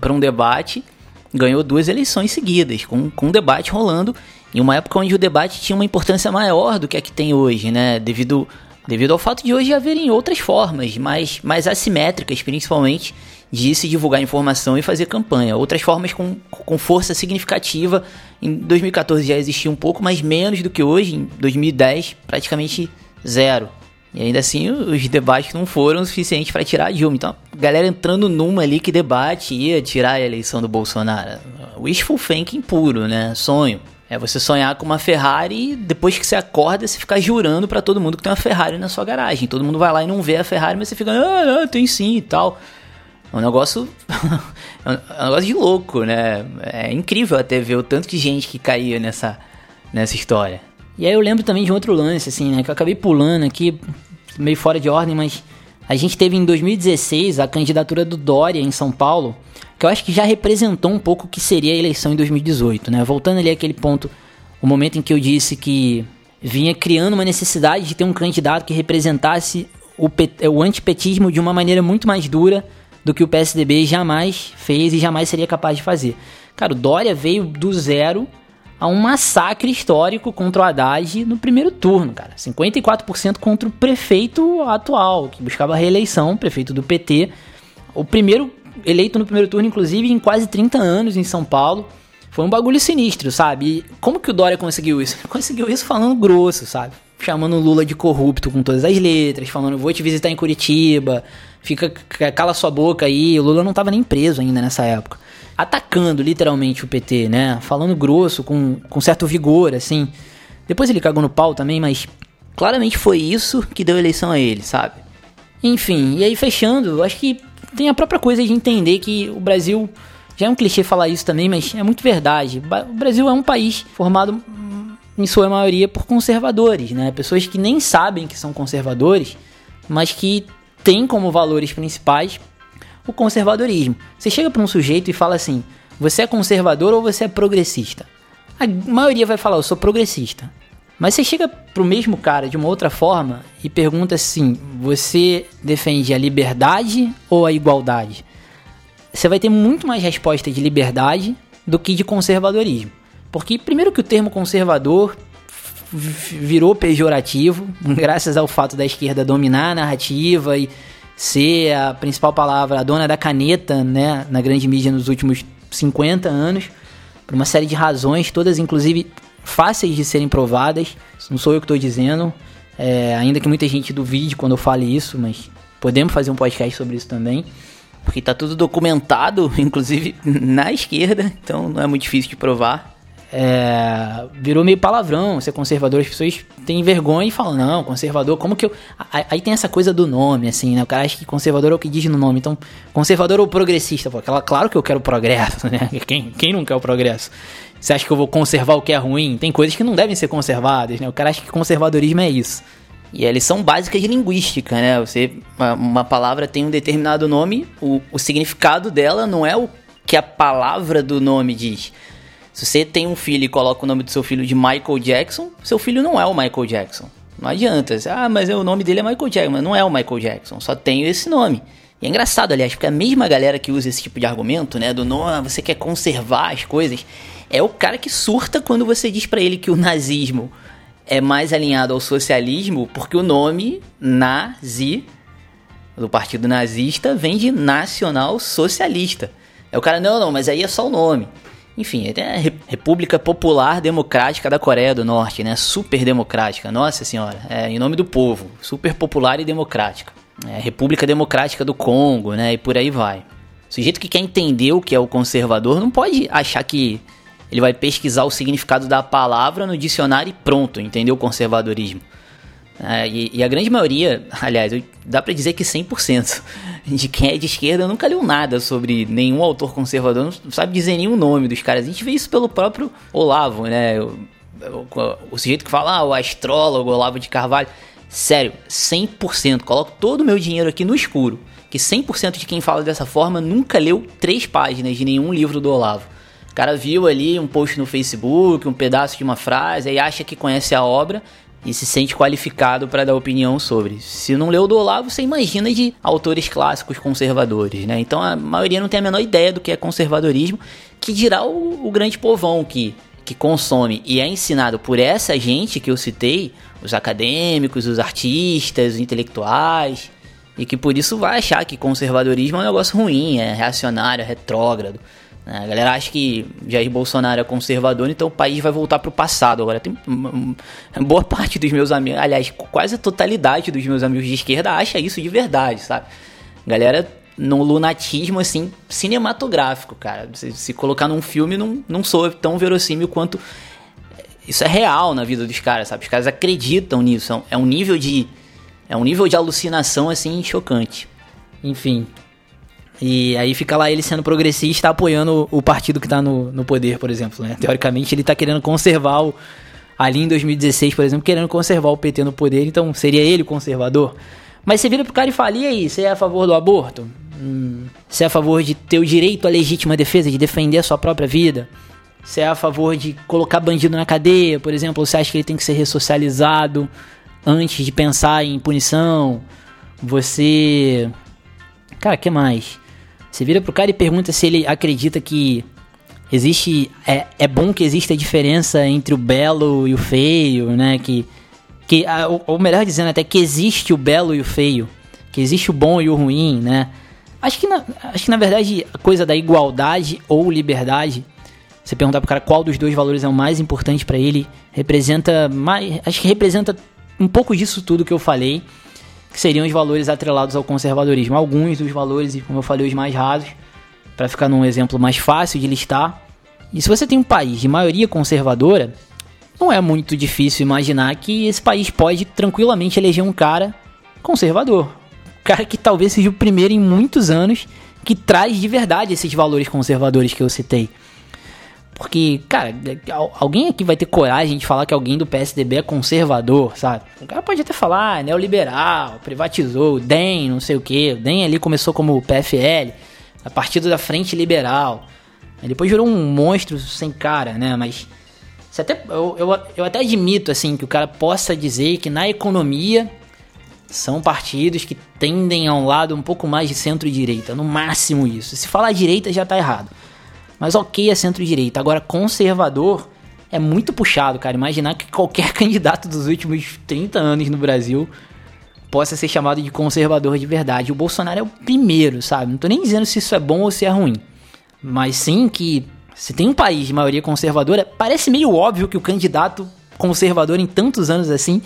para um debate, ganhou duas eleições seguidas, com, com um debate rolando, em uma época onde o debate tinha uma importância maior do que a que tem hoje, né? Devido, devido ao fato de hoje haverem outras formas, mais, mais assimétricas, principalmente, de se divulgar informação e fazer campanha. Outras formas com, com força significativa. Em 2014 já existia um pouco, mas menos do que hoje. Em 2010, praticamente zero. E ainda assim, os debates não foram suficientes para tirar a Dilma. Então, a galera entrando numa ali que debate ia tirar a eleição do Bolsonaro. Wishful thinking puro, né? Sonho. É você sonhar com uma Ferrari e depois que você acorda, você ficar jurando para todo mundo que tem uma Ferrari na sua garagem. Todo mundo vai lá e não vê a Ferrari, mas você fica, ah, tem sim e tal. É um negócio. é um negócio de louco, né? É incrível até ver o tanto de gente que caía nessa, nessa história. E aí eu lembro também de outro lance, assim, né? Que eu acabei pulando aqui, meio fora de ordem, mas a gente teve em 2016 a candidatura do Dória em São Paulo, que eu acho que já representou um pouco o que seria a eleição em 2018, né? Voltando ali àquele ponto, o momento em que eu disse que vinha criando uma necessidade de ter um candidato que representasse o, o antipetismo de uma maneira muito mais dura do que o PSDB jamais fez e jamais seria capaz de fazer. Cara, o Dória veio do zero a um massacre histórico contra o Haddad no primeiro turno, cara. 54% contra o prefeito atual, que buscava reeleição, prefeito do PT. O primeiro eleito no primeiro turno, inclusive, em quase 30 anos em São Paulo. Foi um bagulho sinistro, sabe? E como que o Dória conseguiu isso? Conseguiu isso falando grosso, sabe? Chamando o Lula de corrupto com todas as letras, falando vou te visitar em Curitiba, fica cala sua boca aí. O Lula não tava nem preso ainda nessa época. Atacando literalmente o PT, né? Falando grosso, com, com certo vigor, assim. Depois ele cagou no pau também, mas claramente foi isso que deu eleição a ele, sabe? Enfim, e aí fechando, acho que tem a própria coisa de entender que o Brasil. Já é um clichê falar isso também, mas é muito verdade. O Brasil é um país formado, em sua maioria, por conservadores, né? Pessoas que nem sabem que são conservadores, mas que tem como valores principais o conservadorismo. Você chega para um sujeito e fala assim: você é conservador ou você é progressista? A maioria vai falar: eu sou progressista. Mas você chega para o mesmo cara de uma outra forma e pergunta assim: você defende a liberdade ou a igualdade? Você vai ter muito mais resposta de liberdade do que de conservadorismo. Porque, primeiro, que o termo conservador virou pejorativo, graças ao fato da esquerda dominar a narrativa e ser a principal palavra, a dona da caneta, né, na grande mídia nos últimos 50 anos, por uma série de razões, todas inclusive fáceis de serem provadas. Não sou eu que estou dizendo, é, ainda que muita gente duvide quando eu fale isso, mas podemos fazer um podcast sobre isso também. Porque está tudo documentado, inclusive na esquerda, então não é muito difícil de provar é, virou meio palavrão ser conservador. As pessoas têm vergonha e falam, não, conservador, como que eu. Aí tem essa coisa do nome, assim, né? O cara acha que conservador é o que diz no nome. Então, conservador ou progressista? Pô, claro que eu quero progresso, né? Quem, quem não quer o progresso? Você acha que eu vou conservar o que é ruim? Tem coisas que não devem ser conservadas, né? O cara acha que conservadorismo é isso. E a lição básica de linguística, né? Você, uma, uma palavra tem um determinado nome, o, o significado dela não é o que a palavra do nome diz se você tem um filho e coloca o nome do seu filho de Michael Jackson, seu filho não é o Michael Jackson. Não adianta. Ah, mas o nome dele é Michael Jackson. Mas não é o Michael Jackson. Só tenho esse nome. E é engraçado, aliás, porque a mesma galera que usa esse tipo de argumento, né? Do nome, você quer conservar as coisas, é o cara que surta quando você diz para ele que o nazismo é mais alinhado ao socialismo, porque o nome nazi do partido nazista vem de nacional socialista. É o cara, não, não, mas aí é só o nome. Enfim, é República Popular Democrática da Coreia do Norte, né? Super democrática, nossa senhora. É, em nome do povo, super popular e democrática. É, República Democrática do Congo, né? E por aí vai. O sujeito que quer entender o que é o conservador não pode achar que ele vai pesquisar o significado da palavra no dicionário e pronto, entendeu o conservadorismo. É, e, e, a grande maioria, aliás, dá para dizer que 100% de quem é de esquerda nunca leu nada sobre nenhum autor conservador, não sabe dizer nenhum nome dos caras. A gente vê isso pelo próprio Olavo, né? O, o, o sujeito que fala, ah, o astrólogo Olavo de Carvalho. Sério, 100%. Coloco todo o meu dinheiro aqui no escuro. Que 100% de quem fala dessa forma nunca leu três páginas de nenhum livro do Olavo. O cara viu ali um post no Facebook, um pedaço de uma frase, aí acha que conhece a obra e se sente qualificado para dar opinião sobre. Se não leu do Olavo, você imagina de autores clássicos conservadores, né? Então a maioria não tem a menor ideia do que é conservadorismo, que dirá o, o grande povão que que consome e é ensinado por essa gente que eu citei, os acadêmicos, os artistas, os intelectuais, e que por isso vai achar que conservadorismo é um negócio ruim, é reacionário, é retrógrado. Né? A galera acha que Jair Bolsonaro é conservador, então o país vai voltar para o passado. Agora, tem uma, uma, boa parte dos meus amigos, aliás, quase a totalidade dos meus amigos de esquerda acha isso de verdade, sabe? Galera no lunatismo, assim, cinematográfico, cara. Se, se colocar num filme, não, não sou tão verossímil quanto. Isso é real na vida dos caras, sabe? Os caras acreditam nisso. É um nível de. É um nível de alucinação, assim, chocante. Enfim. E aí fica lá ele sendo progressista, apoiando o partido que tá no, no poder, por exemplo, né? Teoricamente ele tá querendo conservar o. Ali em 2016, por exemplo, querendo conservar o PT no poder, então seria ele o conservador? Mas você vira pro cara e fala: e aí, você é a favor do aborto? Hum, você é a favor de ter o direito à legítima defesa, de defender a sua própria vida? Você é a favor de colocar bandido na cadeia, por exemplo? Você acha que ele tem que ser ressocializado antes de pensar em punição? Você. Cara, que mais? Você vira pro cara e pergunta se ele acredita que existe. É, é bom que exista diferença entre o belo e o feio, né? Que que ou melhor dizendo até que existe o belo e o feio, que existe o bom e o ruim, né? Acho que na, acho que na verdade a coisa da igualdade ou liberdade, você perguntar pro cara qual dos dois valores é o mais importante para ele, representa mais, acho que representa um pouco disso tudo que eu falei, que seriam os valores atrelados ao conservadorismo. Alguns dos valores, como eu falei, os mais rasos, para ficar num exemplo mais fácil de listar. E se você tem um país de maioria conservadora, não é muito difícil imaginar que esse país pode tranquilamente eleger um cara conservador. Um cara que talvez seja o primeiro em muitos anos que traz de verdade esses valores conservadores que eu citei. Porque, cara, alguém aqui vai ter coragem de falar que alguém do PSDB é conservador, sabe? O cara pode até falar, ah, neoliberal, privatizou, o DEM, não sei o que. O DEM ali começou como PFL, a Partido da Frente Liberal. Depois virou um monstro sem cara, né? Mas você até, eu, eu, eu até admito assim que o cara possa dizer que na economia são partidos que tendem a um lado um pouco mais de centro-direita, no máximo isso. Se falar direita já tá errado. Mas ok é centro-direita. Agora, conservador é muito puxado, cara. Imaginar que qualquer candidato dos últimos 30 anos no Brasil possa ser chamado de conservador de verdade. O Bolsonaro é o primeiro, sabe? Não tô nem dizendo se isso é bom ou se é ruim. Mas sim que se tem um país de maioria conservadora, parece meio óbvio que o candidato conservador em tantos anos assim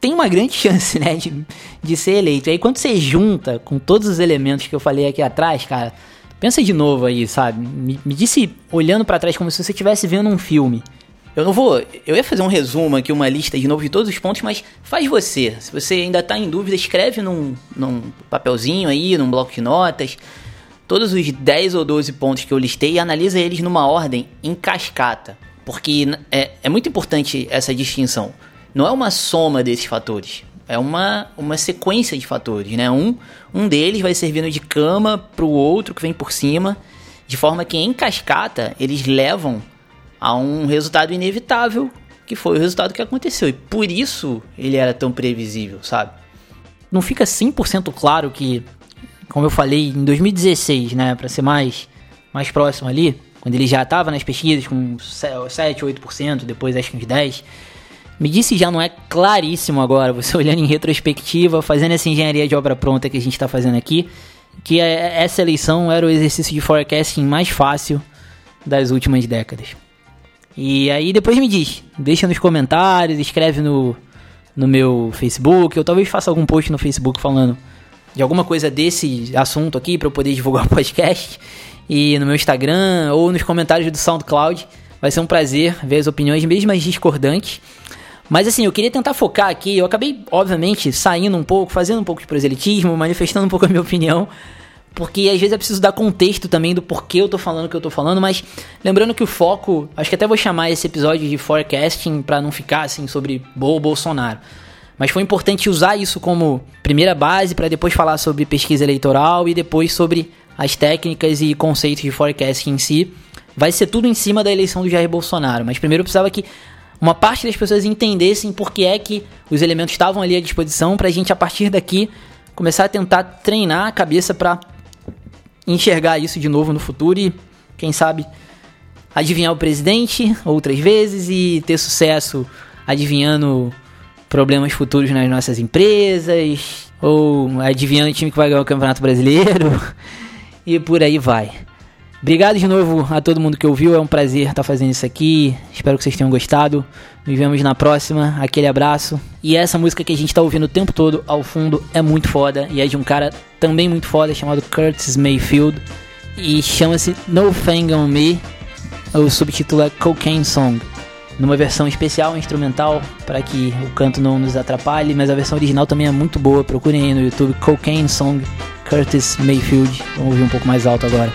tem uma grande chance, né, de, de ser eleito. E aí quando você junta com todos os elementos que eu falei aqui atrás, cara, pensa de novo aí, sabe? Me, me disse olhando para trás como se você estivesse vendo um filme. Eu não vou. Eu ia fazer um resumo aqui, uma lista de novo de todos os pontos, mas faz você. Se você ainda tá em dúvida, escreve num, num papelzinho aí, num bloco de notas todos os 10 ou 12 pontos que eu listei e analisa eles numa ordem em cascata. Porque é, é muito importante essa distinção. Não é uma soma desses fatores. É uma, uma sequência de fatores, né? Um, um deles vai servindo de cama para o outro que vem por cima, de forma que em cascata eles levam a um resultado inevitável, que foi o resultado que aconteceu. E por isso ele era tão previsível, sabe? Não fica 100% claro que como eu falei, em 2016, né, para ser mais, mais próximo ali, quando ele já estava nas pesquisas com 7, 8%, depois acho que uns 10%, me disse já não é claríssimo agora, você olhando em retrospectiva, fazendo essa engenharia de obra pronta que a gente está fazendo aqui, que é, essa eleição era o exercício de forecasting mais fácil das últimas décadas. E aí depois me diz, deixa nos comentários, escreve no, no meu Facebook, eu talvez faça algum post no Facebook falando de alguma coisa desse assunto aqui para eu poder divulgar o podcast e no meu Instagram ou nos comentários do SoundCloud. Vai ser um prazer ver as opiniões, mesmo as discordantes. Mas assim, eu queria tentar focar aqui. Eu acabei, obviamente, saindo um pouco, fazendo um pouco de proselitismo, manifestando um pouco a minha opinião. Porque às vezes é preciso dar contexto também do porquê eu tô falando o que eu tô falando, mas lembrando que o foco, acho que até vou chamar esse episódio de forecasting para não ficar assim sobre Bo Bolsonaro. Mas foi importante usar isso como primeira base para depois falar sobre pesquisa eleitoral e depois sobre as técnicas e conceitos de forecasting em si. Vai ser tudo em cima da eleição do Jair Bolsonaro, mas primeiro eu precisava que uma parte das pessoas entendessem por que é que os elementos estavam ali à disposição para a gente a partir daqui começar a tentar treinar a cabeça para enxergar isso de novo no futuro e quem sabe adivinhar o presidente outras vezes e ter sucesso adivinhando problemas futuros nas nossas empresas, ou adivinhando o time que vai ganhar o Campeonato Brasileiro, e por aí vai. Obrigado de novo a todo mundo que ouviu, é um prazer estar fazendo isso aqui. Espero que vocês tenham gostado. Nos vemos na próxima. Aquele abraço. E essa música que a gente está ouvindo o tempo todo ao fundo é muito foda e é de um cara também muito foda chamado Curtis Mayfield e chama-se No Thing on Me. O subtítulo é Cocaine Song numa versão especial instrumental para que o canto não nos atrapalhe, mas a versão original também é muito boa. Procurem aí no YouTube Cocaine Song Curtis Mayfield. Vamos ouvir um pouco mais alto agora.